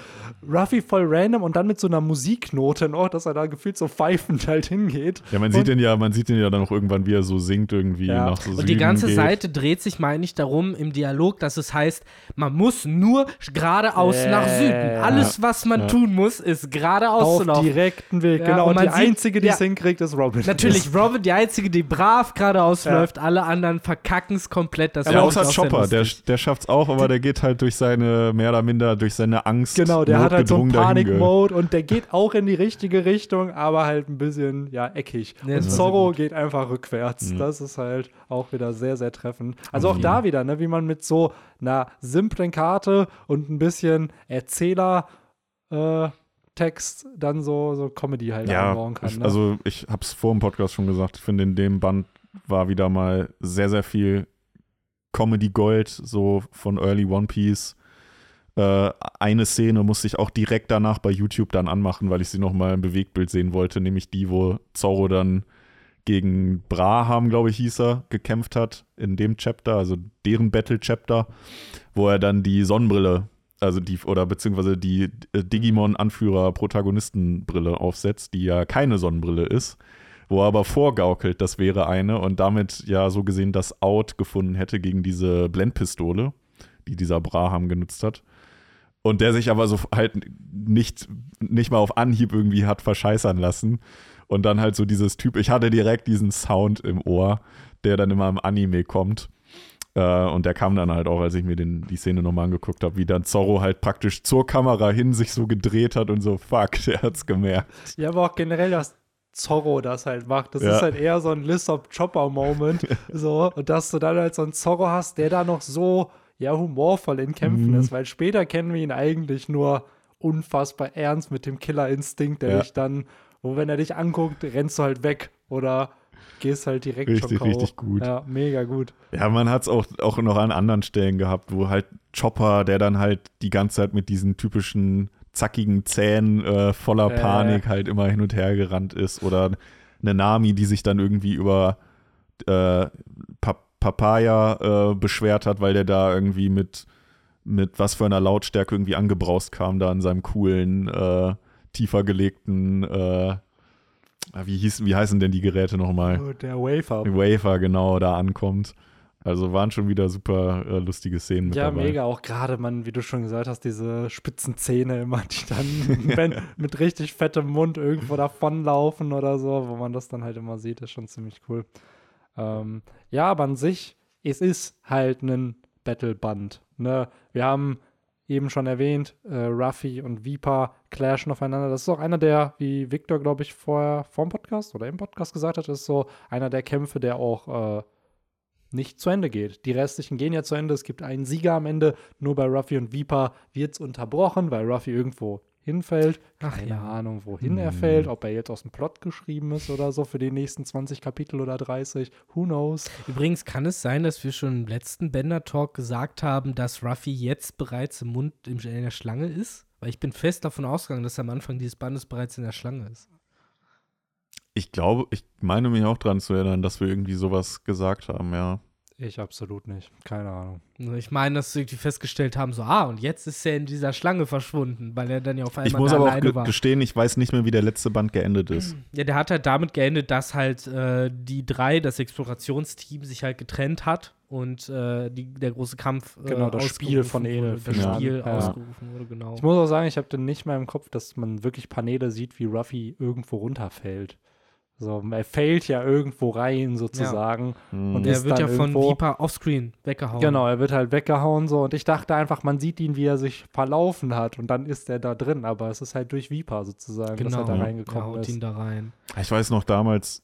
Ruffy voll random und dann mit so einer Musiknote noch, dass er da gefühlt so pfeifend halt hingeht. Ja, man sieht Und- den ja, man sieht den ja dann auch irgendwann, wie er so singt irgendwie Ja. nach so Und die ganze geht. Seite dreht sich, meine ich, darum im Dialog, dass es heißt, man muss nur geradeaus Ja. nach Süden. Alles, was man Ja. tun muss, ist geradeaus Auf zu laufen. direkten Weg, Ja, genau. und Und die sieht- einzige, die ja. es hinkriegt, ist Robin. Natürlich, Robin, die Einzige, die brav geradeaus Ja. läuft, alle anderen verkacken es komplett. Das Ja, war außer Chopper, der, der schafft's auch, aber der geht halt durch seine, mehr oder minder durch seine Angst. Genau, der hat halt so einen Panik-Mode und der geht auch in die richtige Richtung, aber halt ein bisschen, ja, eckig. Ja, und Zorro geht einfach rückwärts. Mhm. Das ist halt auch wieder sehr, sehr treffend. Also auch Mhm. da wieder, ne, wie man mit so einer simplen Karte und ein bisschen Erzähler äh, Text dann so, so Comedy halt Ja, einbauen kann. ich, Ne? also ich habe es vor dem Podcast schon gesagt, ich finde in dem Band war wieder mal sehr, sehr viel Comedy Gold, so von Early One Piece. Äh, eine Szene musste ich auch direkt danach bei YouTube dann anmachen, weil ich sie nochmal im Bewegtbild sehen wollte, nämlich die, wo Zorro dann gegen Braham, glaube ich, hieß er, gekämpft hat in dem Chapter, also deren Battle-Chapter, wo er dann die Sonnenbrille, also die, oder beziehungsweise die äh, Digimon-Anführer-Protagonistenbrille aufsetzt, die ja keine Sonnenbrille ist, wo er aber vorgaukelt, das wäre eine und damit ja so gesehen das Out gefunden hätte gegen diese Blendpistole, die dieser Braham genutzt hat. Und der sich aber so halt nicht, nicht mal auf Anhieb irgendwie hat verscheißern lassen. Und dann halt so dieses Typ, ich hatte direkt diesen Sound im Ohr, der dann immer im Anime kommt. Äh, und der kam dann halt auch, als ich mir den, die Szene nochmal angeguckt habe, wie dann Zorro halt praktisch zur Kamera hin sich so gedreht hat und so, fuck, der hat's gemerkt. Ja, aber auch generell, dass Zorro das halt macht. Das Ja. ist halt eher so ein Lissop-Chopper-Moment. so, und dass du dann halt so einen Zorro hast, der da noch so, ja, humorvoll in Kämpfen Mhm. ist, weil später kennen wir ihn eigentlich nur unfassbar ernst mit dem Killerinstinkt, der Ja. dich dann, wo wenn er dich anguckt, rennst du halt weg oder gehst halt direkt Richtig, schon K.O. richtig gut. Ja, mega gut. Ja, man hat's auch, auch noch an anderen Stellen gehabt, wo halt Chopper, der dann halt die ganze Zeit mit diesen typischen zackigen Zähnen äh, voller Äh. Panik halt immer hin und her gerannt ist. Oder eine Nami, die sich dann irgendwie über äh, Pa- Papaya äh, beschwert hat, weil der da irgendwie mit, mit was für einer Lautstärke irgendwie angebraust kam, da in seinem coolen, äh, tiefer gelegten, äh, wie, hieß, wie heißen denn die Geräte nochmal? Oh, der Wafer. Wafer genau da ankommt. Also waren schon wieder super äh, lustige Szenen mit Ja, dabei. mega. Auch gerade, man, wie du schon gesagt hast, diese spitzen Zähne immer, die dann wenn, mit richtig fettem Mund irgendwo davonlaufen oder so, wo man das dann halt immer sieht, ist schon ziemlich cool. Ähm, ja, aber an sich, es ist halt ein Battleband. Ne? Wir haben eben schon erwähnt, äh, Ruffy und Viper clashen aufeinander. Das ist auch einer der, wie Victor, glaube ich, vorher vor dem Podcast oder im Podcast gesagt hat, ist so einer der Kämpfe, der auch äh, nicht zu Ende geht. Die restlichen gehen ja zu Ende. Es gibt einen Sieger am Ende. Nur bei Ruffy und Viper wird es unterbrochen, weil Ruffy irgendwo hinfällt. Ach Keine ja. Ahnung, wohin er fällt. Ob er jetzt aus dem Plot geschrieben ist oder so für die nächsten 20 Kapitel oder 30. Who knows? Übrigens kann es sein, dass wir schon im letzten Bender-Talk gesagt haben, dass Ruffy jetzt bereits im Mund im- in der Schlange ist. Weil ich bin fest davon ausgegangen, dass er am Anfang dieses Bandes bereits in der Schlange ist. Ich glaube, ich meine mich auch dran zu erinnern, dass wir irgendwie sowas gesagt haben, ja. Ich absolut nicht. Keine Ahnung. Ich meine, dass sie irgendwie festgestellt haben, so, ah, und jetzt ist er in dieser Schlange verschwunden, weil er dann ja auf einmal Ich muss aber auch war. gestehen, ich weiß nicht mehr, wie der letzte Band geendet ist. Ja, der hat halt damit geendet, dass halt äh, die drei, das Explorationsteam, sich halt getrennt hat und äh, die, der große Kampf äh, Genau, das Spiel ausgerufen von wurde, Enel Das an. Spiel Ja. ausgerufen wurde, genau. Ich muss auch sagen, ich habe dann nicht mehr im Kopf, dass man wirklich Paneele sieht, wie Ruffy irgendwo runterfällt. So, er fällt ja irgendwo rein sozusagen. Hm. Und Der ist wird ja von irgendwo- Viper offscreen weggehauen. Genau, er wird halt weggehauen so und ich dachte einfach, man sieht ihn, wie er sich verlaufen hat und dann ist er da drin, aber es ist halt durch Viper sozusagen, dass Genau, er da er reingekommen haut ist. ihn da rein. Ich weiß noch damals,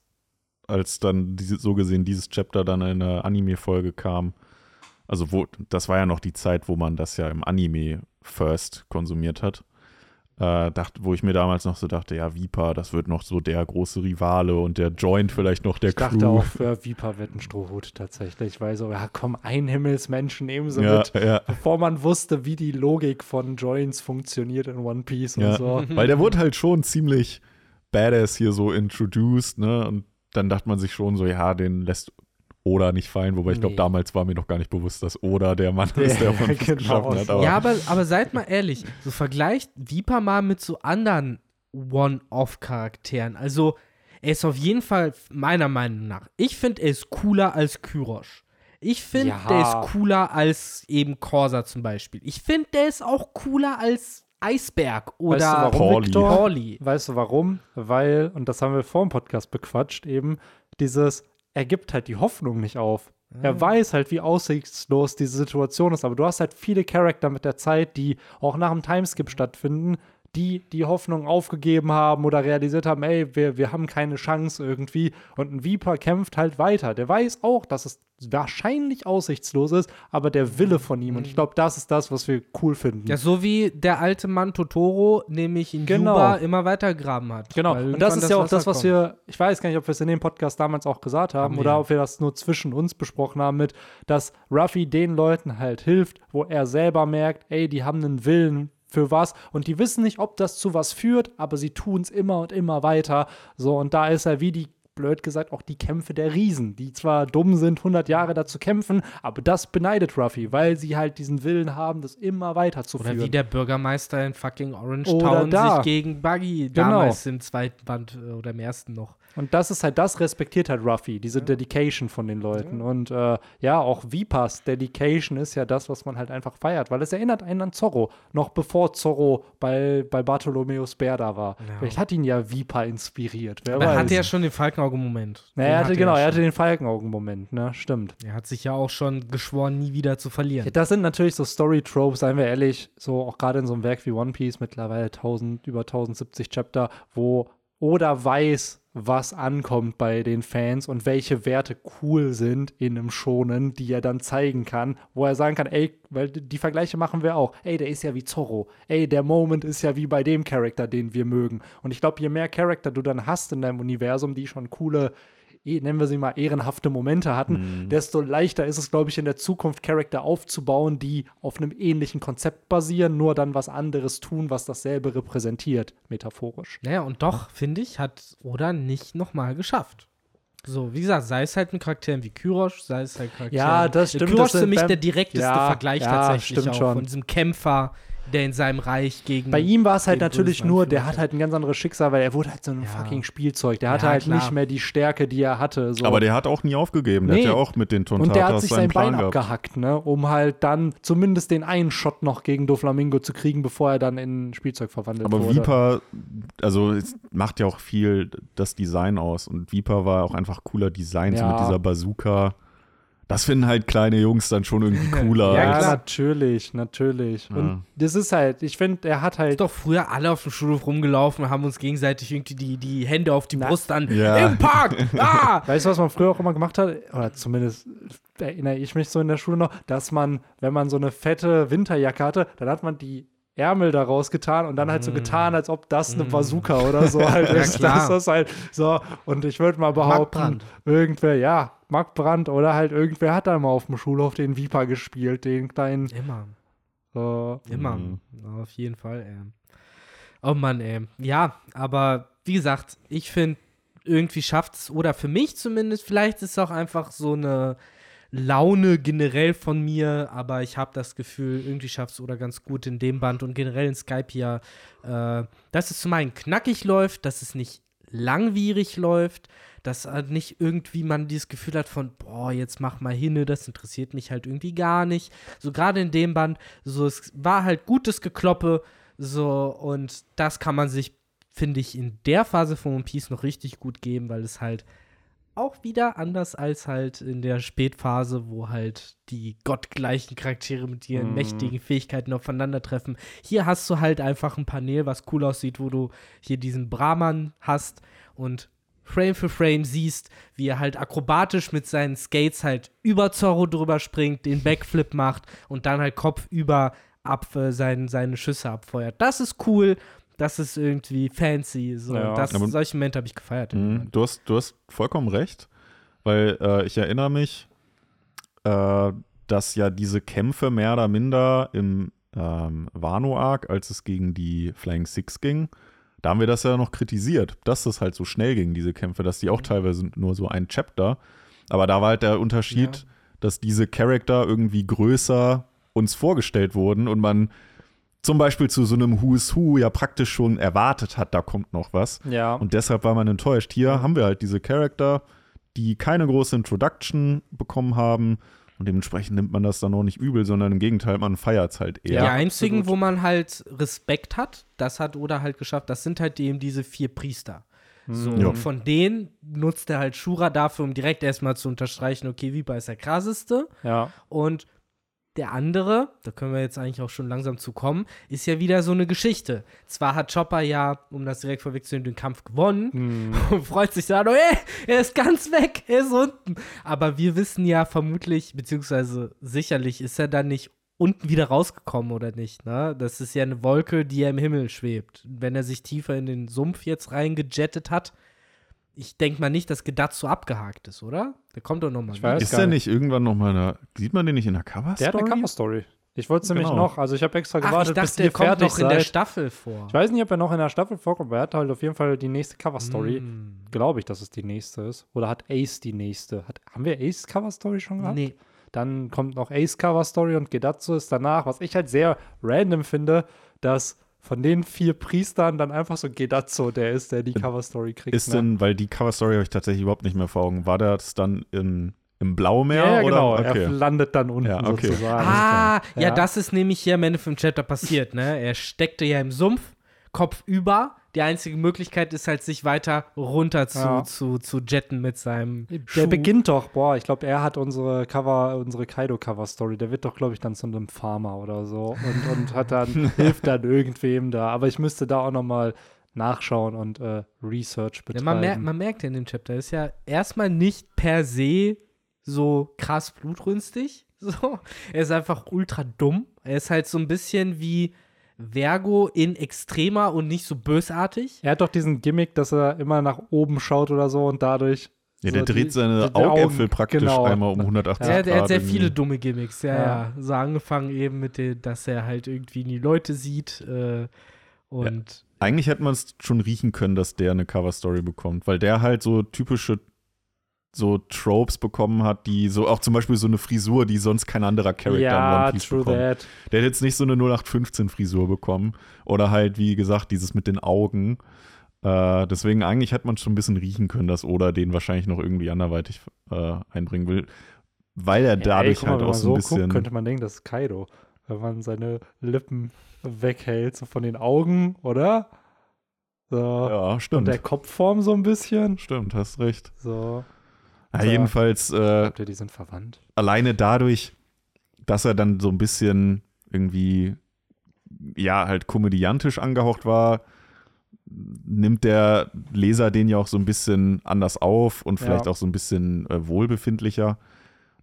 als dann diese, so gesehen dieses Chapter dann in einer Anime-Folge kam. Also wo, das war ja noch die Zeit, wo man das ja im Anime first konsumiert hat. Äh, dacht, wo ich mir damals noch so dachte, ja, Viper, das wird noch so der große Rivale und der Joint vielleicht noch der Ich dachte Crew. auch für Viper wird ein Strohhut tatsächlich, weil so, ja komm, ein Himmelsmensch nehmen sie ja, mit, ja, bevor man wusste, wie die Logik von Joins funktioniert in One Piece und ja. so. Weil der wurde halt schon ziemlich badass hier so introduced, ne? Und dann dachte man sich schon so, ja, den lässt Oda nicht fallen, wobei ich glaube, Nee. damals war mir noch gar nicht bewusst, dass Oda der Mann ist, der von genau. geschaffen hat. Aber Ja, aber, aber seid mal ehrlich, so vergleicht Viper mal mit so anderen One-Off-Charakteren. Also, er ist auf jeden Fall, meiner Meinung nach, ich finde, er ist cooler als Kyrosh. Ich finde, Ja. der ist cooler als eben Corsa zum Beispiel. Ich finde, der ist auch cooler als Eisberg Weißt du oder warum, Pauli. Victor? Pauli. Weißt du warum? Weil, und das haben wir vor dem Podcast bequatscht, eben dieses, er gibt halt die Hoffnung nicht auf. Er weiß halt, wie aussichtslos diese Situation ist, aber du hast halt viele Charakter mit der Zeit, die auch nach dem Timeskip stattfinden, die die Hoffnung aufgegeben haben oder realisiert haben, ey, wir, wir haben keine Chance irgendwie. Und ein Viper kämpft halt weiter. Der weiß auch, dass es wahrscheinlich aussichtslos ist, aber der Wille von ihm. Und ich glaube, das ist das, was wir cool finden. Ja, so wie der alte Mann Totoro, nämlich in Genau. Juba immer weiter graben hat. Genau, und das ist ja auch Wasser das, was kommt. wir, ich weiß gar nicht, ob wir es in dem Podcast damals auch gesagt haben, wir oder ob wir das nur zwischen uns besprochen haben mit, dass Ruffy den Leuten halt hilft, wo er selber merkt, ey, die haben einen Willen für was und die wissen nicht, ob das zu was führt, aber sie tun es immer und immer weiter. So, und da ist er wie die blöd gesagt, auch die Kämpfe der Riesen, die zwar dumm sind, 100 Jahre dazu kämpfen, aber das beneidet Ruffy, weil sie halt diesen Willen haben, das immer weiterzuführen. Oder wie der Bürgermeister in fucking Orange Town sich gegen Buggy Genau. damals im zweiten Band äh, oder im ersten noch. Und das ist halt, das respektiert halt Ruffy, diese Dedication von den Leuten. Und äh, ja, auch Vipas Dedication ist ja das, was man halt einfach feiert, weil es erinnert einen an Zorro, noch bevor Zorro bei, bei Bartholomeus Bär da war. Ja. Vielleicht hat ihn ja Vipa inspiriert, wer Aber er hatte ja schon den Falkenauge-Moment. Na, Den er hatte, genau, ja er hatte den Falkenaugen-Moment, ne, stimmt. Er hat sich ja auch schon geschworen, nie wieder zu verlieren. Ja, das sind natürlich so Story-Tropes, seien wir ehrlich, so auch gerade in so einem Werk wie One Piece, mittlerweile 1000, über 1070 Chapter, wo Oda weiß, was ankommt bei den Fans und welche Werte cool sind in einem Schonen, die er dann zeigen kann, wo er sagen kann, ey, weil die Vergleiche machen wir auch, ey, der ist ja wie Zorro, ey, der Moment ist ja wie bei dem Charakter, den wir mögen. Und ich glaube, je mehr Charakter du dann hast in deinem Universum, die schon coole nennen wir sie mal ehrenhafte Momente hatten, desto leichter ist es, glaube ich, in der Zukunft Charakter aufzubauen, die auf einem ähnlichen Konzept basieren, nur dann was anderes tun, was dasselbe repräsentiert, metaphorisch. Naja, und doch, finde ich, hat Oda nicht nochmal geschafft. So, wie gesagt, sei es halt mit Charakteren wie Kyrosh, sei es halt Charakteren. Ja, das stimmt, Kyrosh das ist für mich der direkteste Ja, Vergleich ja, tatsächlich stimmt auch schon. von diesem Kämpfer, der in seinem Reich gegen. Bei ihm war es halt natürlich nur, der hat halt ein ganz anderes Schicksal, weil er wurde halt so ein Ja. fucking Spielzeug. Der hatte Ja, halt klar. nicht mehr die Stärke, die er hatte. So. Aber der hat auch nie aufgegeben. Der Nee. hat ja auch mit den Und der hat Tontatas sich sein Plan Bein gehabt. abgehackt, ne, um halt dann zumindest den einen Shot noch gegen Doflamingo zu kriegen, bevor er dann in Spielzeug verwandelt Aber wurde. Viper, also es macht ja auch viel das Design aus. Und Viper war auch einfach cooler Design, so Ja. mit dieser Bazooka. Das finden halt kleine Jungs dann schon irgendwie cooler. Ja, Ja, als- natürlich, natürlich. Ja. Und das ist halt, ich finde, er hat halt. sind doch früher alle auf dem Schulhof rumgelaufen und haben uns gegenseitig irgendwie die, die Hände auf die Na. Brust an. Ja. Im Park! Ah! Weißt du, was man früher auch immer gemacht hat? Oder zumindest erinnere ich mich so in der Schule noch, dass man, wenn man so eine fette Winterjacke hatte, dann hat man die Ärmel da rausgetan und dann halt so getan, als ob das eine Bazooka oder so halt Mm. Ja, ist. klar. Das ist halt so. Und ich würde mal behaupten, irgendwer, ja, Mark Brandt oder halt irgendwer hat da mal auf dem Schulhof den Viper gespielt, den kleinen. Immer. So. Immer. Mhm. Auf jeden Fall, ey. Oh Mann, ey. Ja, aber wie gesagt, ich finde, irgendwie schafft es, oder für mich zumindest, vielleicht ist es auch einfach so eine Laune generell von mir, aber ich habe das Gefühl, irgendwie schafft es oder ganz gut in dem Band und generell in Skype hier, äh, dass es zum einen knackig läuft, dass es nicht langwierig läuft, dass halt nicht irgendwie man dieses Gefühl hat von, boah, jetzt mach mal hinne, das interessiert mich halt irgendwie gar nicht. So gerade in dem Band, so es war halt gutes Gekloppe, so und das kann man sich, finde ich, in der Phase von One Piece noch richtig gut geben, weil es halt auch wieder anders als halt in der Spätphase, wo halt die gottgleichen Charaktere mit ihren Mhm. mächtigen Fähigkeiten aufeinandertreffen. Hier hast du halt einfach ein Panel, was cool aussieht, wo du hier diesen Brahman hast und Frame für Frame siehst, wie er halt akrobatisch mit seinen Skates halt über Zorro drüber springt, den Backflip macht und dann halt kopfüber ab äh, sein, seine Schüsse abfeuert. Das ist cool, das ist irgendwie fancy. So. Ja. das, Aber- solche Momente habe ich gefeiert. Moment. Du, hast, du hast vollkommen recht, weil äh, ich erinnere mich, äh, dass ja diese Kämpfe mehr oder minder im ähm, Wano-Arc, als es gegen die Flying Six ging, da haben wir das ja noch kritisiert, dass das halt so schnell ging, diese Kämpfe, dass die auch teilweise nur so ein Chapter. Aber da war halt der Unterschied, Ja. dass diese Charakter irgendwie größer uns vorgestellt wurden und man zum Beispiel zu so einem Who's Who ja praktisch schon erwartet hat, da kommt noch was. Ja. Und deshalb war man enttäuscht. Hier haben wir halt diese Charakter, die keine große Introduction bekommen haben. Und dementsprechend nimmt man das dann auch nicht übel, sondern im Gegenteil, man feiert es halt eher. die einzigen, absolut. wo man halt Respekt hat, das hat Oda halt geschafft, das sind halt eben diese vier Priester. So, Ja. und von denen nutzt er halt Shura dafür, um direkt erstmal zu unterstreichen, okay, Viper ist der krasseste. ja. Und der andere, da können wir jetzt eigentlich auch schon langsam zu kommen, ist ja wieder so eine Geschichte. Zwar hat Chopper ja, um das direkt vorwegzunehmen, den Kampf gewonnen Hm. und freut sich da, oh, ey, er ist ganz weg, er ist unten. Aber wir wissen ja vermutlich, beziehungsweise sicherlich ist er dann nicht unten wieder rausgekommen oder nicht. Ne? Das ist ja eine Wolke, die ja im Himmel schwebt. Wenn er sich tiefer in den Sumpf jetzt reingejettet hat, ich denke mal nicht, dass Gedatsu abgehakt ist, oder? Der kommt doch nochmal. Ich weiß Ist der nicht. nicht irgendwann nochmal da? Sieht man den nicht in der Cover Der hat eine Cover-Story. Ich wollte es nämlich Genau. noch, also ich habe extra Ach, ich gewartet, bis dachte, ihr der kommt fertig noch in der seid. Staffel vor. Ich weiß nicht, ob er noch in der Staffel vorkommt, aber er hat halt auf jeden Fall die nächste Cover-Story. Mm. Glaube ich, dass es die nächste ist. Oder hat Ace die nächste? Hat, haben wir Ace Cover-Story schon gehabt? Nee. Dann kommt noch Ace Cover Story und Gedatsu ist danach, was ich halt sehr random finde, dass von den vier Priestern dann einfach so Gedatsu der ist, der die Cover Story kriegt. Ist ne? denn, weil die Cover-Story habe ich tatsächlich überhaupt nicht mehr vor Augen. War das dann in, im Blaumeer? ja, ja, oder? genau. Okay. Er landet dann unten Ja, okay. sozusagen. Ah, ja. Ja. das ist nämlich hier am Ende vom Chapter passiert, ne? Er steckte ja im Sumpf, Kopf über. Die einzige Möglichkeit ist halt, sich weiter runter zu, Ja. zu, zu jetten mit seinem Der Schuh. beginnt doch, boah, ich glaube, er hat unsere Cover, unsere Kaido-Cover-Story. Der wird doch, glaube ich, dann zu einem Farmer oder so und, und hat dann, hilft dann irgendwem da. Aber ich müsste da auch nochmal nachschauen und äh, Research Ja, betreiben. man, mer man merkt ja in dem Chapter, ist ja erstmal nicht per se so krass blutrünstig. So. Er ist einfach ultra dumm. Er ist halt so ein bisschen wie Vergo in extremer und nicht so bösartig. Er hat doch diesen Gimmick, dass er immer nach oben schaut oder so und dadurch. Ja, so der dreht die- seine die- Augäpfel Augen- praktisch genau. einmal um 180 Ja, Grad. er hat sehr irgendwie. viele dumme Gimmicks, ja, Ja. ja. So angefangen eben mit dem, dass er halt irgendwie die Leute sieht äh, und Eigentlich hätte man es schon riechen können, dass der eine Cover-Story bekommt, weil der halt so typische so Tropes bekommen hat, die so auch zum Beispiel so eine Frisur, die sonst kein anderer Charakter in ja, One Piece true bekommt. that. Der hat jetzt nicht so eine 0815-Frisur bekommen. Oder halt, wie gesagt, dieses mit den Augen. Äh, deswegen eigentlich hätte man schon ein bisschen riechen können, dass Oda den wahrscheinlich noch irgendwie anderweitig äh, einbringen will. Weil er Ja, ey, dadurch guck mal, halt auch so ein so guckt, bisschen. könnte man denken, das ist Kaido. Wenn man seine Lippen weghält, so von den Augen, oder? So. ja, Und stimmt. der Kopfform so ein bisschen. Stimmt, hast recht. So. Ja, jedenfalls äh, Glaubt ihr, die sind verwandt? alleine dadurch, dass er dann so ein bisschen irgendwie, ja, halt komödiantisch angehaucht war, nimmt der Leser den ja auch so ein bisschen anders auf und vielleicht Ja. auch so ein bisschen äh, wohlbefindlicher.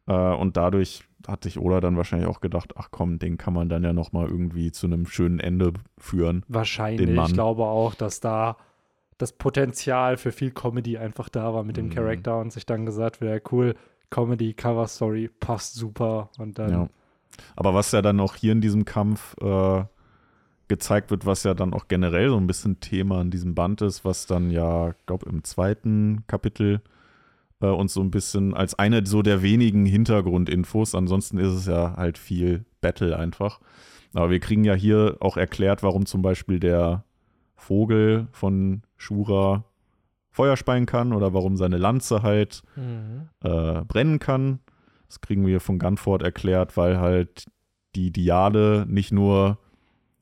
Äh, und dadurch hat sich Oda dann wahrscheinlich auch gedacht, ach komm, den kann man dann ja noch mal irgendwie zu einem schönen Ende führen. Wahrscheinlich. Ich glaube auch, dass da das Potenzial für viel Comedy einfach da war mit dem Mhm. Charakter und sich dann gesagt wird, ja cool, Comedy, Cover Story, passt super. Und dann, Ja. Aber was ja dann auch hier in diesem Kampf äh, gezeigt wird, was ja dann auch generell so ein bisschen Thema in diesem Band ist, was dann ja, glaube im zweiten Kapitel äh, uns so ein bisschen als eine so der wenigen Hintergrundinfos, ansonsten ist es ja halt viel Battle einfach. Aber wir kriegen ja hier auch erklärt, warum zum Beispiel der Vogel von Shura Feuer speien kann oder warum seine Lanze halt Mhm. äh, brennen kann. Das kriegen wir von Gunford erklärt, weil halt die Diade nicht nur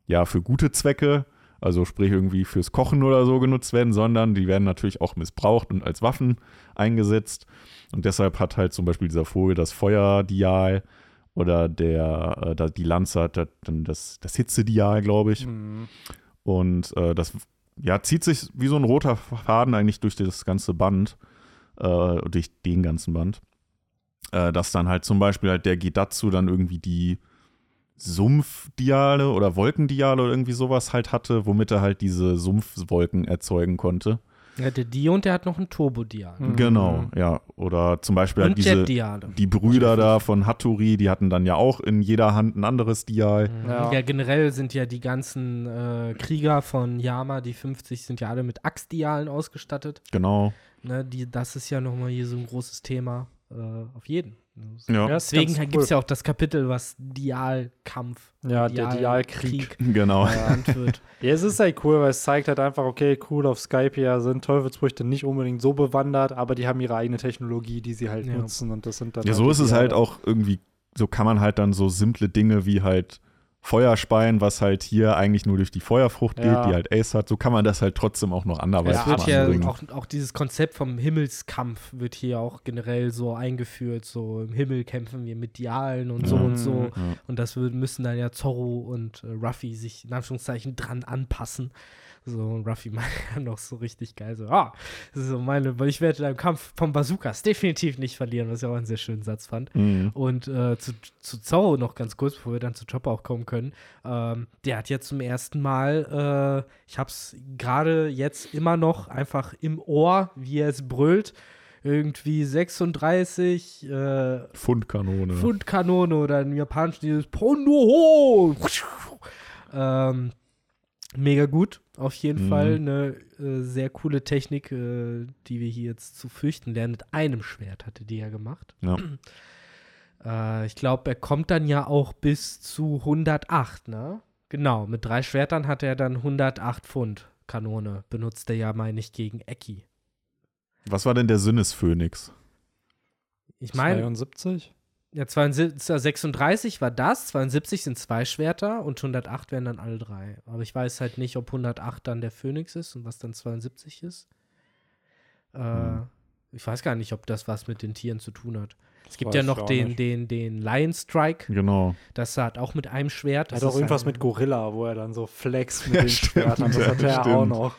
ja für gute Zwecke, also sprich irgendwie fürs Kochen oder so genutzt werden, sondern die werden natürlich auch missbraucht und als Waffen eingesetzt. Und deshalb hat halt zum Beispiel dieser Vogel das Feuerdial oder der, äh, die Lanze hat dann das, das Hitzedial, glaube ich. Mhm. Und äh, das ja, zieht sich wie so ein roter Faden eigentlich durch das ganze Band, äh, durch den ganzen Band. Äh, dass dann halt zum Beispiel halt der Gidatsu dann irgendwie die Sumpfdiale oder Wolkendiale oder irgendwie sowas halt hatte, womit er halt diese Sumpfwolken erzeugen konnte. Ja, der Dio und der hat noch einen Turbodial. Mhm. Genau, ja. Oder zum Beispiel halt diese, die Brüder da von Hattori, die hatten dann ja auch in jeder Hand ein anderes Dial. Ja. Ja. generell sind ja die ganzen äh, Krieger von Yama, die 50, sind ja alle mit Axtdialen ausgestattet. Genau. Ne, die, das ist ja nochmal hier so ein großes Thema. Äh, auf jeden. Ja, Deswegen ganz gibt es ja auch das Kapitel, was Dialkampf, Ja, der Dialkrieg. genau. wird. Ja, es ist halt cool, weil es zeigt halt einfach, okay, cool, auf Skype ja sind Teufelsfrüchte nicht unbedingt so bewandert, aber die haben ihre eigene Technologie, die sie halt Ja. nutzen und das sind dann Ja, halt so ist es halt auch irgendwie, so kann man halt dann so simple Dinge wie halt Feuerspeien, was halt hier eigentlich nur durch die Feuerfrucht geht, Ja. die halt Ace hat, so kann man das halt trotzdem auch noch anderweitig mal hier anbringen. auch, auch dieses Konzept vom Himmelskampf wird hier auch generell so eingeführt. So im Himmel kämpfen wir mit Dialen und so Ja. und so. Ja. Und das müssen dann ja Zorro und äh, Ruffy sich in Anführungszeichen dran anpassen. So, und Ruffy meint ja noch so richtig geil. So, ah, so meine, ich werde im Kampf vom Bazookas definitiv nicht verlieren, was ich auch einen sehr schönen Satz fand. Mhm. Und äh, zu, zu Zorro noch ganz kurz, bevor wir dann zu Chopper auch kommen können. Ähm, der hat jetzt zum ersten Mal, äh, ich hab's gerade jetzt immer noch einfach im Ohr, wie er es brüllt. Irgendwie 36 äh, Fundkanone. Pfundkanone oder im Japanischen dieses Pondoho. Ähm, mega gut, auf jeden Mhm. Fall. Eine äh, sehr coole Technik, äh, die wir hier jetzt zu fürchten lernen. Mit einem Schwert hatte die ja gemacht. Ja. Äh, ich glaube, er kommt dann ja auch bis zu 108, ne? Genau, mit drei Schwertern hat er dann 108 Pfund Kanone. Benutzt er ja, meine ich, gegen Eki. Was war denn der Sinnesphönix? Ich meine, 72? Ja, 72, 36 war das, 72 sind zwei Schwerter und 108 wären dann alle drei. Aber ich weiß halt nicht, ob 108 dann der Phönix ist und was dann 72 ist. Äh, Hm. Ich weiß gar nicht, ob das was mit den Tieren zu tun hat. Es gibt ja noch auch den, nicht. den, den Lion Strike. Genau. Das hat auch mit einem Schwert. Er Das hat auch irgendwas mit Gorilla, wo er dann so flex mit Ja, den stimmt, Schwertern. Das ja, hat er auch stimmt. noch.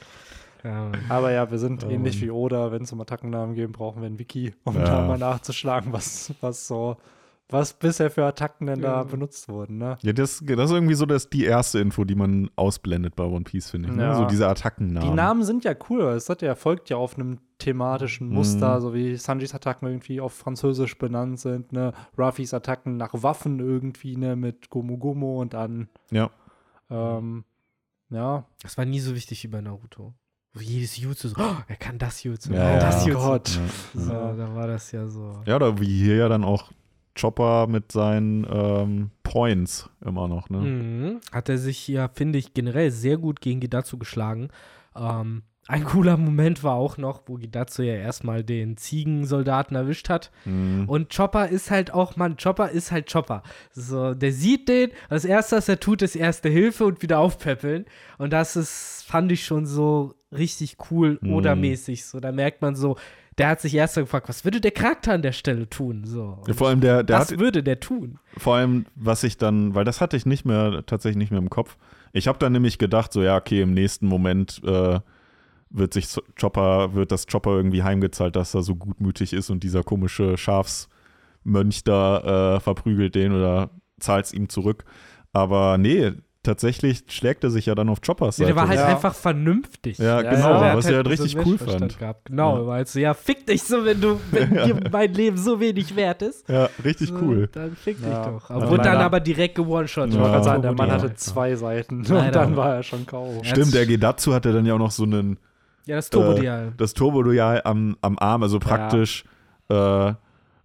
Ja. Aber ja, wir sind Oh, ähnlich wie Oda. Wenn es um Attackennamen geht, brauchen wir ein Wiki, um Ja. da mal nachzuschlagen, was, was so, was bisher für Attacken denn da Ja. benutzt wurden. Ne? Ja, das, das ist irgendwie so das, die erste Info, die man ausblendet bei One Piece, finde ich. Ne? Ja. So diese Attackennamen. Die Namen sind ja cool, weil es hat ja, folgt ja auf einem thematischen Muster, Mhm. so wie Sanjis Attacken irgendwie auf Französisch benannt sind, ne? Ruffys Attacken nach Waffen irgendwie, ne, mit Gomu Gomu und dann, Ja. ähm, ja. Das war nie so wichtig wie bei Naruto. Wo jedes Jutsu so, oh, er kann das Jutsu, Ja, das Oh Jutsu. Gott. Ja. So, Ja. da war das ja so. ja, oder wie hier ja dann auch Chopper mit seinen ähm, Points immer noch, ne? Mhm. Hat er sich ja, finde ich, generell sehr gut gegen Gidatsu geschlagen. Ähm, ein cooler Moment war auch noch, wo Gidatsu ja erstmal den Ziegensoldaten erwischt hat. Mhm. Und Chopper ist halt auch, Mann, Chopper ist halt Chopper. So, der sieht den, das erste, was er tut, ist erste Hilfe und wieder aufpäppeln. Und das ist, fand ich schon so richtig cool Mhm. oder mäßig. So, da merkt man so, der hat sich erst gefragt, was würde der Charakter an der Stelle tun? So. Ja, vor allem der, der was hat, würde der tun? vor allem, was ich dann, weil das hatte ich nicht mehr, tatsächlich nicht mehr im Kopf. Ich habe dann nämlich gedacht, so ja, okay, im nächsten Moment äh, wird sich Chopper, wird das Chopper irgendwie heimgezahlt, dass er so gutmütig ist und dieser komische Schafsmönch da äh, verprügelt den oder zahlt es ihm zurück. Aber nee, tatsächlich schlägt er sich ja dann auf Choppers Seite. der war halt Ja. einfach vernünftig. ja, Ja, genau, ja. Hat was ich halt so richtig cool fand. Gehabt. Genau, Ja. weil so, ja, fick dich so, wenn du, wenn dir mein Leben so wenig wert ist. Ja, richtig so, cool. Dann fick dich Ja. doch. Ja, Aber wurde dann aber direkt gewone-shot. Ja. sagen, der Mann Ja. hatte zwei Seiten Leider. und dann war er schon K.O. Ja. Stimmt, der Gedatsu hatte dann ja auch noch so einen Ja, das Turbodial. das Turbodial am, am Arm, also praktisch äh,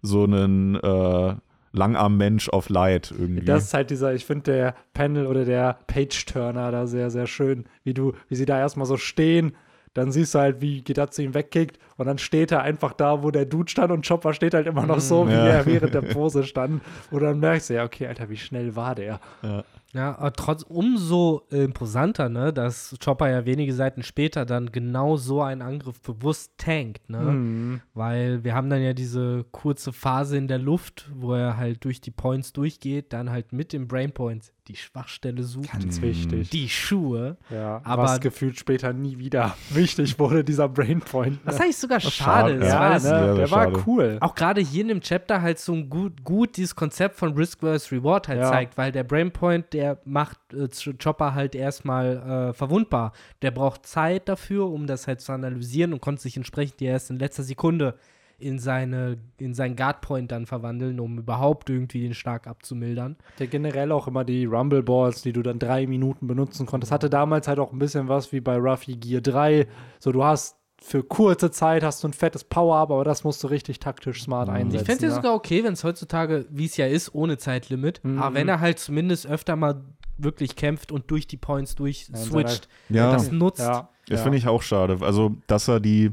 so einen äh, Langarm-Mensch auf Light irgendwie. Das ist halt dieser, ich finde der Panel oder der Page-Turner da sehr, sehr schön, wie du, wie sie da erstmal so stehen, dann siehst du halt, wie Gidatsu ihn wegkickt und dann steht er einfach da, wo der Dude stand und Chopper steht halt immer noch so, wie Ja. er während der Pose stand. Und dann merkst du, ja, okay, Alter, wie schnell war der? ja. Ja, aber trotz umso äh, imposanter, ne, dass Chopper ja wenige Seiten später dann genau so einen Angriff bewusst tankt, ne? Mhm. Weil wir haben dann ja diese kurze Phase in der Luft, wo er halt durch die Points durchgeht, dann halt mit dem Brain Point die Schwachstelle sucht, Ganz Mhm. wichtig. die Schuhe. Ja, Aber- was gefühlt später nie wieder wichtig wurde, dieser Brainpoint. Was Ne? eigentlich sogar schade schade, ist, ja, weil ne? der war schade. cool. auch gerade hier in dem Chapter halt so ein gut, gut dieses Konzept von Risk vs. Reward halt Ja. zeigt, weil der Brainpoint, der macht äh, Ch- Chopper halt erstmal äh, verwundbar. Der braucht Zeit dafür, um das halt zu analysieren und konnte sich entsprechend erst in letzter Sekunde in seine in seinen Guardpoint dann verwandeln, um überhaupt irgendwie den Schlag abzumildern. Der generell auch immer die Rumble Balls, die du dann drei Minuten benutzen konntest, hatte damals halt auch ein bisschen was wie bei Ruffy Gear 3. So, du hast für kurze Zeit hast du ein fettes Power-Up, aber das musst du richtig taktisch smart einsetzen. Ich fände es ja sogar okay, wenn es heutzutage, wie es ja ist, ohne Zeitlimit, Mhm. aber wenn er halt zumindest öfter mal wirklich kämpft und durch die Points durch Ja, und dann switcht, Ja, das nutzt. Ja, das finde ich auch schade. Also, dass er die,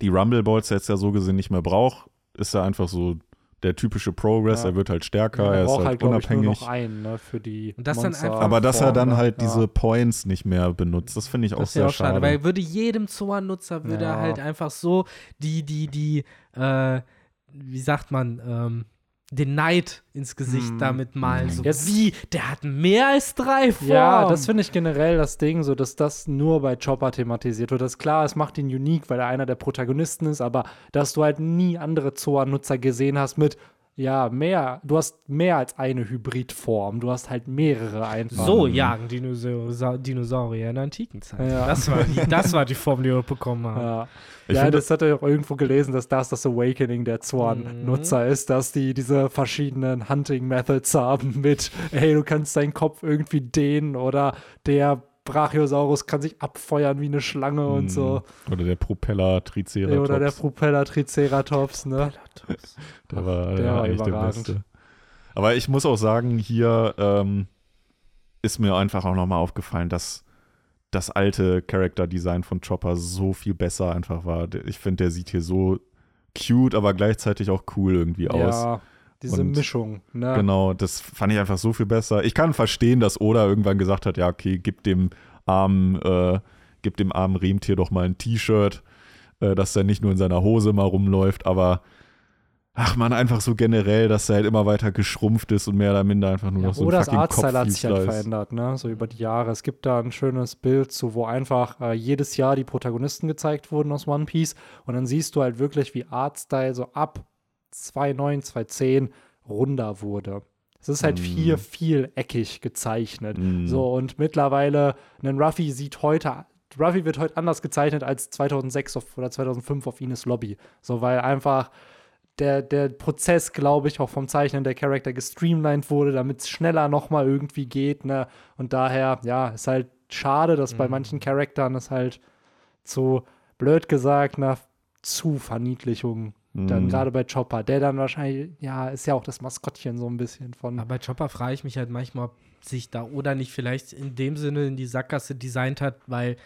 die Rumble Balls jetzt ja so gesehen nicht mehr braucht, ist ja einfach so der typische Progress, Ja. er wird halt stärker, er er ist braucht halt, halt, ich, unabhängig. noch einen ne, für die Und das dann einfach- aber dass er dann halt ne? diese Points nicht mehr benutzt, das finde ich auch Das sehr auch schade, schade. weil würde jedem Zoan-Nutzer würde Ja. halt einfach so die, die, die, äh, wie sagt man, ähm, den Neid ins Gesicht Hm. damit malen. So Jetzt- wie, der hat mehr als drei Formen. Ja, das finde ich generell das Ding, so dass das nur bei Chopper thematisiert wird. Das ist klar, es macht ihn unique, weil er einer der Protagonisten ist, aber dass du halt nie andere Zoa-Nutzer gesehen hast mit, ja, mehr, du hast mehr als eine Hybridform, du hast halt mehrere einfach. So jagen Dinosaurier, Dinosaurier in der antiken Zeit. Ja. Das, war die, das war die Form, die wir bekommen haben. Ja, Ich ja das hat er auch irgendwo gelesen, dass das das Awakening der Zoan-Nutzer ist, dass die diese verschiedenen Hunting-Methods haben mit, hey, du kannst deinen Kopf irgendwie dehnen oder der Brachiosaurus kann sich abfeuern wie eine Schlange und so. Hm. Oder der Propeller Triceratops. Oder der Propeller Triceratops, ne? Der war, Der der war eigentlich der. Beste. Aber ich muss auch sagen, hier ähm, ist mir einfach auch nochmal aufgefallen, dass das alte Character-Design von Chopper so viel besser einfach war. Ich finde, der sieht hier so cute, aber gleichzeitig auch cool irgendwie aus. Diese Und- Mischung, ne? Genau, das fand ich einfach so viel besser. Ich kann verstehen, dass Oda irgendwann gesagt hat, ja, okay, gib dem armen, äh, gib dem armen Rentier doch mal ein T-Shirt, äh, dass er nicht nur in seiner Hose mal rumläuft, aber ach man, einfach so generell, dass er halt immer weiter geschrumpft ist und mehr oder minder einfach nur Ja, noch so ein oder das Artstyle hat sich halt verändert, ne? So über die Jahre. Es gibt da ein schönes Bild zu, wo einfach äh, jedes Jahr die Protagonisten gezeigt wurden aus One Piece. Und dann siehst du halt wirklich, wie Artstyle so ab 2009, 2010 runder wurde. Es ist halt Mm. viel, viel eckig gezeichnet. Mm. So, und mittlerweile, ein Ruffy sieht heute, Ruffy wird heute anders gezeichnet als 2006 auf, oder 2005 auf Ines Lobby. So, weil einfach der, der Prozess, glaube ich, auch vom Zeichnen der Charakter gestreamlined wurde, damit es schneller nochmal irgendwie geht, ne? Und daher, ja, ist halt schade, dass bei manchen Charakteren es halt zu, blöd gesagt, nach zu Verniedlichung. Dann Mm. gerade bei Chopper, der dann wahrscheinlich, ja, ist ja auch das Maskottchen so ein bisschen von. Aber bei Chopper frage ich mich halt manchmal, ob sich da oder nicht vielleicht in dem Sinne in die Sackgasse designt hat, weil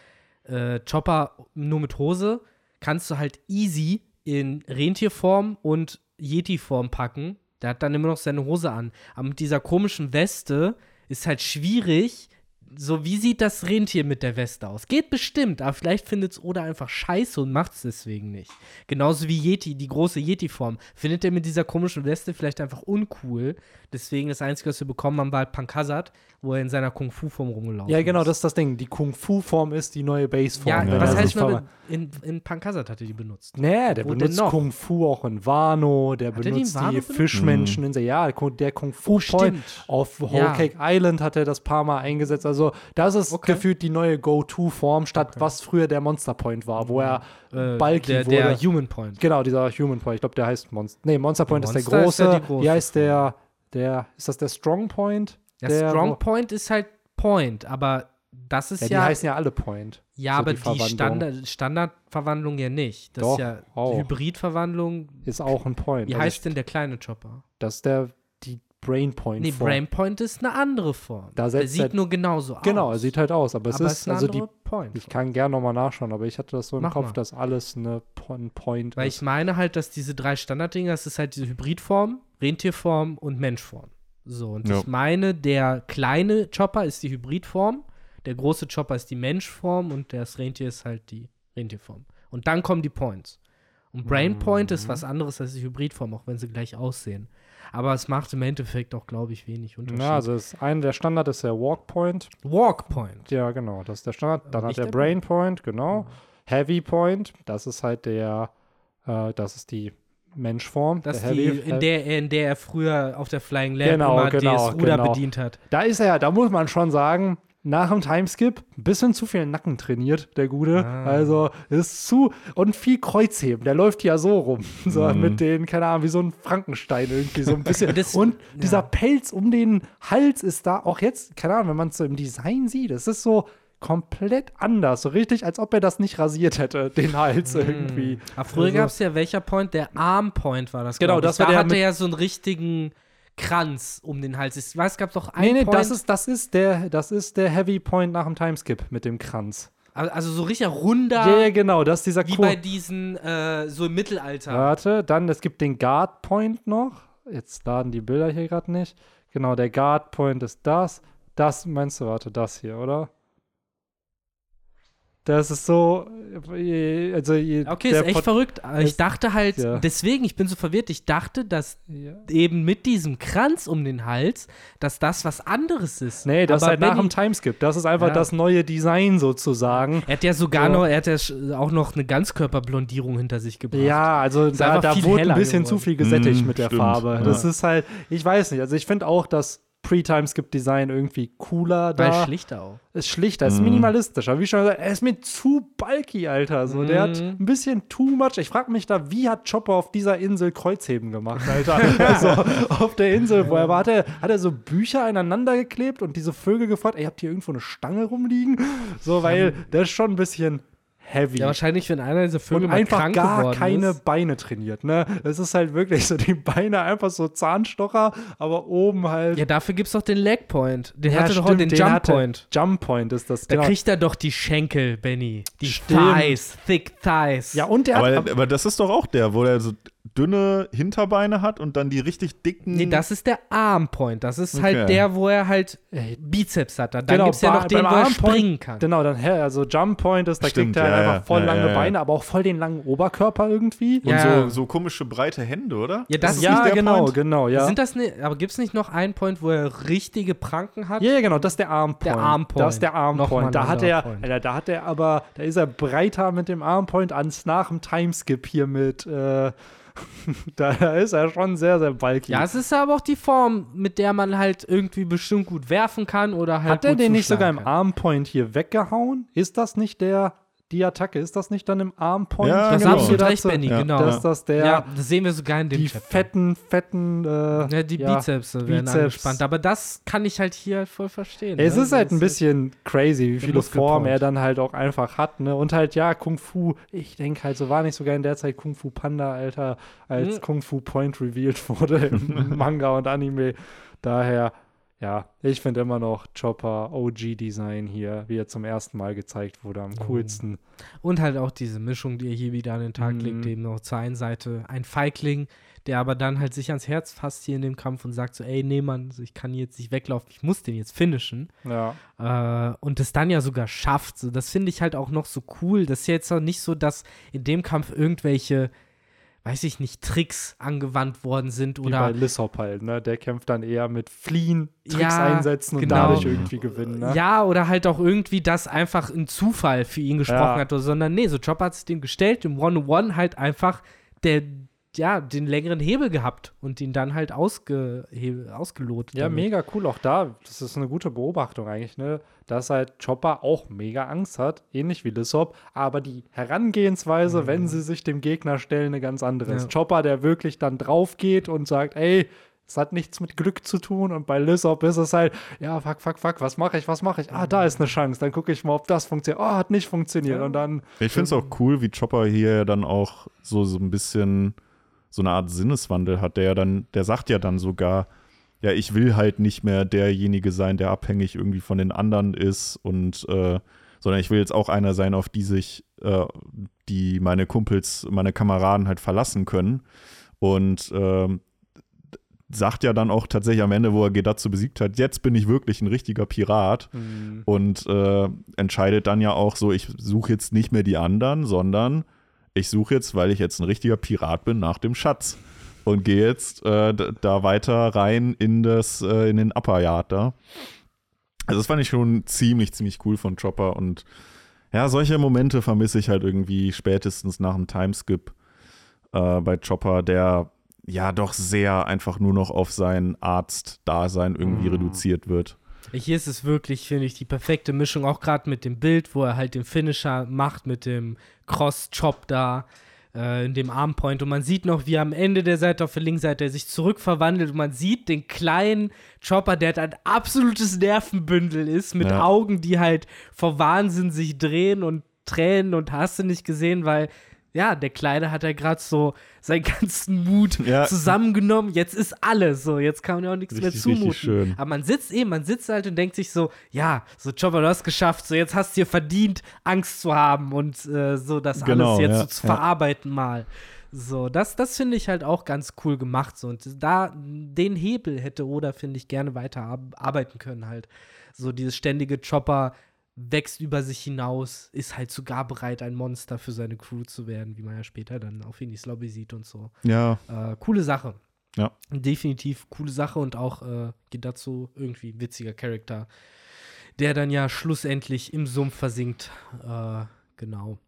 äh, Chopper nur mit Hose kannst du halt easy in Rentierform und Yeti-Form packen. Der hat dann immer noch seine Hose an. Aber mit dieser komischen Weste ist halt schwierig. So, wie sieht das Rentier mit der Weste aus? Geht bestimmt, aber vielleicht findet es Oda einfach scheiße und macht es deswegen nicht. Genauso wie Yeti, die große Yeti-Form. Findet er mit dieser komischen Weste vielleicht einfach uncool. Deswegen das Einzige, was wir bekommen haben, war halt Punk Hazard, wo er in seiner Kung-Fu-Form rumgelaufen ja, genau, ist. das ist das Ding. Die Kung-Fu-Form ist die neue Base-Form. Ja, wenn was heißt ver- in, in Punk Hazard hat er die benutzt. Nee, der Wo benutzt noch? Kung Fu auch in Wano, der Hat er die in benutzt die benutzt? Fischmenschen in der, ja, der Kung Fu Oh. Auf Whole Ja. Cake Island hat er das paar Mal eingesetzt. Also, das ist Okay. gefühlt die neue Go-To-Form, statt was früher der Monster Point war, wo er Äh, bulky der, wurde. der Human Point. genau, dieser Human Point. Ich glaube, der heißt Monster. Nee, Monster Point ist der Monster ist große. ja die große Wie heißt der, der, ist das der Strong Point? Der, Der, Strong wo- Point ist halt Point, aber das ist Ja, ja. die heißen ja alle Point. ja, so aber die die. Standard, Standardverwandlung ja nicht. Das Doch, ist ja auch. Hybridverwandlung. Ist auch ein Point. Wie Also heißt denn der kleine Chopper? Das ist der, die Brain Point. Nee, Form. Brain Point ist eine andere Form. Da der sieht er- nur genauso aus. Genau, er sieht halt aus, aber es aber ist, eine also die Point. Ich kann gerne nochmal nachschauen, aber ich hatte das so im Mach Kopf, mal. dass alles eine Po- ein Point Weil ist. ich meine halt, dass diese drei Standarddinger, das ist halt diese Hybridform, Rentierform und Menschform. So, und Ja. ich meine, der kleine Chopper ist die Hybridform, der große Chopper ist die Menschform und das Rentier ist halt die Rentierform. Und dann kommen die Points. Und Brain Point ist was anderes als die Hybridform, auch wenn sie gleich aussehen. Aber es macht im Endeffekt auch, glaube ich, wenig Unterschied. ja, also ist ein, der Standard ist der Walk Point. Walk Point. Ja, genau, das ist der Standard. Dann nicht hat der der Brain Point, genau. Heavy Point, das ist halt der, äh, das ist die Menschform. Das der ist die, in der, in der er früher auf der Flying Lamp Genau, genau, das Ruder genau. bedient hat. Da ist er ja, da muss man schon sagen, nach dem Timeskip ein bisschen zu viel Nacken trainiert, der Gute. Ah. Also ist zu und viel Kreuzheben. Der läuft ja so rum, so Mhm. mit den, keine Ahnung, wie so ein Frankenstein irgendwie so ein bisschen. Das- und dieser ja. Pelz um den Hals ist da auch jetzt, keine Ahnung, wenn man es so im Design sieht, es ist so komplett anders, so richtig, als ob er das nicht rasiert hätte, den Hals irgendwie. Aber früher Also- gab es ja welcher Point? Der Arm Point war das. Genau, ich. das war da der hatte ja so einen richtigen Kranz um den Hals. Ich weiß, es gab doch einen Nee, nee, Point. das ist, das ist der, das ist der Heavy Point nach dem Timeskip mit dem Kranz. also also so richtig runder, Ja, ja, genau, das ist dieser wie Kur- bei diesen, äh, so im Mittelalter. Warte, dann, es gibt den Guard Point noch. jetzt laden die Bilder hier gerade nicht. Genau, der Guard Point ist das. Das meinst du, warte, das hier, oder? Das ist so, äh, also Okay, der ist echt Pot- verrückt. Ich dachte halt, ja. deswegen, ich bin so verwirrt, ich dachte, dass Ja. eben mit diesem Kranz um den Hals, dass das was anderes ist. Nee, das ist halt nach dem Timeskip. Das ist einfach Ja. das neue Design sozusagen. Er hat ja sogar So. noch, er hat ja auch noch eine Ganzkörperblondierung hinter sich gebracht. Ja, also da, da wurde ein bisschen geworden. zu viel gesättigt Mm, mit der stimmt, Farbe. ja. Das ist halt, ich weiß nicht, also ich finde auch das Pre-Timeskip-Design irgendwie cooler Weil da. schlichter auch. ist schlichter, ist Mhm. minimalistischer. Wie schon gesagt, er ist mir zu bulky, Alter. So, der hat Mhm. ein bisschen too much. Ich frage mich da, wie hat Chopper auf dieser Insel Kreuzheben gemacht, Alter? also auf der Insel, wo er war, hat er, hat er so Bücher aneinander geklebt und diese Vögel gefragt, ey, habt ihr irgendwo eine Stange rumliegen? So, weil der ist schon ein bisschen heavy. Ja, wahrscheinlich, wenn einer dieser Vögel und mal einfach krank gar geworden keine ist. Beine trainiert, ne? Es ist halt wirklich so, die Beine einfach so Zahnstocher, aber oben halt. Ja, dafür gibt's doch den Leg Point. Den Ja, hatte doch auch stimmt, den den Jump hatte- Point. Jump Point ist das, Da genau. kriegt er doch die Schenkel, Benny. Die Stimmt. Thighs, thick Thighs. Ja, und der hat. Aber, aber das ist doch auch der, wo der so dünne Hinterbeine hat und dann die richtig dicken. Nee, das ist der Arm Point. Das ist Okay. halt der, wo er halt Ey, Bizeps hat. Dann Genau, gibt's ja bei- noch den, wo er Arm Point- springen kann. Genau, dann hä, also Jump Point ist, da Stimmt, kriegt er ja, einfach ja, voll ja, lange ja, ja. Beine, aber auch voll den langen Oberkörper irgendwie. und Ja. so, so komische breite Hände, oder? Ja, das ist ja, nicht der genau, Point? genau, ja. Sind das ne, aber gibt's nicht noch einen Point, wo er richtige Pranken hat? ja, ja, genau, das ist der Arm Point. Der Arm Point. Das ist der Arm Nochmal ein Point. Da hat er, Point. Alter, da hat er aber, da ist er breiter mit dem Arm Point als nach dem Timeskip hier mit, äh, da ist er schon sehr, sehr bulky. Ja, es ist aber auch die Form, mit der man halt irgendwie bestimmt gut werfen kann oder halt hat er den nicht sogar im kann. Arm Point hier weggehauen? Ist das nicht der, die Attacke, ist das nicht dann im Arm Point? Ja, Das ist genau. absolut Hier recht? Benny, Ja. genau. Dass das der, ja, das sehen wir sogar in dem die Chapter. fetten, fetten, äh, Ja, die ja, Bizeps werden Bizeps. angespannt. Aber das kann ich halt hier voll verstehen. Es ne? ist halt Das ein bisschen crazy, wie viele. Formen er dann halt auch einfach hat, ne? Und halt, ja, Kung Fu, ich denke halt, so war nicht sogar in der Zeit Kung Fu Panda, Alter, als Mhm. Kung Fu Point revealed wurde im Manga und Anime. Daher, ja, ich finde immer noch Chopper OG-Design hier, wie er zum ersten Mal gezeigt wurde, am Oh. coolsten. Und halt auch diese Mischung, die er hier wieder an den Tag Mhm. legt, eben noch zur einen Seite ein Feigling, der aber dann halt sich ans Herz fasst hier in dem Kampf und sagt so, ey, nee, Mann, ich kann jetzt nicht weglaufen, ich muss den jetzt finishen. Ja. Äh, und es dann ja sogar schafft. So, das finde ich halt auch noch so cool. Das ist jetzt auch nicht so, dass in dem Kampf irgendwelche, weiß ich nicht, Tricks angewandt worden sind Wie oder bei Lissop halt, ne? Der kämpft dann eher mit Fliehen, Tricks Ja, einsetzen und genau. dadurch irgendwie gewinnen, ne? Ja, oder halt auch irgendwie das einfach ein Zufall für ihn gesprochen Ja. hat, oder, sondern nee, so Chopper hat sich dem gestellt, im One-on-One halt einfach der, ja, den längeren Hebel gehabt und ihn dann halt ausge, ausgelotet. Ja, damit. mega cool. Auch da, das ist eine gute Beobachtung eigentlich, ne? Dass halt Chopper auch mega Angst hat, ähnlich wie Lissop, aber die Herangehensweise, wenn sie sich dem Gegner stellen, eine ganz andere ist. Ja. Chopper, der wirklich dann drauf geht und sagt, ey, es hat nichts mit Glück zu tun und bei Lissop ist es halt, ja, fuck, fuck, fuck, was mache ich, was mache ich? Ah, da ist eine Chance, dann gucke ich mal, ob das funktioniert. Oh, hat nicht funktioniert und dann, Ich finde es auch cool, wie Chopper hier ja dann auch so, so ein bisschen so eine Art Sinneswandel hat. Der ja dann, der sagt ja dann sogar, ja, ich will halt nicht mehr derjenige sein, der abhängig irgendwie von den anderen ist und äh, sondern ich will jetzt auch einer sein, auf die sich äh, die meine Kumpels, meine Kameraden halt verlassen können. Und ähm, sagt ja dann auch tatsächlich am Ende, wo er Gedatsu besiegt hat, jetzt bin ich wirklich ein richtiger Pirat und äh, entscheidet dann ja auch so, ich suche jetzt nicht mehr die anderen, sondern ich suche jetzt, weil ich jetzt ein richtiger Pirat bin, nach dem Schatz und gehe jetzt äh, da weiter rein in das äh, in den Upper Yard da. Also das fand ich schon ziemlich ziemlich cool von Chopper und ja, solche Momente vermisse ich halt irgendwie spätestens nach dem Timeskip äh, bei Chopper, der ja doch sehr einfach nur noch auf sein Arztdasein irgendwie Mhm. reduziert wird. Hier ist es wirklich, finde ich, die perfekte Mischung, auch gerade mit dem Bild, wo er halt den Finisher macht mit dem Cross-Chop da äh, in dem Armpoint. Und man sieht noch, wie am Ende der Seite auf der linken Seite er sich zurückverwandelt und man sieht den kleinen Chopper, der halt ein absolutes Nervenbündel ist, mit Ja. Augen, die halt vor Wahnsinn sich drehen und Tränen und hast du nicht gesehen, weil ja, der Kleine hat ja gerade so seinen ganzen Mut Ja. zusammengenommen. Jetzt ist alles so. Jetzt kann man ja auch nichts Richtig, mehr zumuten. schön. Aber man sitzt eben, man sitzt halt und denkt sich so, ja, so Chopper, du hast geschafft, so jetzt hast du dir verdient, Angst zu haben und äh, so das Genau, alles jetzt ja, so zu verarbeiten mal. So, das, das finde ich halt auch ganz cool gemacht. So. Und da, den Hebel hätte Oda, finde ich, gerne weiter ar- arbeiten können halt. So dieses ständige Chopper wächst über sich hinaus, ist halt sogar bereit, ein Monster für seine Crew zu werden, wie man ja später dann auf Inis Lobby sieht und so. Ja, Äh, coole Sache. Ja. Definitiv coole Sache und auch äh, geht dazu irgendwie witziger Charakter, der dann ja schlussendlich im Sumpf versinkt. Äh, genau.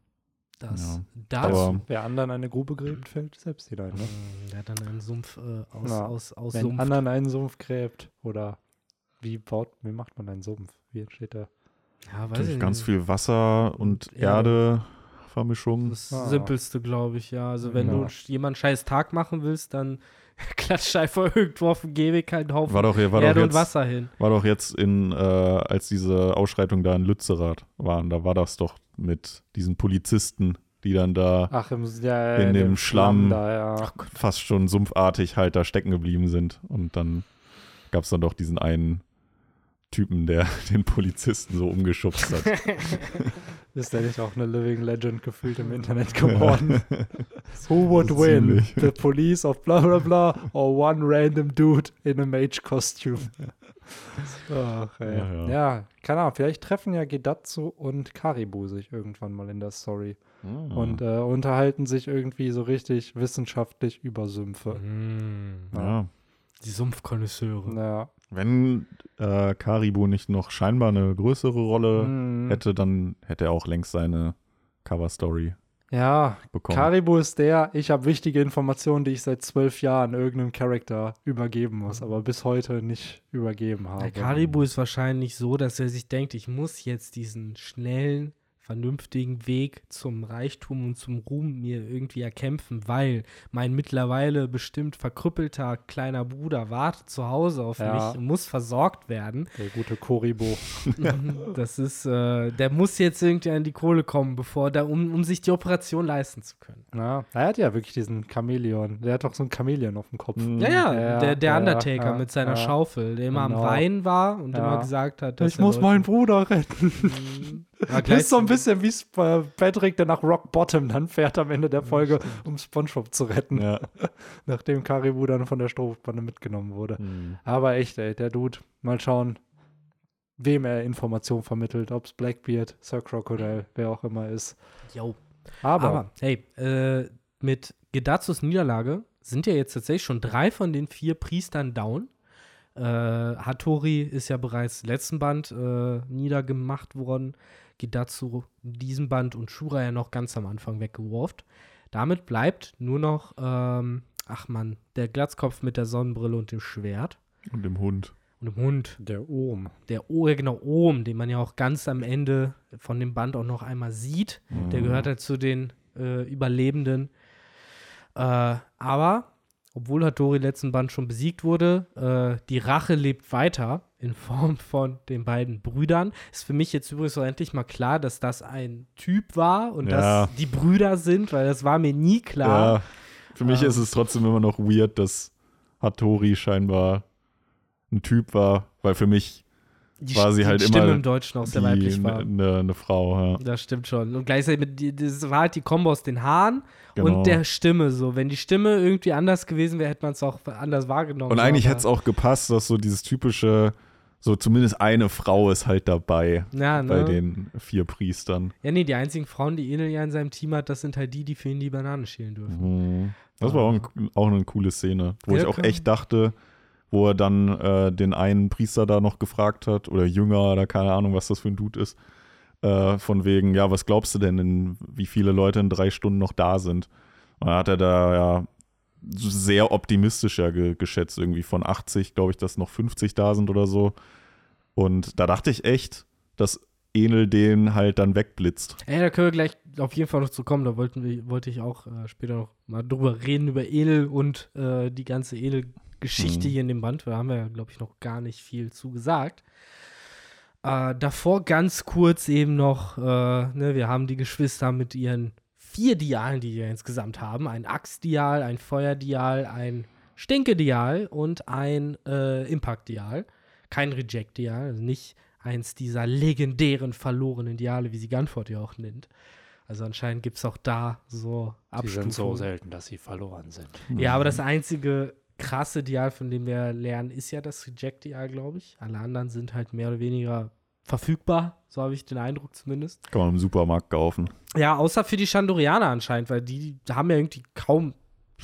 Das. Ja. Dazu. Aber- Wer anderen eine Grube gräbt, fällt selbst hinein. Ne? Mm, Der hat dann einen Sumpf äh, aus, Ja. aus, aus Wenn Sumpf. anderen einen Sumpf gräbt oder wie baut, wie macht man einen Sumpf? Wie entsteht der? Ja, weiß durch ich ganz nicht. viel Wasser und Ja. Erde-Vermischung. Das Ah. Simpelste, glaube ich, ja. Also, wenn Ja. du sch- jemand scheiß Tag machen willst, dann klatscht einfach irgendwo auf dem Gehweg halt einen Haufen War doch, war doch Erde und jetzt, Wasser hin. war doch jetzt in, äh, als diese Ausschreitung da in Lützerath waren, da war das doch mit diesen Polizisten, die dann da Ach, im, ja, In dem Schlamm. da, ja. fast schon sumpfartig halt da stecken geblieben sind. Und dann gab es dann doch diesen einen Typen, der den Polizisten so umgeschubst hat. Ist der nicht auch eine Living Legend gefühlt im Internet geworden? Who would win? ziemlich. The police of bla bla bla or one random dude in a mage costume? Ach, ey. Ja, Ja, ja. keine Ahnung. Vielleicht treffen ja Gedatsu und Karibu sich irgendwann mal in der Story Ah. und äh, unterhalten sich irgendwie so richtig wissenschaftlich über Sümpfe. Mm, ja. die Sumpfkonnoisseure. Ja. Wenn äh, Karibu nicht noch scheinbar eine größere Rolle Mhm. hätte, dann hätte er auch längst seine Cover-Story Ja, bekommen. Karibu ist der, ich habe wichtige Informationen, die ich seit zwölf Jahren irgendeinem Charakter übergeben muss, aber bis heute nicht übergeben habe. Der Karibu ist wahrscheinlich so, dass er sich denkt, ich muss jetzt diesen schnellen, vernünftigen Weg zum Reichtum und zum Ruhm mir irgendwie erkämpfen, weil mein mittlerweile bestimmt verkrüppelter kleiner Bruder wartet zu Hause auf Ja. mich und muss versorgt werden. Der gute Koribo. Das ist, äh, der muss jetzt irgendwie an die Kohle kommen, bevor da, um, um sich die Operation leisten zu können. Ja, er hat ja wirklich diesen Chamäleon. Der hat doch so ein Chamäleon auf dem Kopf. Mhm. Ja, ja, Ja, der, der ja, Undertaker ja, mit seiner ja. Schaufel, der immer Genau. am Wein war und Ja. immer gesagt hat, dass Ich er muss meinen Bruder retten. Ja, Das ist so ein bisschen wie Patrick, der nach Rock Bottom dann fährt am Ende der Folge, um Spongebob zu retten, Ja. nachdem Karibu dann von der Strohbande mitgenommen wurde. Mhm. Aber echt, ey, der Dude, mal schauen, wem er Informationen vermittelt, ob es Blackbeard, Sir Crocodile, wer auch immer ist. Jo. Aber, Aber, hey, äh, mit Gedatsus Niederlage sind ja jetzt tatsächlich schon drei von den vier Priestern down. Äh, Hattori ist ja bereits letzten Band äh, niedergemacht worden. Gedatsu in diesem Band und Shura ja noch ganz am Anfang weggeworfen. Damit bleibt nur noch, ähm, ach man, der Glatzkopf mit der Sonnenbrille und dem Schwert Und dem Hund. und dem Hund. der Ohm. Der O, ja, genau, Ohm, den man ja auch ganz am Ende von dem Band auch noch einmal sieht. Der Mhm. gehört halt zu den äh, Überlebenden. Äh, aber, obwohl Hattori letzten Band schon besiegt wurde, äh, die Rache lebt weiter in Form von den beiden Brüdern. Ist für mich jetzt übrigens auch endlich mal klar, dass das ein Typ war und Ja. dass die Brüder sind, weil das war mir nie klar. Ja, für mich Ähm. ist es trotzdem immer noch weird, dass Hattori scheinbar ein Typ war, weil für mich Die, war sie halt Stimme immer im Deutschen auch sehr weiblich war. eine ne Frau. Ja. Das stimmt schon. Und gleichzeitig mit, das war halt die Kombo aus den Haaren Genau. und der Stimme so. Wenn die Stimme irgendwie anders gewesen wäre, hätte man es auch anders wahrgenommen. Und eigentlich hätte es auch gepasst, dass so dieses typische, so zumindest eine Frau ist halt dabei ja, ne? bei den vier Priestern. Ja, nee, die einzigen Frauen, die Enel ja in seinem Team hat, das sind halt die, die für ihn die Bananen schälen dürfen. Mhm. Das war auch, ein, auch eine coole Szene, wo Ja, ich auch kann- echt dachte, wo er dann äh, den einen Priester da noch gefragt hat, oder Jünger, oder keine Ahnung, was das für ein Dude ist, äh, von wegen, ja, was glaubst du denn, in, wie viele Leute in drei Stunden noch da sind? Und dann hat er da ja sehr optimistisch ja ge geschätzt, irgendwie von 80, glaube ich, dass noch 50 da sind oder so. Und da dachte ich echt, dass Enel den halt dann wegblitzt. Ey, da können wir gleich auf jeden Fall noch zu kommen. Da wollten wir, wollte ich auch äh, später noch mal drüber reden, über Enel und äh, die ganze Enel-Geschichte Mhm. hier in dem Band. Da haben wir ja, glaube ich, noch gar nicht viel zu gesagt. Äh, davor ganz kurz eben noch, äh, ne, wir haben die Geschwister mit ihren vier Dialen, die wir insgesamt haben. Ein Axtdial, ein Feuerdial, ein Stinkedial und ein äh, Impact-Dial. Kein Reject-Dial, also nicht eins dieser legendären verlorenen Diale, wie sie Gunford ja auch nennt. Also anscheinend gibt es auch da so Die Abstufungen. sind so selten, dass sie verloren sind. Ja, aber das einzige krasse Dial, von dem wir lernen, ist ja das Reject-Dial, glaube ich. Alle anderen sind halt mehr oder weniger verfügbar, so habe ich den Eindruck zumindest. Kann man im Supermarkt kaufen. Ja, außer für die Chandorianer anscheinend, weil die haben ja irgendwie kaum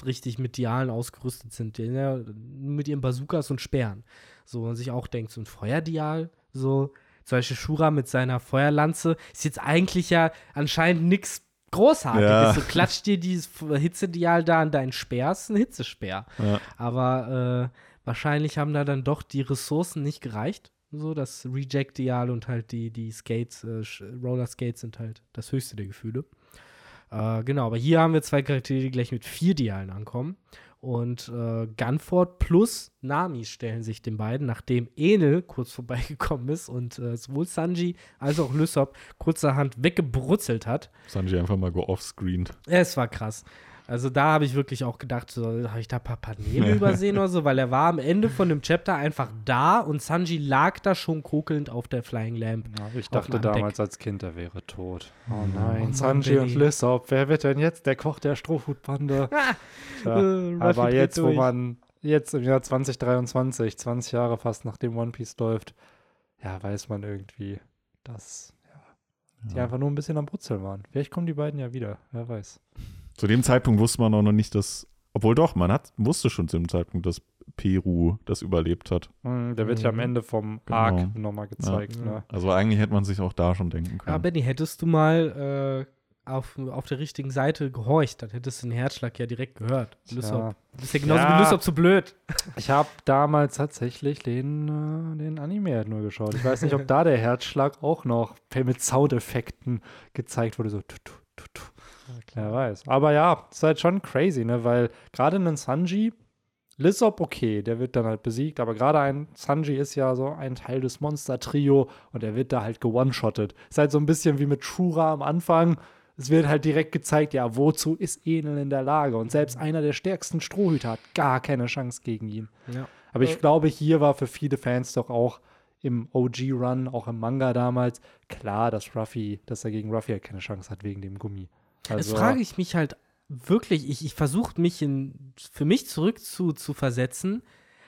richtig mit Dialen ausgerüstet sind. Die ja mit ihren Bazookas und Speeren. So, und sich auch denkt, so ein Feuerdial, so, zum Beispiel Shura mit seiner Feuerlanze, ist jetzt eigentlich ja anscheinend nichts Großartiges. Ja. So klatscht dir dieses Hitzedial da an deinen Speer, ist ein Hitzespeer. Ja. Aber äh, wahrscheinlich haben da dann doch die Ressourcen nicht gereicht. So, das Reject-Dial und halt die, die Skates, äh, Roller Skates sind halt das höchste der Gefühle. Äh, genau, aber hier haben wir zwei Charaktere, die gleich mit vier Dialen ankommen. Und äh, Gunford plus Nami stellen sich den beiden, nachdem Enel kurz vorbeigekommen ist und äh, sowohl Sanji als auch Lysop kurzerhand weggebrutzelt hat. Sanji einfach mal go-offscreened. Es war krass. Also da habe ich wirklich auch gedacht, so, habe ich da ein paar Paneele übersehen oder so, weil er war am Ende von dem Chapter einfach da und Sanji lag da schon kokelnd auf der Flying Lamp. Ja, ich dachte damals als Kind, er wäre tot. Oh Oh nein, Mann, Sanji und Benny. Lissop, wer wird denn jetzt der Koch der Strohhutbande? Tja, Äh, aber jetzt, wo man, jetzt im Jahr 2023, 20 Jahre fast nachdem One Piece läuft, ja, weiß man irgendwie, dass ja, die Ja. einfach nur ein bisschen am Brutzeln waren. Vielleicht kommen die beiden ja wieder, wer weiß. Zu dem Zeitpunkt wusste man auch noch nicht, dass. Obwohl doch, man hat, wusste schon zu dem Zeitpunkt, dass Peru das überlebt hat. Hm, der wird ja am Mhm. Ende vom Genau. Arc nochmal gezeigt. Ja. Ne? Also eigentlich hätte man sich auch da schon denken Ja, können. Benny, hättest du mal äh, auf, auf der richtigen Seite gehorcht, dann hättest du den Herzschlag ja direkt gehört. Lysop. Ja. Du bist ja genauso Ja. wie Lysop zu blöd. Ich habe damals tatsächlich den, äh, den Anime halt nur geschaut. Ich weiß nicht, ob da der Herzschlag auch noch mit Soundeffekten gezeigt wurde. So, tu, tu, tu. Wer weiß. Aber ja, ist halt schon crazy, ne? Weil gerade ein Sanji, Lissop, okay, der wird dann halt besiegt, aber gerade ein Sanji ist ja so ein Teil des Monster-Trio und der wird da halt gewone-shottet. Ist halt so ein bisschen wie mit Shura am Anfang. Es wird halt direkt gezeigt, ja, wozu ist Enel in der Lage? Und selbst einer der stärksten Strohhüter hat gar keine Chance gegen ihn. Ja. Aber ich glaube, hier war für viele Fans doch auch im OG-Run, auch im Manga damals, klar, dass Ruffy, dass er gegen Ruffy halt keine Chance hat wegen dem Gummi. Also, frage ich mich halt wirklich, ich, ich versuche mich in, für mich zurück zu, zu versetzen.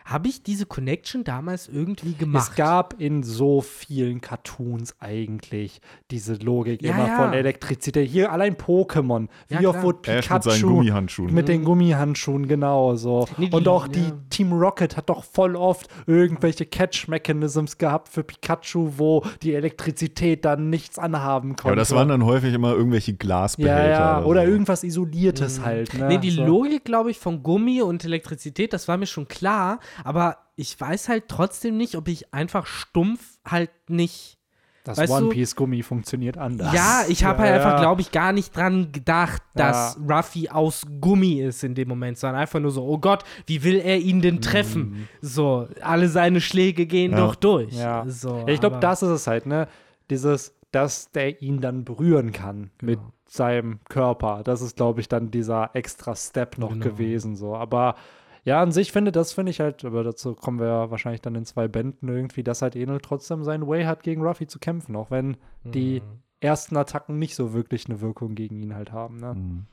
Habe ich diese Connection damals irgendwie gemacht? es gab in so vielen Cartoons eigentlich diese Logik Ja, immer ja. von Elektrizität. Hier allein Pokémon. Ja, Wie oft wurde Ash mit seinen Pikachu Gummihandschuhen. mit den Gummihandschuhen, genau so. Nee, Und auch die. Team Rocket hat doch voll oft irgendwelche Catch-Mechanisms gehabt für Pikachu, wo die Elektrizität dann nichts anhaben konnte. Ja, aber das waren dann häufig immer irgendwelche Glasbehälter. Ja, ja, oder so. irgendwas Isoliertes halt. Ne? Nee, die so. Logik, glaube ich, von Gummi und Elektrizität, das war mir schon klar, aber ich weiß halt trotzdem nicht, ob ich einfach stumpf halt nicht. Das weißt One Piece Gummi funktioniert anders. Ja, ich habe halt Ja, einfach, ja. glaube ich, gar nicht dran gedacht, dass Ja. Ruffy aus Gummi ist in dem Moment, sondern einfach nur so, oh Gott, wie will er ihn denn treffen? So, alle seine Schläge gehen Ja. doch durch. Ja. So, ich glaube, das ist es halt, ne? Dieses, dass der ihn dann berühren kann mit Genau. seinem Körper. Das ist, glaube ich, dann dieser extra Step noch Genau. gewesen. So. Aber ja, an sich finde das finde ich halt, aber dazu kommen wir ja wahrscheinlich dann in zwei Bänden irgendwie, dass halt Enel trotzdem seinen Way hat, gegen Ruffy zu kämpfen, auch wenn die Mhm. ersten Attacken nicht so wirklich eine Wirkung gegen ihn halt haben. Ne? Mhm.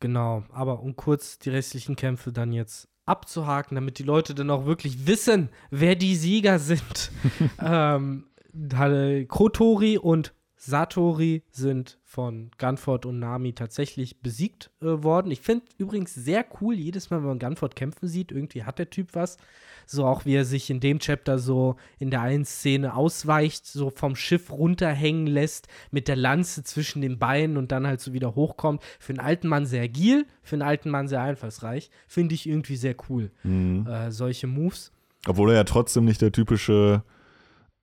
Genau, aber um kurz die restlichen Kämpfe dann jetzt abzuhaken, damit die Leute dann auch wirklich wissen, wer die Sieger sind. ähm, hatte Kotori und Satori sind von Gunford und Nami tatsächlich besiegt äh, worden. Ich finde übrigens sehr cool, jedes Mal, wenn man Gunford kämpfen sieht, irgendwie hat der Typ was. So auch wie er sich in dem Chapter so in der einen Szene ausweicht, so vom Schiff runterhängen lässt, mit der Lanze zwischen den Beinen und dann halt so wieder hochkommt. Für einen alten Mann sehr agil, für einen alten Mann sehr einfallsreich. Finde ich irgendwie sehr cool, Mhm. äh, solche Moves. Obwohl er ja trotzdem nicht der typische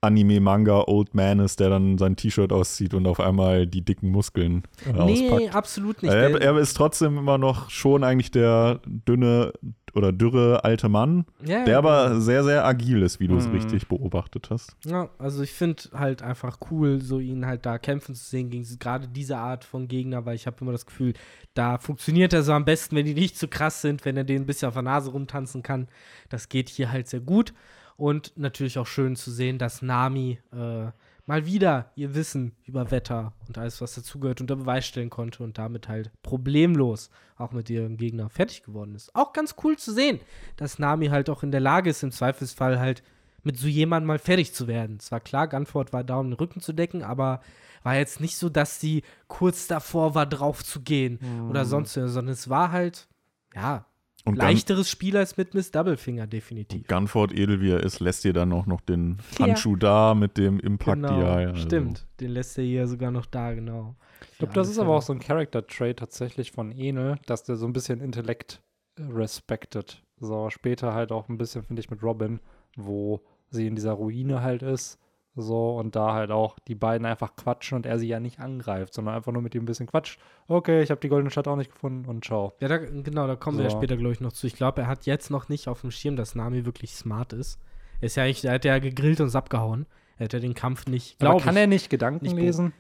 Anime-Manga-Old Man ist, der dann sein T-Shirt auszieht und auf einmal die dicken Muskeln äh, nee, auspackt. absolut nicht. Er, er ist trotzdem immer noch schon eigentlich der dünne oder dürre alte Mann, ja, der ja, aber sehr, sehr agil ist, wie du es Mhm. richtig beobachtet hast. Ja, also ich finde halt einfach cool, so ihn halt da kämpfen zu sehen gegen gerade diese Art von Gegner, weil ich habe immer das Gefühl, da funktioniert er so am besten, wenn die nicht zu krass sind, wenn er denen ein bisschen auf der Nase rumtanzen kann. Das geht hier halt sehr gut. Und natürlich auch schön zu sehen, dass Nami äh, mal wieder ihr Wissen über Wetter und alles, was dazugehört, unter Beweis stellen konnte und damit halt problemlos auch mit ihrem Gegner fertig geworden ist. Auch ganz cool zu sehen, dass Nami halt auch in der Lage ist, im Zweifelsfall halt mit so jemandem mal fertig zu werden. Zwar klar, Gunford war da, um den Rücken zu decken, aber war jetzt nicht so, dass sie kurz davor war, drauf zu gehen Mhm. oder sonst, was, sondern es war halt, ja, Und leichteres Spiel als mit Miss Doublefinger, definitiv. Gunford, edel wie er ist, lässt dir dann auch noch den Ja. Handschuh da mit dem Impact Genau, DI. Also. stimmt. Den lässt er hier sogar noch da, genau. Ich glaube, das ist aber auch so ein Character-Trait tatsächlich von Enel, dass der so ein bisschen Intellekt äh, respected. So, später halt auch ein bisschen, finde ich, mit Robin, wo sie in dieser Ruine halt ist. So, und da halt auch die beiden einfach quatschen und er sie ja nicht angreift, sondern einfach nur mit ihm ein bisschen quatscht. Okay, ich habe die goldene Stadt auch nicht gefunden und ciao. Ja, da, genau, da kommen wir ja So. später, glaube ich, noch zu. Ich glaube, er hat jetzt noch nicht auf dem Schirm, dass Nami wirklich smart ist. Er ist ja er hat ja gegrillt und ist abgehauen. Er hat ja den Kampf nicht, Aber glaube kann ich. er nicht Gedanken nicht lesen?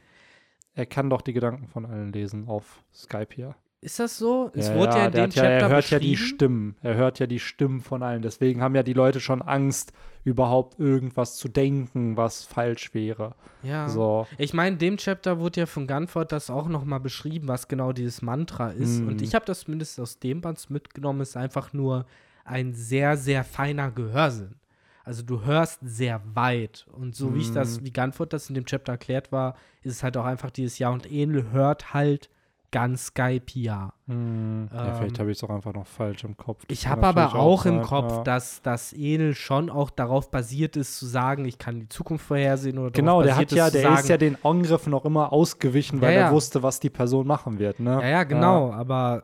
Er kann doch die Gedanken von allen lesen auf Skype hier. Ist das so? Es Ja, wurde ja in dem hat ja, Chapter er hört ja die. Stimmen. Er hört ja die Stimmen von allen. Deswegen haben ja die Leute schon Angst, überhaupt irgendwas zu denken, was falsch wäre. Ja. So. Ich meine, in dem Chapter wurde ja von Gunford das auch noch mal beschrieben, was genau dieses Mantra ist. Mhm. Und ich habe das zumindest aus dem Band mitgenommen, ist einfach nur ein sehr, sehr feiner Gehörsinn. Also du hörst sehr weit. Und so wie ich das, wie Gunford das in dem Chapter erklärt war, ist es halt auch einfach dieses Ja und Ähnel hört halt ganz Skype ja. Hm. ja, vielleicht Ähm, habe ich es auch einfach noch falsch im Kopf. Das Ich habe aber natürlich auch im Kopf, ja. dass das Enel schon auch darauf basiert ist, zu sagen, ich kann die Zukunft vorhersehen oder Genau, der hat ja, ist, der ist sagen, ja den Angriffen noch immer ausgewichen, weil Ja, ja. er wusste, was die Person machen wird. Ne? Ja, ja, genau, aber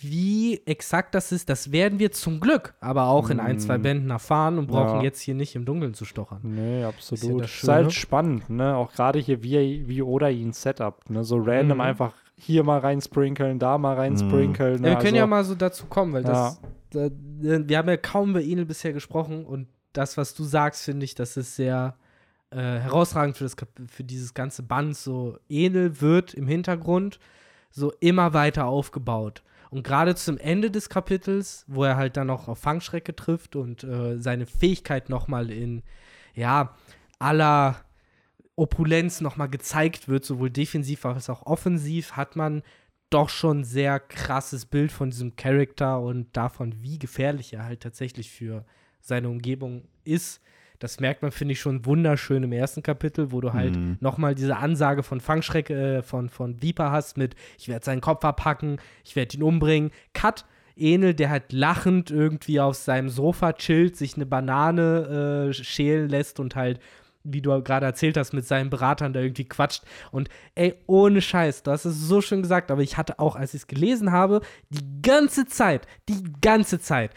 wie exakt das ist, das werden wir zum Glück aber auch in ein, zwei Mm. Bänden erfahren und brauchen Ja. jetzt hier nicht im Dunkeln zu stochern. Nee, absolut. das Ist, halt spannend, ne? Auch gerade hier, wie, wie Oda ihn setupt, ne? So random Mhm. einfach hier mal reinsprinkeln, da mal reinsprinkeln. Ne? Ja, wir können also, ja mal so dazu kommen, weil Ja. das, da, wir haben ja kaum über Enel bisher gesprochen und das, was du sagst, finde ich, das ist sehr äh, herausragend für, das, für dieses ganze Band. So, Enel wird im Hintergrund so immer weiter aufgebaut. Und gerade zum Ende des Kapitels, wo er halt dann auch auf Fangschrecke trifft und äh, seine Fähigkeit nochmal in, ja, aller Opulenz nochmal gezeigt wird, sowohl defensiv als auch offensiv, hat man doch schon ein sehr krasses Bild von diesem Charakter und davon, wie gefährlich er halt tatsächlich für seine Umgebung ist. Das merkt man, finde ich, schon wunderschön im ersten Kapitel, wo du halt Mhm. nochmal diese Ansage von Fangschreck, äh, von, von Viper hast mit, ich werde seinen Kopf abhacken, ich werde ihn umbringen. Cut, Enel, der halt lachend irgendwie auf seinem Sofa chillt, sich eine Banane äh, schälen lässt und halt, wie du gerade erzählt hast, mit seinen Beratern da irgendwie quatscht. Und ey, ohne Scheiß, du hast es so schön gesagt, aber ich hatte auch, als ich es gelesen habe, die ganze Zeit, die ganze Zeit,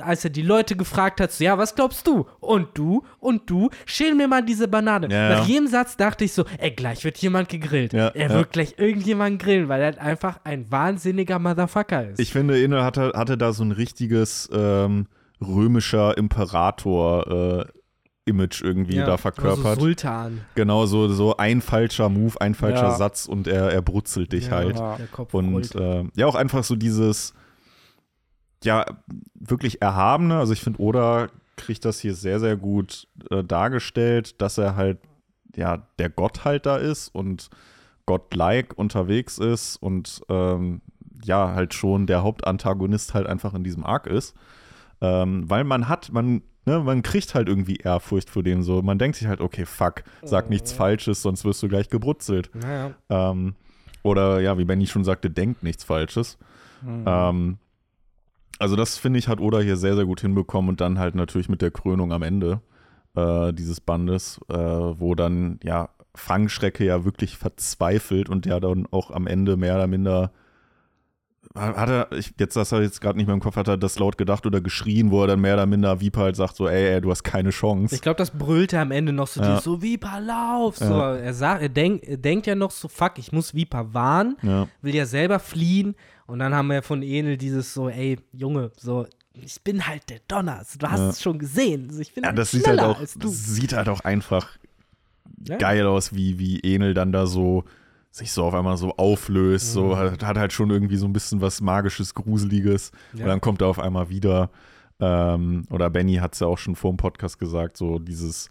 als er die Leute gefragt hat, so, ja, was glaubst du? Und du? Und du? Schäl mir mal diese Banane. Ja, Nach jedem Satz dachte ich so, ey, gleich wird jemand gegrillt. Ja, er ja. wird gleich irgendjemand grillen, weil er halt einfach ein wahnsinniger Motherfucker ist. Ich finde, Inne hatte, hatte da so ein richtiges ähm, römischer Imperator äh, Image irgendwie Ja, da also verkörpert. Sultan. genau, so, so ein falscher Move, ein falscher Ja. Satz und er, er brutzelt dich Ja, halt. Ja. Der Kopf Und äh, ja, auch einfach so dieses, ja, wirklich Erhabene. Also ich finde, Oda kriegt das hier sehr, sehr gut äh, dargestellt, dass er halt, ja, der Gott halt da ist und Gott-like unterwegs ist und ähm, ja, halt schon der Hauptantagonist halt einfach in diesem Arc ist. Ähm, weil man hat, man, ne, man kriegt halt irgendwie Ehrfurcht für den so. Man denkt sich halt, okay, fuck, sag nichts Falsches, sonst wirst du gleich gebrutzelt. Naja. Ähm, oder ja, wie Benny schon sagte, denkt nichts Falsches. Mhm. Ähm, also das finde ich, hat Oda hier sehr, sehr gut hinbekommen und dann halt natürlich mit der Krönung am Ende äh, dieses Bandes, äh, wo dann ja Fangschrecke ja wirklich verzweifelt und der dann auch am Ende mehr oder minder hat er, ich, jetzt das er jetzt gerade nicht mehr im Kopf, hat er das laut gedacht oder geschrien, wo er dann mehr oder minder Viper halt sagt so, ey, ey du hast keine Chance. Ich glaube, das brüllt er am Ende noch so, Ja. dieses so Viper, lauf! So, Ja. er, sagt, er, denk, er denkt ja noch so, fuck, ich muss Viper warnen, ja. will ja selber fliehen. Und dann haben wir von Enel dieses so, ey, Junge, so, ich bin halt der Donner. Also, du hast Ja. es schon gesehen. Also, ich bin ja, halt das sieht halt, auch, das sieht halt auch einfach geil aus, wie, wie Enel dann da so sich so auf einmal so auflöst, so Mhm. hat, hat halt schon irgendwie so ein bisschen was Magisches, Gruseliges Ja. und dann kommt er auf einmal wieder ähm, oder Benny hat es ja auch schon vor dem Podcast gesagt, so dieses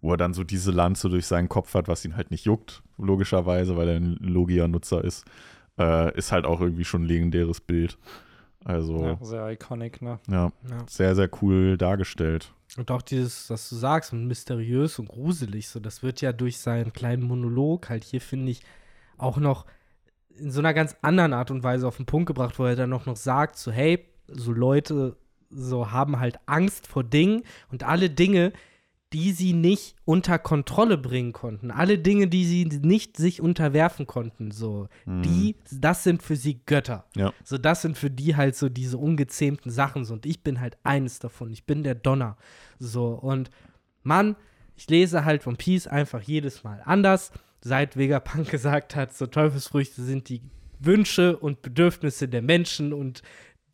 wo er dann so diese Lanze durch seinen Kopf hat, was ihn halt nicht juckt, logischerweise, weil er ein Logia-Nutzer ist, äh, ist halt auch irgendwie schon ein legendäres Bild. Also, Ja, sehr iconic, ne? ja, Ja. sehr, sehr cool dargestellt. Und auch dieses, was du sagst, und mysteriös und gruselig, so, das wird ja durch seinen kleinen Monolog halt hier, finde ich, auch noch in so einer ganz anderen Art und Weise auf den Punkt gebracht, wo er dann noch, noch sagt, so, hey, so Leute so haben halt Angst vor Dingen und alle Dinge, die sie nicht unter Kontrolle bringen konnten, alle Dinge, die sie nicht sich unterwerfen konnten, so, die, das sind für sie Götter. Ja. So, das sind für die halt so diese ungezähmten Sachen. So, und ich bin halt eines davon. Ich bin der Donner. So, und Mann, ich lese halt One Piece einfach jedes Mal anders. Seit Vegapunk gesagt hat, so Teufelsfrüchte sind die Wünsche und Bedürfnisse der Menschen und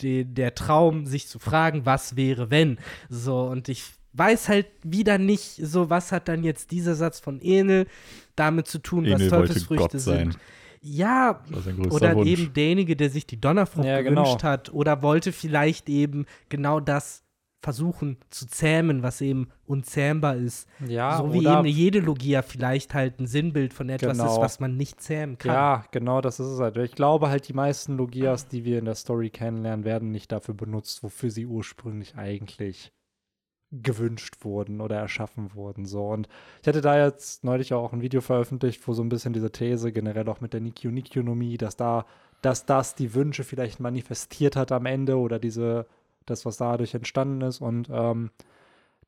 die, der Traum, sich zu fragen, was wäre, wenn. So, und ich weiß halt wieder nicht, so, was hat dann jetzt dieser Satz von Enel damit zu tun, was Enel wollte Teufelsfrüchte sind. Ja, oder Wunsch. eben derjenige, der sich die Donnerfrucht Ja, gewünscht genau. hat oder wollte vielleicht eben genau das versuchen zu zähmen, was eben unzähmbar ist. Ja, so wie eben jede Logia vielleicht halt ein Sinnbild von etwas ist, Genau. was man nicht zähmen kann. Ja, genau, das ist es halt. Ich glaube halt, die meisten Logias, die wir in der Story kennenlernen, werden nicht dafür benutzt, wofür sie ursprünglich eigentlich gewünscht wurden oder erschaffen wurden. So. Und ich hatte da jetzt neulich auch ein Video veröffentlicht, wo so ein bisschen diese These generell auch mit der Nikio Nikionomie, dass da, dass das die Wünsche vielleicht manifestiert hat am Ende oder diese, das, was dadurch entstanden ist und ähm,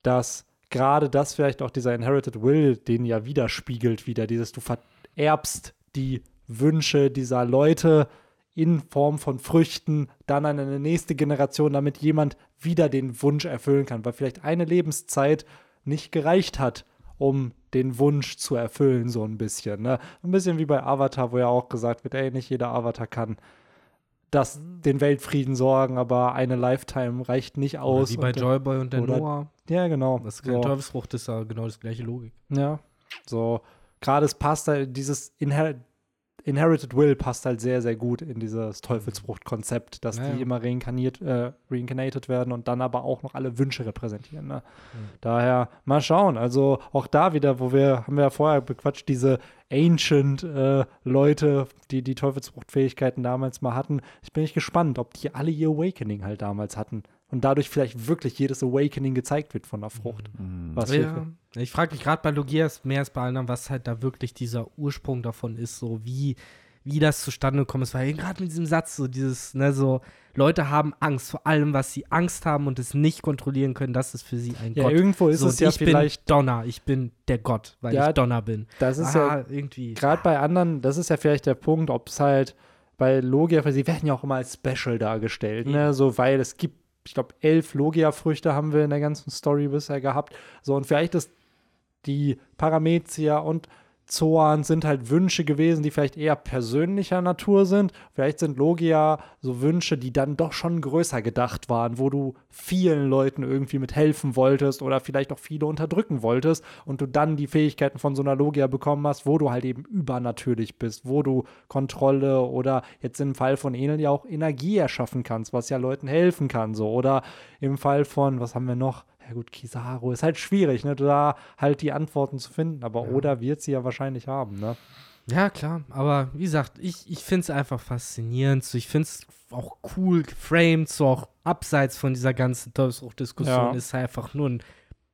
dass gerade das vielleicht auch dieser Inherited Will, den ja widerspiegelt wieder, dieses du vererbst die Wünsche dieser Leute in Form von Früchten dann an eine nächste Generation, damit jemand wieder den Wunsch erfüllen kann, weil vielleicht eine Lebenszeit nicht gereicht hat, um den Wunsch zu erfüllen, so ein bisschen. Ne? Ein bisschen wie bei Avatar, wo ja auch gesagt wird, ey, nicht jeder Avatar kann das, den Weltfrieden sorgen, aber eine Lifetime reicht nicht Oder aus. wie bei und, Joyboy und der oder- Noah. Ja, genau. Das ist keine so. Teufelsfrucht, ist ja genau das gleiche Logik. Ja, so gerade es passt halt, dieses Inher Inherited Will passt halt sehr, sehr gut in dieses Teufelsfrucht-Konzept, dass Ja, ja. die immer reinkarniert, äh, reincarnated werden und dann aber auch noch alle Wünsche repräsentieren. Ne? Daher mal schauen. Also auch da wieder, wo wir, haben wir ja vorher bequatscht, diese Ancient äh, Leute, die die Teufelsfrucht-Fähigkeiten damals mal hatten. Ich bin echt gespannt, ob die alle ihr Awakening halt damals hatten. Und dadurch vielleicht wirklich jedes Awakening gezeigt wird von der Frucht. Was wir- Ja, ich frage mich gerade bei Logias mehr als bei anderen, was halt da wirklich dieser Ursprung davon ist, so wie, wie das zustande gekommen ist. Weil gerade mit diesem Satz, so dieses, ne, so, Leute haben Angst vor allem, was sie Angst haben und es nicht kontrollieren können, das ist für sie ein Ja, Gott. irgendwo ist so, es ja ich vielleicht bin Donner, ich bin der Gott, weil Ja, ich Donner bin. Das ist ah, ja irgendwie. gerade bei anderen, das ist ja vielleicht der Punkt, ob es halt bei Logia, weil sie werden ja auch immer als Special dargestellt, ne? So, weil es gibt, ich glaube, elf Logia-Früchte haben wir in der ganzen Story bisher gehabt. So, und vielleicht ist die Paramezia und Zoan sind halt Wünsche gewesen, die vielleicht eher persönlicher Natur sind. Vielleicht sind Logia so Wünsche, die dann doch schon größer gedacht waren, wo du vielen Leuten irgendwie mit helfen wolltest oder vielleicht auch viele unterdrücken wolltest und du dann die Fähigkeiten von so einer Logia bekommen hast, wo du halt eben übernatürlich bist, wo du Kontrolle oder jetzt im Fall von Enel ja auch Energie erschaffen kannst, was ja Leuten helfen kann, so. Oder im Fall von, was haben wir noch? Ja gut, Kizaru ist halt schwierig, ne, da halt die Antworten zu finden, aber Oda wird sie ja wahrscheinlich haben, ne? Ja, klar, aber wie gesagt, ich, ich finde es einfach faszinierend. So, ich finde es auch cool geframed, so auch abseits von dieser ganzen Teufelsfrucht-Diskussion Ja. ist einfach nur ein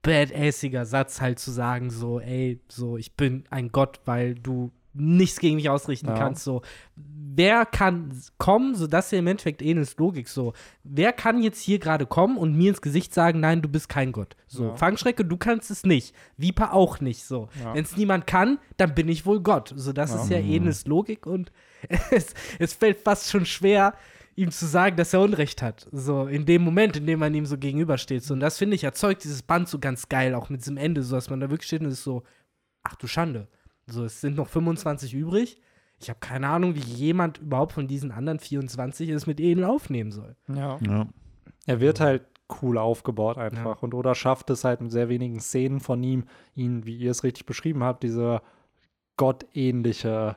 badassiger Satz halt zu sagen, so, ey, so, ich bin ein Gott, weil du nichts gegen mich ausrichten Ja. kannst, so. Wer kann kommen, so das ist ja im Endeffekt Enes Logik, so. Wer kann jetzt hier gerade kommen und mir ins Gesicht sagen, nein, du bist kein Gott? So, Ja. Fangschrecke, du kannst es nicht. Viper auch nicht, so. Ja. Wenn es niemand kann, dann bin ich wohl Gott. So, das Ja. ist ja Enes Logik und es, es fällt fast schon schwer, ihm zu sagen, dass er Unrecht hat. So, in dem Moment, in dem man ihm so gegenübersteht. So, und das finde ich, erzeugt dieses Band so ganz geil, auch mit diesem Ende, so dass man da wirklich steht und ist so, ach du Schande. So, es sind noch 25 übrig. Ich habe keine Ahnung, wie jemand überhaupt von diesen anderen 24 es mit Enel aufnehmen soll. Ja. Ja. Er wird halt cool aufgebaut einfach. Und Oda schafft es halt mit sehr wenigen Szenen von ihm, ihn, wie ihr es richtig beschrieben habt, diese gottähnliche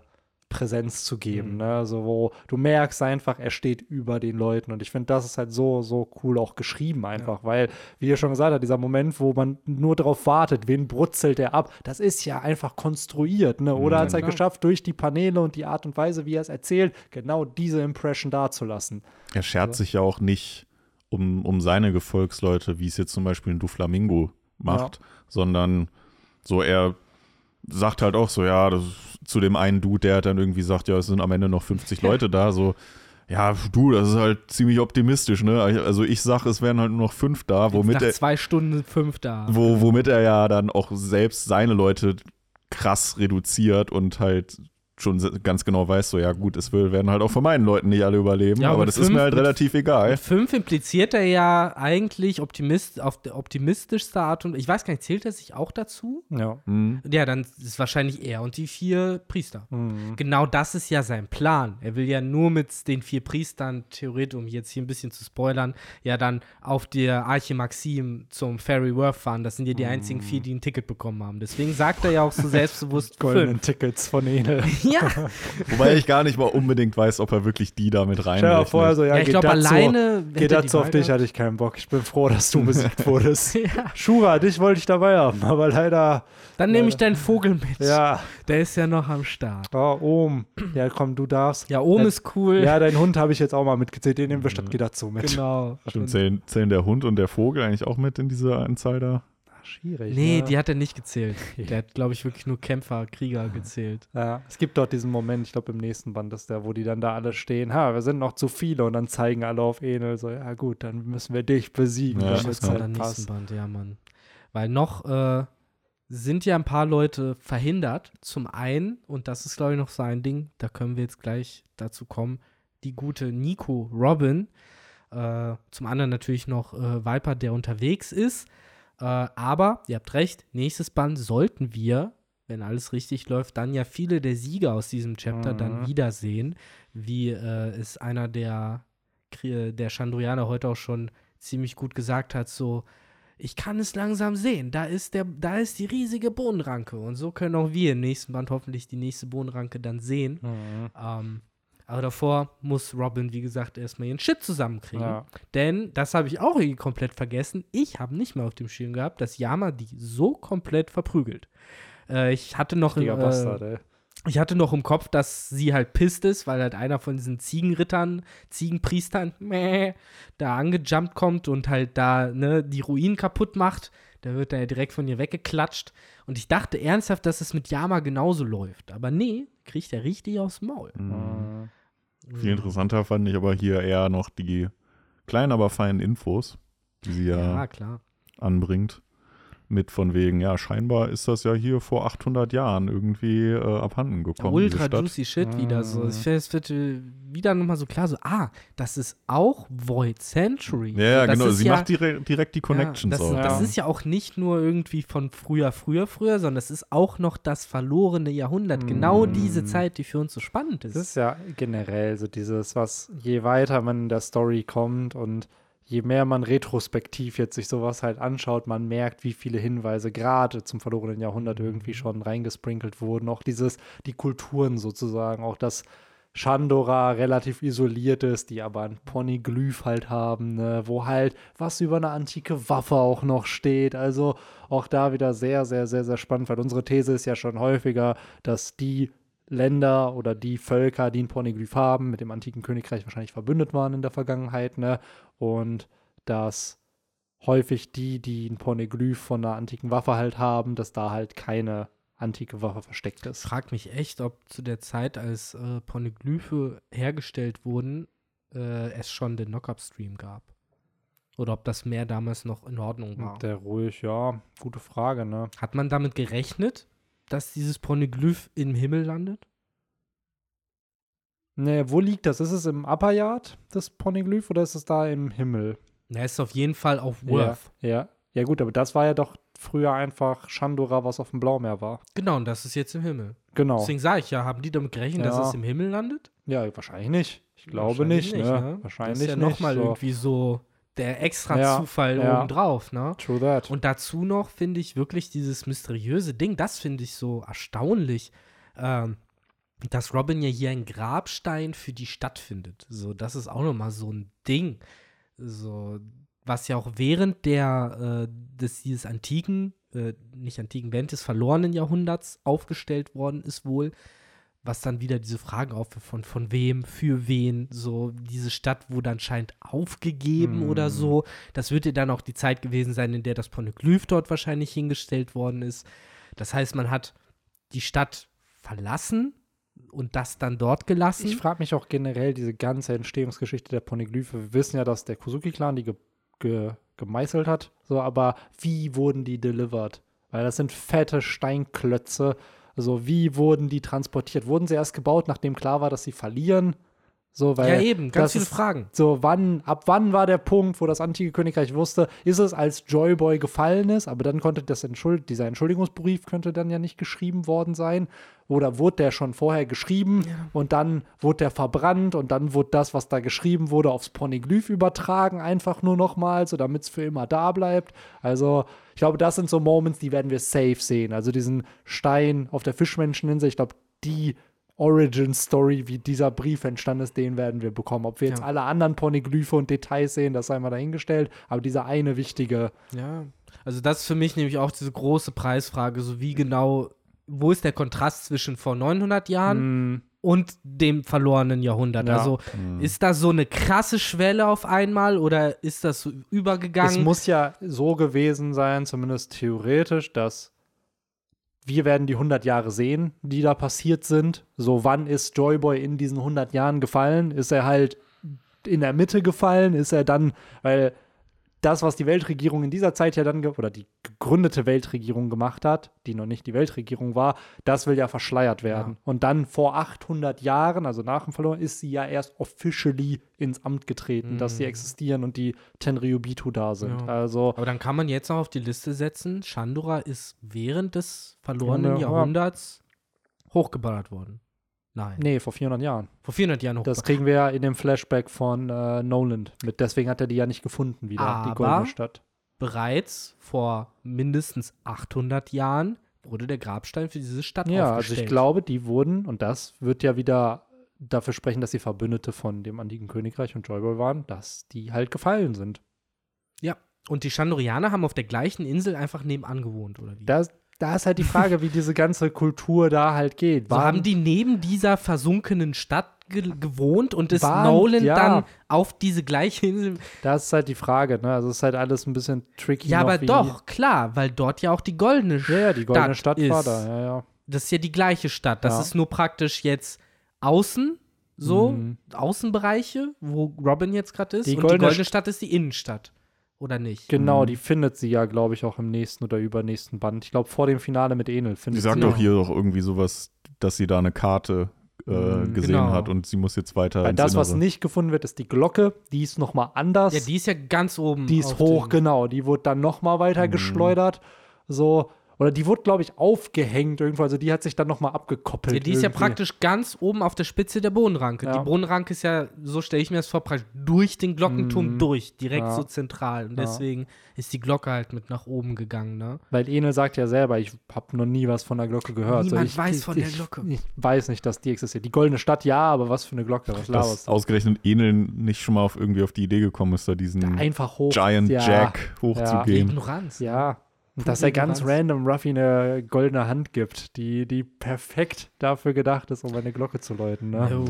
Präsenz zu geben, Mhm. ne? Also wo du merkst einfach, er steht über den Leuten und ich finde, das ist halt so, so cool auch geschrieben einfach, weil, wie ihr schon gesagt habt, dieser Moment, wo man nur darauf wartet, wen brutzelt er ab, das ist ja einfach konstruiert, ne? Oder Ja, hat es halt klar. geschafft, durch die Paneele und die Art und Weise, wie er es erzählt, genau diese Impression dazulassen. Er schert sich ja auch nicht um, um seine Gefolgsleute, wie es jetzt zum Beispiel ein Duflamingo macht, sondern so er sagt halt auch so, ja, das zu dem einen Dude, der dann irgendwie sagt, ja, es sind am Ende noch 50 Leute da, so, ja, du, das ist halt ziemlich optimistisch, ne? Also ich sag, es wären halt nur noch fünf da, womit Nach er, zwei Stunden fünf da. wo, womit er ja dann auch selbst seine Leute krass reduziert und halt schon ganz genau weiß, so ja gut, es will, werden halt auch von meinen Leuten nicht alle überleben, Ja, aber das ist fünf- mir halt relativ egal. Fünf impliziert er ja eigentlich Optimist, auf der optimistischste Art und ich weiß gar nicht, zählt er sich auch dazu? Ja. Hm. Ja, dann ist wahrscheinlich er und die vier Priester. Mhm. Genau das ist ja sein Plan. Er will ja nur mit den vier Priestern, theoretisch, um jetzt hier ein bisschen zu spoilern, ja dann auf der Arche Maxim zum Ferry Worth fahren. Das sind ja die einzigen vier, die ein Ticket bekommen haben. Deswegen sagt er ja auch so selbstbewusst Goldenen fünf. Tickets von Enel. Ja, Wobei ich gar nicht mal unbedingt weiß, ob er wirklich die damit dir reinrechnet. vorher so, ja, ja ich glaube, alleine. Geht dazu auf dich, hatte ich keinen Bock. Ich bin froh, dass du besiegt wurdest. Ja. Shura, dich wollte ich dabei haben, aber leider, Dann nehme ich deinen Vogel mit. ja. Der ist ja noch am Start. Oh, Ohm. Ja, komm, du darfst. Ja, oben Ja, ist cool. Ja, dein Hund habe ich jetzt auch mal mitgezählt. Den nehmen wir statt geht dazu mit. genau. Stimmt, zählen, zählen der Hund und der Vogel eigentlich auch mit in dieser Anzahl da? Schwierig. Nee, ne? die hat er nicht gezählt. Der hat, glaube ich, wirklich nur Kämpfer, Krieger gezählt. Ja, es gibt dort diesen Moment, ich glaube im nächsten Band ist der, wo die dann da alle stehen, ha, wir sind noch zu viele und dann zeigen alle auf Enel so, ja gut, dann müssen wir dich besiegen, Ja, Das kommt halt nächsten. Band, ja, Mann. Weil noch äh, sind ja ein paar Leute verhindert. Zum einen, und das ist, glaube ich, noch so ein Ding, da können wir jetzt gleich dazu kommen, die gute Nico Robin. Äh, zum anderen natürlich noch äh, Viper, der unterwegs ist. Äh, aber, ihr habt recht, nächstes Band sollten wir, wenn alles richtig läuft, dann ja viele der Sieger aus diesem Chapter dann Mhm. wiedersehen, wie äh, es einer der, der Chandrianer heute auch schon ziemlich gut gesagt hat, so, ich kann es langsam sehen, da ist, der, da ist die riesige Bohnenranke und so können auch wir im nächsten Band hoffentlich die nächste Bohnenranke dann sehen. Mhm. Ähm, aber davor muss Robin, wie gesagt, erstmal ihren Shit zusammenkriegen. Ja. Denn, das habe ich auch irgendwie komplett vergessen, ich habe nicht mal auf dem Schirm gehabt, dass Yama die so komplett verprügelt. Äh, ich hatte noch im, äh, Bastard, ey. ich hatte noch im Kopf, dass sie halt pisst ist, weil halt einer von diesen Ziegenrittern, Ziegenpriestern, meh, da angejumpt kommt und halt da ne, die Ruinen kaputt macht. Da wird er ja direkt von ihr weggeklatscht. Und ich dachte ernsthaft, dass es mit Yama genauso läuft. Aber nee, kriegt er richtig aufs Maul. Mhm. Viel interessanter fand ich aber hier eher noch die kleinen, aber feinen Infos, die sie ja, Ja, anbringt. Mit von wegen, ja, scheinbar ist das ja hier vor 800 Jahren irgendwie äh, abhanden gekommen. Ultra Stadt. juicy Shit wieder so. Mhm. Ich finde, es wird äh, wieder nochmal so klar, so, ah, das ist auch Void Century. Ja, das genau. ist Sie ja, macht direkt, direkt die Connections ja, das, auch. das Ja. ist ja auch nicht nur irgendwie von früher, früher, früher, sondern es ist auch noch das verlorene Jahrhundert. Genau Mm. diese Zeit, die für uns so spannend ist. Das ist ja generell so dieses, was je weiter man in der Story kommt und je mehr man retrospektiv jetzt sich sowas halt anschaut, man merkt, wie viele Hinweise gerade zum verlorenen Jahrhundert irgendwie schon reingesprinkelt wurden. Auch dieses, die Kulturen sozusagen, auch das Chandora relativ isoliert ist, die aber ein Ponyglyph halt haben, ne, wo halt was über eine antike Waffe auch noch steht. Also auch da wieder sehr, sehr, sehr, sehr spannend, weil unsere These ist ja schon häufiger, dass die Länder oder die Völker, die ein Ponyglyph haben, mit dem antiken Königreich wahrscheinlich verbündet waren in der Vergangenheit, ne? Und dass häufig die, die ein Ponyglyph von einer antiken Waffe halt haben, dass da halt keine antike Waffe versteckt Ich ist. frage mich echt, ob zu der Zeit, als äh, Poneglyphe hergestellt wurden, äh, es schon den Knock-Up-Stream gab. Oder ob das mehr damals noch in Ordnung war. Der ruhig, ja, gute Frage, ne? Hat man damit gerechnet, dass dieses Poneglyph im Himmel landet? Ne, wo liegt das? Ist es im Upper Yard, das Ponyglyph, oder ist es da im Himmel? Na, ist auf jeden Fall auf Worth. Ja, ja. Ja, gut, aber das war ja doch früher einfach Chandora, was auf dem Blaumeer war. Genau, und das ist jetzt im Himmel. Genau. Deswegen sage ich ja, haben die damit gerechnet, dass Ja. es im Himmel landet? Ja, wahrscheinlich nicht. Ich glaube Wahrscheinlich nicht, ne? Wahrscheinlich das ist ja nicht. nochmal so. irgendwie so der extra Ja, Zufall ja. obendrauf, ne? True that. Und dazu noch finde ich wirklich dieses mysteriöse Ding, das finde ich so erstaunlich. Ähm, dass Robin ja hier einen Grabstein für die Stadt findet. So, das ist auch nochmal so ein Ding. So, was ja auch während der, äh, des, dieses antiken, äh, nicht antiken, während des verlorenen Jahrhunderts aufgestellt worden ist wohl, was dann wieder diese Fragen aufwirft von, von wem, für wen, so diese Stadt wurde anscheinend aufgegeben Hm. oder so. Das wird ja dann auch die Zeit gewesen sein, in der das Poneglyph dort wahrscheinlich hingestellt worden ist. Das heißt, man hat die Stadt verlassen und das dann dort gelassen. Ich frage mich auch generell diese ganze Entstehungsgeschichte der Poneglyphe. Wir wissen ja, dass der Kusuki-Clan die ge ge gemeißelt hat, so, aber wie wurden die delivered? Weil das sind fette Steinklötze. Also wie wurden die transportiert? Wurden sie erst gebaut, nachdem klar war, dass sie verlieren? So, weil ja, eben, ganz viele ist- Fragen. So, wann, ab wann war der Punkt, wo das antike Königreich wusste, ist es als Joyboy gefallen ist, aber dann konnte das Entschuld dieser Entschuldigungsbrief könnte dann ja nicht geschrieben worden sein. Oder wurde der schon vorher geschrieben und dann wurde der verbrannt und dann wurde das, was da geschrieben wurde, aufs Poneglyph übertragen, einfach nur nochmal, so damit es für immer da bleibt. Also, ich glaube, das sind so Moments, die werden wir safe sehen. Also diesen Stein auf der Fischmenscheninsel, ich glaube, die Origin-Story, wie dieser Brief entstanden ist, den werden wir bekommen. Ob wir jetzt Ja. alle anderen Poneglyphe und Details sehen, das sei mal dahingestellt. Aber dieser eine wichtige, Ja, also das ist für mich nämlich auch diese große Preisfrage, so wie genau, wo ist der Kontrast zwischen vor 900 Jahren mh, und dem verlorenen Jahrhundert? Ja. Also ist das so eine krasse Schwelle auf einmal oder ist das so es übergegangen? muss ja so gewesen sein, zumindest theoretisch, dass wir werden die 100 Jahre sehen, die da passiert sind. So, wann ist Joyboy in diesen 100 Jahren gefallen? Ist er halt in der Mitte gefallen? Ist er dann, weil das, was die Weltregierung in dieser Zeit ja dann, oder die gegründete Weltregierung gemacht hat, die noch nicht die Weltregierung war, das will ja verschleiert werden. Und dann vor 800 Jahren, also nach dem Verloren, ist sie ja erst officially ins Amt getreten, dass sie existieren und die Tenryubitu da sind. Ja. Also, Aber dann kann man jetzt noch auf die Liste setzen, Chandora ist während des verlorenen Ja. Jahrhunderts hochgeballert worden. Nein, nee, vor 400 Jahren. vor 400 Jahren Das hochgeballert. kriegen wir ja in dem Flashback von äh, Nolan mit. Deswegen hat er die ja nicht gefunden wieder, die Aber- Goldene Stadt. Bereits vor mindestens 800 Jahren wurde der Grabstein für diese Stadt Ja, also aufgestellt. ich glaube, die wurden, und das wird ja wieder dafür sprechen, dass sie Verbündete von dem antiken Königreich und Joyboy waren, dass die halt gefallen sind. Ja, und die Chandorianer haben auf der gleichen Insel einfach nebenan gewohnt, oder wie? Da, da ist halt die Frage, wie diese ganze Kultur da halt geht. so haben die neben dieser versunkenen Stadt ge gewohnt und ist Waren- Nolan ja. dann auf diese gleiche Insel. Das ist halt die Frage, ne? Also ist halt alles ein bisschen tricky. Ja, aber doch, klar, weil dort ja auch die goldene Ja, ja, die goldene Stadt Stadt, war ist. da, ja, ja. Das ist ja die gleiche Stadt. Das Ja. ist nur praktisch jetzt außen, so, Mhm. Außenbereiche, wo Robin jetzt gerade ist. Die und goldene die goldene St- Stadt ist die Innenstadt. Oder nicht? Genau, die findet sie ja, glaube ich, auch im nächsten oder übernächsten Band. Ich glaube, vor dem Finale mit Enel findet sagt sie. doch hier doch irgendwie sowas, dass sie da eine Karte äh, Mhm. gesehen Genau. hat und sie muss jetzt weiter Weil ins das, was Innere. nicht gefunden wird, ist die Glocke. Die ist noch mal anders. Ja, die ist ja ganz oben. Die ist hoch, genau. Die wurde dann noch mal weiter Mhm. geschleudert. So. Oder die wurde, glaube ich, aufgehängt irgendwo. Also die hat sich dann noch mal abgekoppelt. Ja, die ist ja praktisch ganz oben auf der Spitze der Bodenranke. Ja. Die Bodenranke ist ja, so stelle ich mir das vor, praktisch durch den Glockenturm Mhm. durch, direkt Ja. so zentral. Und Ja. deswegen ist die Glocke halt mit nach oben gegangen, ne? Weil Enel sagt ja selber, ich habe noch nie was von der Glocke gehört. Niemand ich, weiß ich, von ich, der Glocke. Ich weiß nicht, dass die existiert. Die goldene Stadt, ja, aber was für eine Glocke? Was dass ausgerechnet Enel nicht schon mal auf irgendwie auf die Idee gekommen ist, da diesen Einfach hoch. Giant ja, Jack hochzugehen. Ignoranz. Ja. Und dass er ganz random Ruffy eine goldene Hand gibt, die, die perfekt dafür gedacht ist, um eine Glocke zu läuten. Ne? Jo,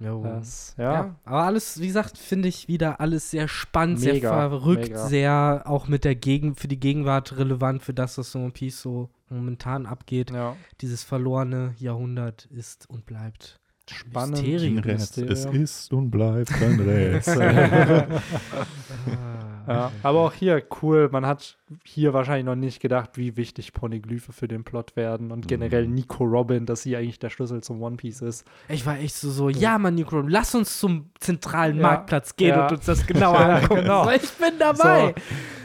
jo. Das, Ja. ja. aber alles, wie gesagt, finde ich wieder alles sehr spannend, sehr Mega, verrückt, mega. sehr auch mit der Gegend, für die Gegenwart relevant, für das, was so One Piece so momentan abgeht. ja. Dieses verlorene Jahrhundert ist und bleibt ein Spannend. Mysterium. Ein Rätsel. Es ist und bleibt ein Rätsel. Ah, Ja, aber auch hier cool, man hat hier wahrscheinlich noch nicht gedacht, wie wichtig Poneglyphe für den Plot werden und generell Mhm. Nico Robin, dass sie eigentlich der Schlüssel zum One Piece ist. Ich war echt so, so ja, Mann, Nico, lass uns zum zentralen Ja, Marktplatz gehen ja. und uns das genauer Ja, angucken. genau. So, ich bin dabei.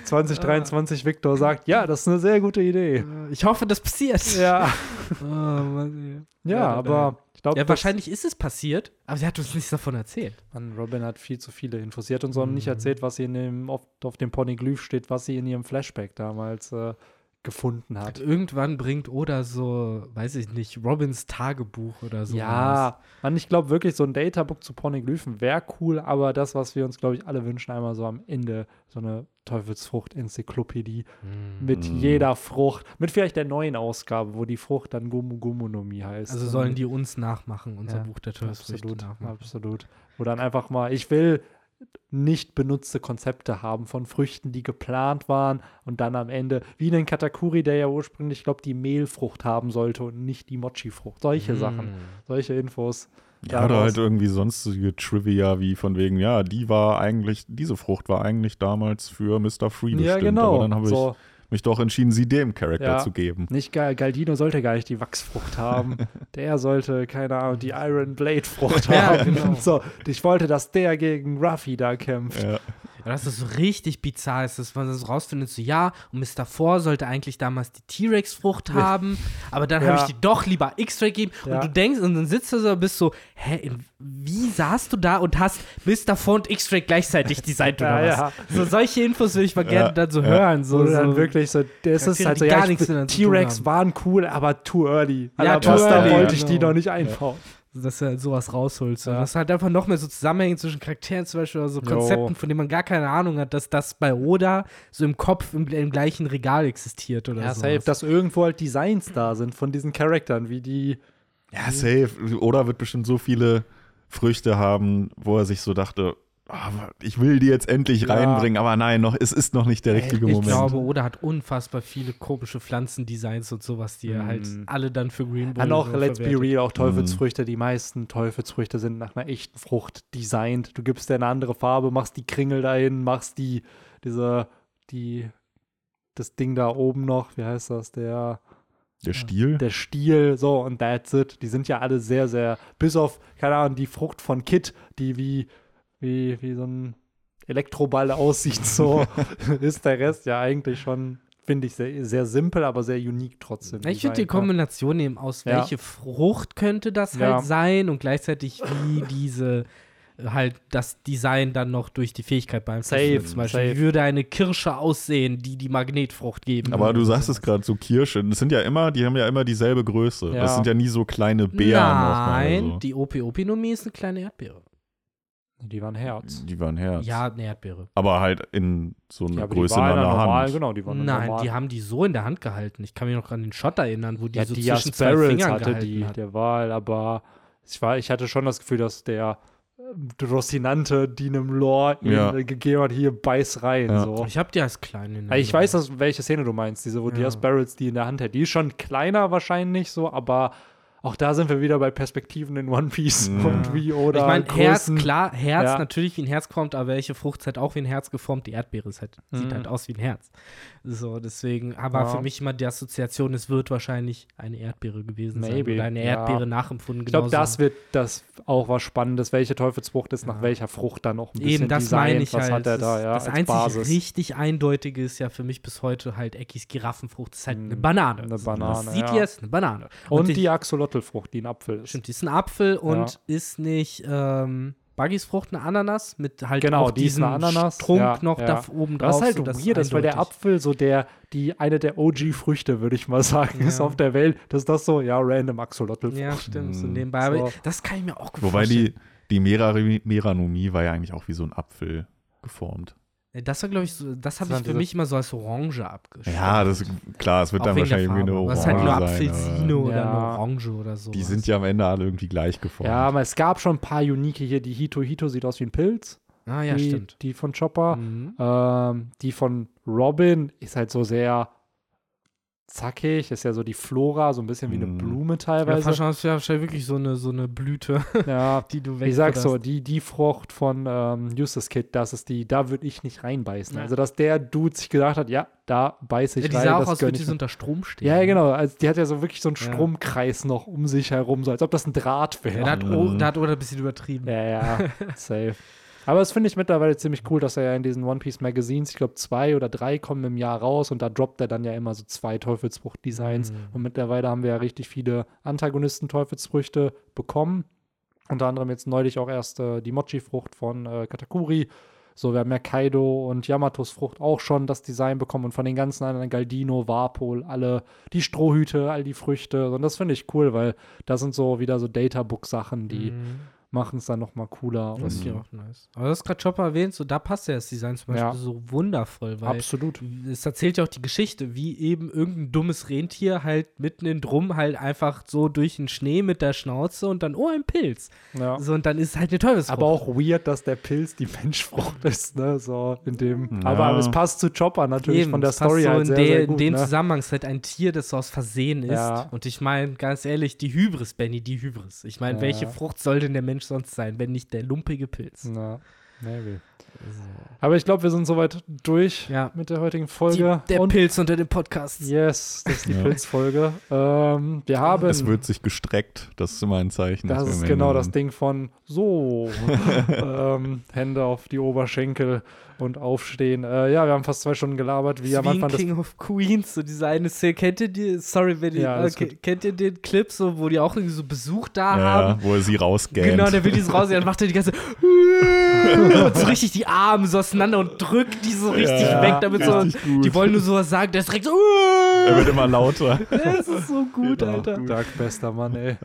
2023 Victor sagt, ja, das ist eine sehr gute Idee. Ich hoffe, das passiert. Ja, Oh, Mann, ey. ja, aber ich glaube, Ja, wahrscheinlich ist es passiert, aber sie hat uns nichts davon erzählt. Mann, Robin hat viel zu viele Infos. Sie hat uns auch nicht Mhm. erzählt, was sie in dem, auf, auf dem Poneglyph steht, was sie in ihrem Flashback damals äh, gefunden hat. Irgendwann bringt Oda so, weiß ich nicht, Robins Tagebuch oder so. Ja, man, ich glaube wirklich, so ein Databook zu Pornoglyphen wäre cool, aber das, was wir uns, glaube ich, alle wünschen, einmal so am Ende so eine Teufelsfrucht-Enzyklopädie Hm. mit jeder Frucht, mit vielleicht der neuen Ausgabe, wo die Frucht dann Gumu Gumu no Mi heißt. Also sollen die uns nachmachen, unser Ja, Buch der Teufelsfrüchte Absolut, nachmachen. absolut. Wo dann einfach mal, ich will nicht benutzte Konzepte haben von Früchten, die geplant waren und dann am Ende, wie einen Katakuri, der ja ursprünglich, ich glaube, die Mehlfrucht haben sollte und nicht die Mochi-Frucht. Solche Sachen, Hm. solche Infos. Ja, oder halt irgendwie sonstige Trivia, wie von wegen, ja, die war eigentlich, diese Frucht war eigentlich damals für Mr. Free bestimmt. Ja, genau. Aber dann habe so, ich mich doch entschieden, sie dem Charakter Ja. zu geben. nicht Gal Galdino sollte gar nicht die Wachsfrucht haben. der sollte, keine Ahnung, die Iron Blade Frucht Ja, haben. genau. So, ich wollte, dass der gegen Ruffy da kämpft. Ja. Ja, das ist so richtig bizarr, ist, dass man das rausfindet, so ja, und Mr. Four sollte eigentlich damals die T-Rex-Frucht haben, aber dann habe Ja. ich die doch lieber X-Ray gegeben. Ja. Und du denkst, und dann sitzt du so und bist so, hä, in, wie saßt du da und hast Mr. Four und X-Ray gleichzeitig designt oder Ja, was? So solche Infos will ich mal gerne Ja, dann so ja. hören. So, du dann so. wirklich so, das ist halt so, die ja, T-Rex waren cool, aber too early. Ja, Too too da early, wollte ich die genau. noch nicht einbauen. Dass du halt sowas rausholst. Ja. Ja. Dass halt einfach noch mehr so Zusammenhänge zwischen Charakteren zum Beispiel oder so Jo. Konzepten, von denen man gar keine Ahnung hat, dass das bei Oda so im Kopf im, im gleichen Regal existiert oder Ja, so. safe, dass irgendwo halt Designs da sind von diesen Charakteren, wie die. Ja, safe. Oder wird bestimmt so viele Früchte haben, wo er sich so dachte, ich will die jetzt endlich Ja. reinbringen, aber nein, noch, es ist noch nicht der richtige ich Moment. glaube, Oda hat unfassbar viele komische Pflanzendesigns und sowas, die er halt Mm. alle dann für Green Bull Dann auch, so let's be verwertet. real, auch Teufelsfrüchte. Die meisten Teufelsfrüchte sind nach einer echten Frucht designt. Du gibst dir eine andere Farbe, machst die Kringel dahin, machst die, diese, die, das Ding da oben noch, wie heißt das, der, der Stil? der Stiel, so und that's it. Die sind ja alle sehr, sehr, bis auf, keine Ahnung, die Frucht von Kit, die wie, wie, wie so ein Elektroball aussieht, so ist der Rest ja eigentlich schon, finde ich, sehr, sehr simpel, aber sehr unique trotzdem. Ich finde die. Kombination eben aus, Ja. welche Frucht könnte das Ja. halt sein und gleichzeitig wie diese äh, halt das Design dann noch durch die Fähigkeit beeinflusst Safe. Zum Beispiel, safe. wie würde eine Kirsche aussehen, die die Magnetfrucht geben Aber du sagst es gerade so Kirsche. Das sind ja immer, die haben ja immer dieselbe Größe. Ja. Das sind ja nie so kleine Beeren. Nein, so. die Opi-Opi-Nomie ist eine kleine Erdbeere. Die waren Herz. Die waren Herz. Ja, eine Erdbeere. Aber halt in so einer Ja, Größe die in waren einer normal, Hand. genau, die waren Nein, normal. die haben die so in der Hand gehalten. Ich kann mich noch an den Shot erinnern, wo die ja, so die zwischen zwei Fingern hatte gehalten die, hat. der Wahl, aber ich, war, ich hatte schon das Gefühl, dass der ähm, Rossinante, die einem Lore Ja. äh, gegeben hat, hier beiß rein. Ja. So. Ich hab die als klein in Also ich weiß, dass, welche Szene du meinst, diese, wo Ja. Diaz Barrels die in der Hand hält. Die ist schon kleiner wahrscheinlich so, aber auch da sind wir wieder bei Perspektiven in One Piece Ja. und wie oder ich meine, Herz, klar, Herz Ja. natürlich wie ein Herz geformt, aber welche Frucht ist halt auch wie ein Herz geformt? Die Erdbeere ist halt, sieht Mhm. halt aus wie ein Herz. So, deswegen, aber Ja. für mich immer die Assoziation, es wird wahrscheinlich eine Erdbeere gewesen Maybe, sein. Oder eine ja. Erdbeere nachempfunden. Ich glaube, das wird das auch was Spannendes, welche Teufelsfrucht ist nach welcher Frucht dann auch ein bisschen Eben, das designt, meine ich was halt. hat er da, das ja, das als einzig Basis. richtig Eindeutige ist ja für mich bis heute halt Eckis Giraffenfrucht. Das ist halt eine Banane. eine Banane, Das sieht ja. ihr, ist eine Banane. Und, die- die Axolotl-Frucht, die ein Apfel ist. Stimmt, die ist ein Apfel und Ja. ist nicht ähm, Buggys Frucht eine Ananas mit halt Genau, auch die ist diesem Ananas, Strunk ja, noch ja. da oben drauf. Das ist halt so, das weird, das, weil der. Apfel so der, die, eine der OG-Früchte, würde ich mal sagen, ist auf der Welt. Das ist das so, ja, random Axolotl. Ja, stimmt, so Mm. nebenbei. So. das kann ich mir auch gut Wobei vorstellen. die, die Meranomie war ja eigentlich auch wie so ein Apfel geformt. Äh, Das war, glaube ich, so, das habe ich für diese- mich immer so als Orange abgeschrieben. Ja, das klar, es wird Auch dann wahrscheinlich irgendwie eine. Orange Das ist halt nur sein. Apfelsine oder Ja. eine Orange oder so. Die sind ja am Ende alle irgendwie gleich geformt. Ja, aber es gab schon ein paar Unique hier. Die Hito Hito sieht aus wie ein Pilz. Ah, ja, die, stimmt. Die von Chopper. Mhm. Ähm, die von Robin ist halt so sehr zackig. Ist ja so die Flora, so ein bisschen wie eine Mhm. Blume Ja, teilweise. fast schon- ja, wahrscheinlich wirklich so eine, so eine Blüte, Ja, die du ich sag so, die, die Frucht von ähm, Eustace Kid, das ist die, da würde ich nicht reinbeißen. Ja. Also, dass der Dude sich gedacht hat, ja, da beiße ich Ja, die rein, sah auch das aus, als würde die so unter Strom stehen. Ja, ja, genau. Also die hat ja so wirklich so einen Ja. Stromkreis noch um sich herum, so als ob das ein Draht wäre. Ja, da, hat, Mhm. da hat Oda ein bisschen übertrieben. Ja, ja, safe. Aber das finde ich mittlerweile ziemlich cool, dass er ja in diesen One Piece Magazines, ich glaube zwei oder drei kommen im Jahr raus und da droppt er dann ja immer so zwei Teufelsfrucht-Designs. Mhm. Und mittlerweile haben wir ja richtig viele Antagonisten-Teufelsfrüchte bekommen. Unter anderem jetzt neulich auch erst äh, die Mochi-Frucht von äh, Katakuri. So, wir haben ja Kaido und Yamatos Frucht auch schon das Design bekommen und von den ganzen anderen Galdino, Warpol, alle die Strohhüte, all die Früchte. Und das finde ich cool, weil das sind so wieder so Databook-Sachen, die Mhm. Machen es dann noch mal cooler. Das ist ja auch nice. Aber du hast gerade Chopper erwähnt, so da passt ja das Design zum Beispiel Ja. so wundervoll, weil absolut. es erzählt ja auch die Geschichte, wie eben irgendein dummes Rentier halt mitten in Drum halt einfach so durch den Schnee mit der Schnauze und dann, oh, ein Pilz. Ja. So, und dann ist halt eine Teufelsfrucht. Aber auch weird, dass der Pilz die Menschfrucht ist, ne? So in dem. Ja. Aber es passt zu Chopper natürlich Eben, von der das Story so halt in, sehr, der, sehr in gut, dem ne? Zusammenhang ist halt ein Tier, das so aus Versehen ist. Ja. Und ich meine, ganz ehrlich, die Hybris, Benny, die Hybris. Ich meine, Ja. welche Frucht soll denn der Mensch sonst sein, wenn nicht der lumpige Pilz? Na, maybe. Aber ich glaube, wir sind soweit durch Ja. mit der heutigen Die, Folge. der Und Pilz unter den Podcasts. yes, das ist die Ja. Pilzfolge. Ähm, wir haben. Es wird sich gestreckt, das ist immer ein Zeichen. das ist genau das. Ding von so. ähm, Hände auf die Oberschenkel und aufstehen. Äh, ja, wir haben fast zwei Stunden gelabert, wie am Anfang King of Queens, so diese eine Szene. Kennt ihr die, sorry, wenn ihr, Ja, äh, ke- gut. kennt ihr den Clip, so, wo die auch irgendwie so Besuch da Ja, haben? ja, wo er sie rausgähnt. Genau, der will dieses raus, dann macht er die ganze und so richtig die Arme so auseinander und drückt die so richtig Ja, weg, damit so, gut. die wollen nur sowas sagen, der ist direkt so, er wird immer lauter. das ist so gut, Genau. Alter. Dark bester Mann, ey.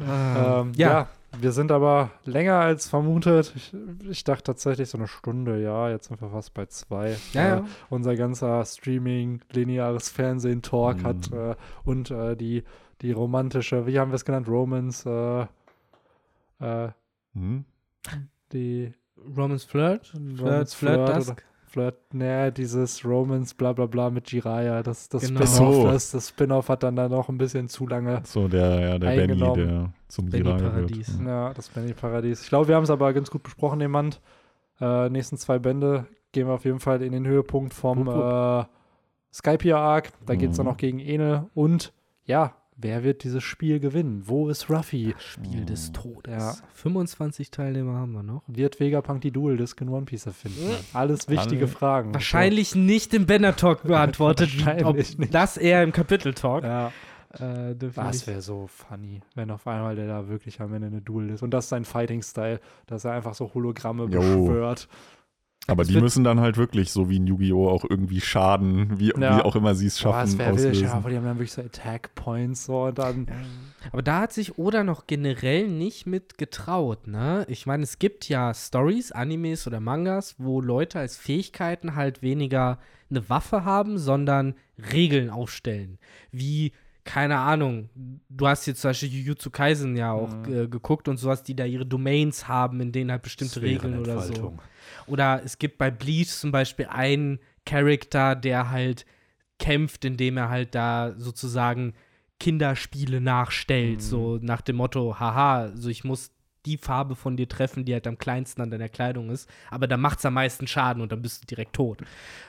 Ähm, ja. Wir sind aber länger als vermutet. Ich, ich dachte tatsächlich so eine Stunde, ja, jetzt sind wir fast bei zwei. Ja, Äh, ja. Unser ganzer Streaming, lineares Fernsehen, Talk Mhm. hat äh, und äh, die, die romantische, wie haben wir es genannt, Romance, äh, äh, Hm? die Romans Flirt, Flirt, Romance Flirt, Flirt Dusk. Flirt, ne, dieses Romance, bla bla bla mit Jiraya, das, das Genau. Spin-off, So. das, das Spin-off hat dann da noch ein bisschen zu lange So, der, ja, der Benny, der zum Benny Jiraya Paradies. wird. Ja, das Benny-Paradies. Ich glaube, wir haben es aber ganz gut besprochen, jemand. Äh, nächsten zwei Bände gehen wir auf jeden Fall in den Höhepunkt vom äh, Skypiea-Arc. Da geht es dann Mhm. noch gegen Enel. Und ja, wer wird dieses Spiel gewinnen? Wo ist Ruffy? Spiel des Todes. Ja. 25 Teilnehmer haben wir noch. Wird Vegapunk die Dual-Disc in One Piece erfinden? Alles wichtige Alle- Fragen. Wahrscheinlich nicht im Banner Talk beantwortet, ob Wahrscheinlich nicht. das eher im Kapitel Talk. Ja, Äh, das wäre so funny, wenn auf einmal der da wirklich am Ende eine Dual ist. Und das ist sein Fighting-Style, dass er einfach so Hologramme Jo. beschwört. Aber Es die müssen dann halt wirklich so wie in Yu-Gi-Oh! auch irgendwie Schaden, wie, Ja. wie auch immer sie es Boah, das schaffen, wäre wild. aber die haben dann wirklich so Attack-Points so und dann. Aber da hat sich Oda noch generell nicht mit getraut, ne? Ich meine, es gibt ja Stories, Animes oder Mangas, wo Leute als Fähigkeiten halt weniger eine Waffe haben, sondern Regeln aufstellen. Wie, keine Ahnung, du hast jetzt zum Beispiel Jujutsu Kaisen ja auch Mhm. äh, geguckt und sowas, die da ihre Domains haben, in denen halt bestimmte Regeln oder so. Oder es gibt bei Bleach zum Beispiel einen Charakter, der halt kämpft, indem er halt da sozusagen Kinderspiele nachstellt, Mhm. so nach dem Motto, haha, so ich muss die Farbe von dir treffen, die halt am kleinsten an deiner Kleidung ist, aber dann macht's am meisten Schaden und dann bist du direkt tot.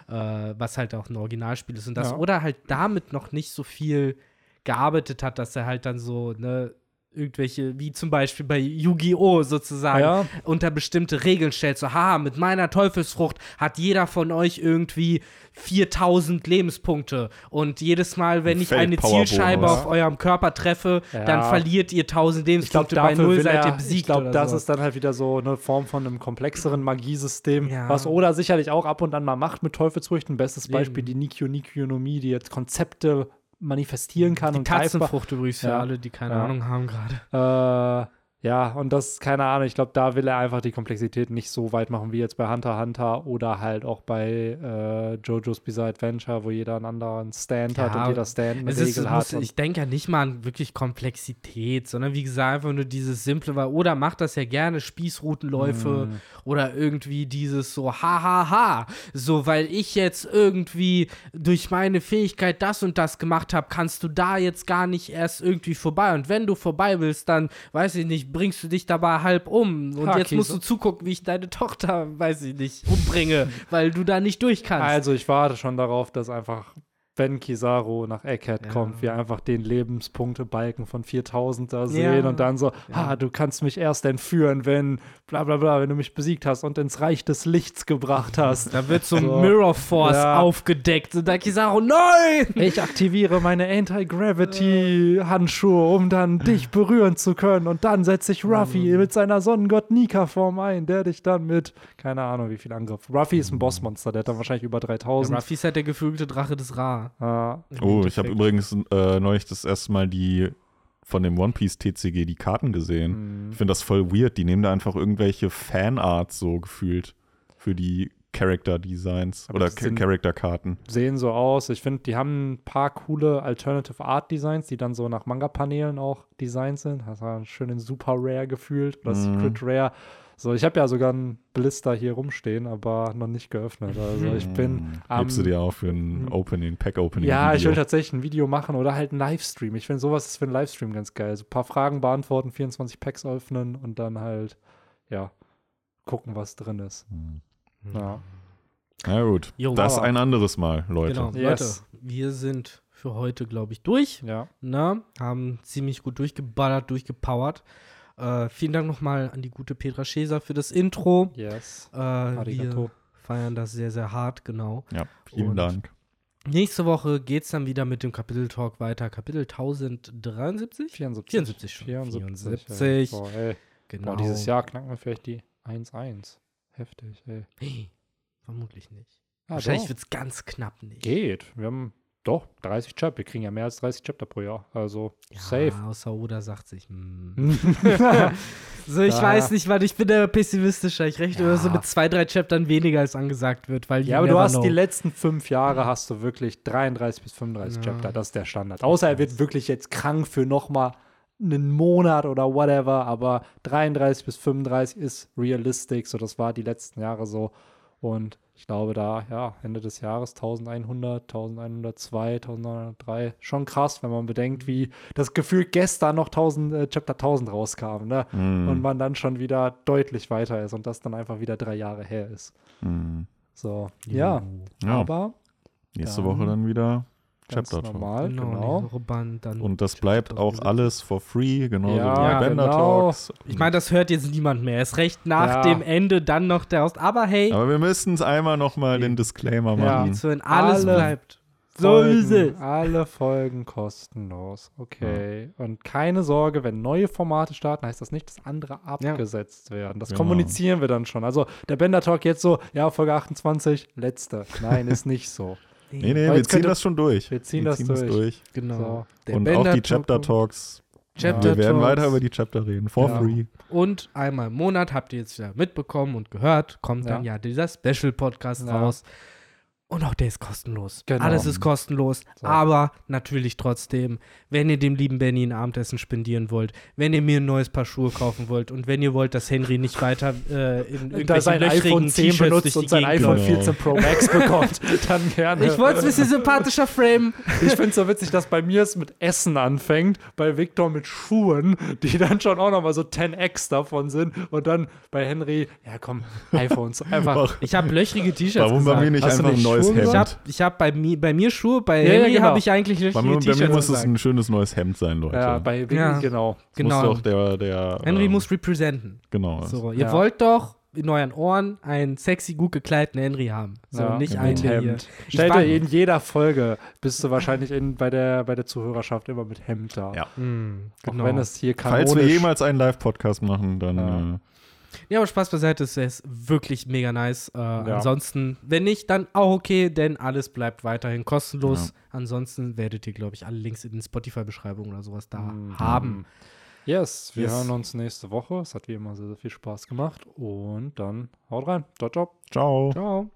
Äh, was halt auch ein Originalspiel ist. Und das, Ja. oder halt damit noch nicht so viel gearbeitet hat, dass er halt dann so, ne, irgendwelche, wie zum Beispiel bei Yu-Gi-Oh! sozusagen, Ja. unter bestimmte Regeln stellt. So, haha, mit meiner Teufelsfrucht hat jeder von euch irgendwie 4000 Lebenspunkte. Und jedes Mal, wenn Ein ich eine. Zielscheibe auf eurem Körper treffe, Ja. dann verliert ihr 1000 Ich glaube, Lebenspunkte bei dafür null seid ihr besiegt. ich glaube, das so. ist dann halt wieder so eine Form von einem komplexeren Magiesystem, Ja. was Oda sicherlich auch ab und an mal macht mit Teufelsfrüchten. Bestes Beispiel Eben. die Nikyo Nikyonomie, die jetzt Konzepte manifestieren kann die und greifbar. Tatzenfrucht übrigens für Ja. alle, die keine Ja. Ahnung haben gerade. Äh, ja, und das, keine Ahnung, ich glaube, da will er einfach die Komplexität nicht so weit machen wie jetzt bei Hunter Hunter oder halt auch bei äh, JoJo's Bizarre Adventure, wo jeder einen anderen Stand hat Ja, und jeder Stand eine Es ist, Regel es hat. muss, ich denke ja nicht mal an wirklich Komplexität, sondern wie gesagt, einfach nur dieses Simple, weil Oda macht das ja gerne, Spießrutenläufe Mhm. oder irgendwie dieses so, ha, ha, ha, so, weil ich jetzt irgendwie durch meine Fähigkeit das und das gemacht habe, kannst du da jetzt gar nicht erst irgendwie vorbei. Und wenn du vorbei willst, dann, weiß ich nicht, bringst du dich dabei halb um. Und Ha, jetzt musst du zugucken, wie ich deine Tochter, weiß ich nicht, umbringe, weil du da nicht durch kannst. Also ich warte schon darauf, dass einfach Ben Kizaru nach Egghead Ja. kommt, wir einfach den Lebenspunktebalken von 4000 da Ja. sehen und dann so, Ja. ha, du kannst mich erst entführen, wenn bla bla bla, wenn du mich besiegt hast und ins Reich des Lichts gebracht hast. Da wird so, So. Mirror Force Ja. aufgedeckt und da Kizaru, nein! Ich aktiviere meine Anti-Gravity-Handschuhe, um dann dich berühren zu können. Und dann setze ich Ruffy mit seiner Sonnengott Nika-Form ein, der dich dann mit, keine Ahnung, wie viel Angriff. Ruffy ist ein Bossmonster, der hat dann wahrscheinlich über 3000. Ruffy ist halt der geflügelte Drache des Ra. Im Oh, ich habe übrigens äh, neulich das erste Mal die von dem One Piece TCG die Karten gesehen. mh. Ich finde das voll weird. Die nehmen da einfach irgendwelche Fanarts so gefühlt für die Character Designs Aber oder Character Karten. sehen so aus. Ich finde, die haben ein paar coole Alternative Art Designs, die dann so nach Manga-Paneelen auch designt sind. Das war schön in Super Rare gefühlt oder Mhm. Secret Rare. So, ich habe ja sogar einen Blister hier rumstehen, aber noch nicht geöffnet. Also ich bin Hm, am Hebst du dir auch für ein Mhm. Opening, Pack-Opening. Ja, ich will Video. tatsächlich ein Video machen oder halt einen Livestream. Ich finde sowas ist für einen Livestream ganz geil. So ein paar Fragen beantworten, 24 Packs öffnen und dann halt, ja, gucken, was drin ist. Hm. Ja. Na gut, Jo, das ein anderes Mal, Leute. Genau, Yes. Leute, wir sind für heute, glaube ich, durch. Ja. Ne? Haben ziemlich gut durchgeballert, durchgepowert. Äh, vielen Dank nochmal an die gute Petra Scheser für das Intro. Yes. Äh, wir feiern das sehr, sehr hart, genau. Ja, vielen Und- Dank. Nächste Woche geht es dann wieder mit dem Kapitel-Talk weiter. Kapitel 1073? 74. 74 schon. 74. 74. Ey. Boah, ey. Genau. Boah, dieses Jahr knacken wir vielleicht die 1-1. Heftig, ey. Hey, vermutlich nicht. Ah, Wahrscheinlich wird es ganz knapp nicht. Geht. Wir haben doch 30 Chapter. Wir kriegen ja mehr als 30 Chapter pro Jahr. Also Ja, safe. Außer Oda sagt sich. hm. ja, So, ich Da- weiß nicht, weil ich bin da pessimistischer. Ich rechne Ja. so mit zwei, drei Chaptern weniger als angesagt wird, weil you aber du hast die know. letzten fünf Jahre hast du wirklich 33 bis 35 Ja. Chapter. Das ist der Standard. Außer er wird wirklich jetzt krank für nochmal einen Monat oder whatever. Aber 33 bis 35 ist realistisch. So, das war die letzten Jahre so. Und ich glaube, da, ja, Ende des Jahres 1100, 1102, 1903. Schon krass, wenn man bedenkt, wie das Gefühl gestern noch 1000, äh, Chapter 1000 rauskam, ne? Hm, Und man dann schon wieder deutlich weiter ist und das dann einfach wieder drei Jahre her ist. hm. So, ja. Ja, Aber nächste dann Woche dann wieder Chapter Talk. normal, Genau, genau. dann Und das bleibt auch 1073. alles for free, genauso Ja, wie die Bender genau. Talks. Ich meine, das hört jetzt niemand mehr. Es recht nach Ja. dem Ende dann noch der Host. Aber hey, Aber wir müssen es einmal nochmal den Disclaimer Ja. machen. hören, alles Alle bleibt. So ist es. Alle Folgen kostenlos. Okay. Und keine Sorge, wenn neue Formate starten, heißt das nicht, dass andere abgesetzt werden. Das Genau. kommunizieren wir dann schon. Also der Bender Talk jetzt so, ja, Folge 28, letzte. Nein, ist nicht so. Nee, nee, wir jetzt ziehen das schon durch. wir ziehen das durch. Genau. So. Und Bender auch die Talk- Chapter Talks. Chapter wir werden Talks. weiter über die Chapter reden. For Ja. free. Und einmal im Monat habt ihr jetzt wieder mitbekommen und gehört, kommt dann ja dieser Special-Podcast Ja. raus. Und auch der ist kostenlos. Genau. Alles ist kostenlos. So. Aber natürlich trotzdem, wenn ihr dem lieben Benny ein Abendessen spendieren wollt, wenn ihr mir ein neues Paar Schuhe kaufen wollt und wenn ihr wollt, dass Henry nicht weiter äh, in irgendwelchen sein löchrigen iPhone 10 T-Shirts benutzt und sein iPhone Genau. 14 Pro Max bekommt, dann gerne. Ich wollte es ein bisschen sympathischer framen. Ich finde es so witzig, dass bei mir es mit Essen anfängt, bei Victor mit Schuhen, die dann schon auch nochmal so 10x davon sind. Und dann bei Henry, ja komm, iPhones. Einfach. Ich habe löchrige T-Shirts Warum bei gesagt. mir nicht Hast einfach ein nicht neues Hemd? Ich habe ich hab bei, mi bei mir Schuhe, bei Ja, ja, Henry genau. habe ich eigentlich bei löchrige mir, bei mir T-Shirts muss es ein schönes neues Hemd sein, Leute. Ja, bei Vicky, Ja. genau. Muss Genau. doch der, der Henry ähm, muss representen. Genau. So, ihr Ja. wollt doch in euren Ohren einen sexy, gut gekleideten Henry haben. So, Ja, nicht einen, hier. Hemd. Ich Stell war- dir in jeder Folge bist du wahrscheinlich in, bei, der, bei der Zuhörerschaft immer mit Hemd da. Ja. Hm, Auch genau. wenn es hier kanonisch... Falls wir jemals einen Live-Podcast machen, dann Ja. Ja, aber Spaß beiseite, es ist wirklich mega nice. Äh, Ansonsten, wenn nicht, dann auch okay, denn alles bleibt weiterhin kostenlos. Ansonsten werdet ihr, glaube ich, alle Links in den Spotify-Beschreibungen oder sowas da Mhm. haben. Yes, wir Yes. hören uns nächste Woche. Es hat wie immer sehr, sehr viel Spaß gemacht. Und dann haut rein. Ciao, ciao. ciao. Ciao.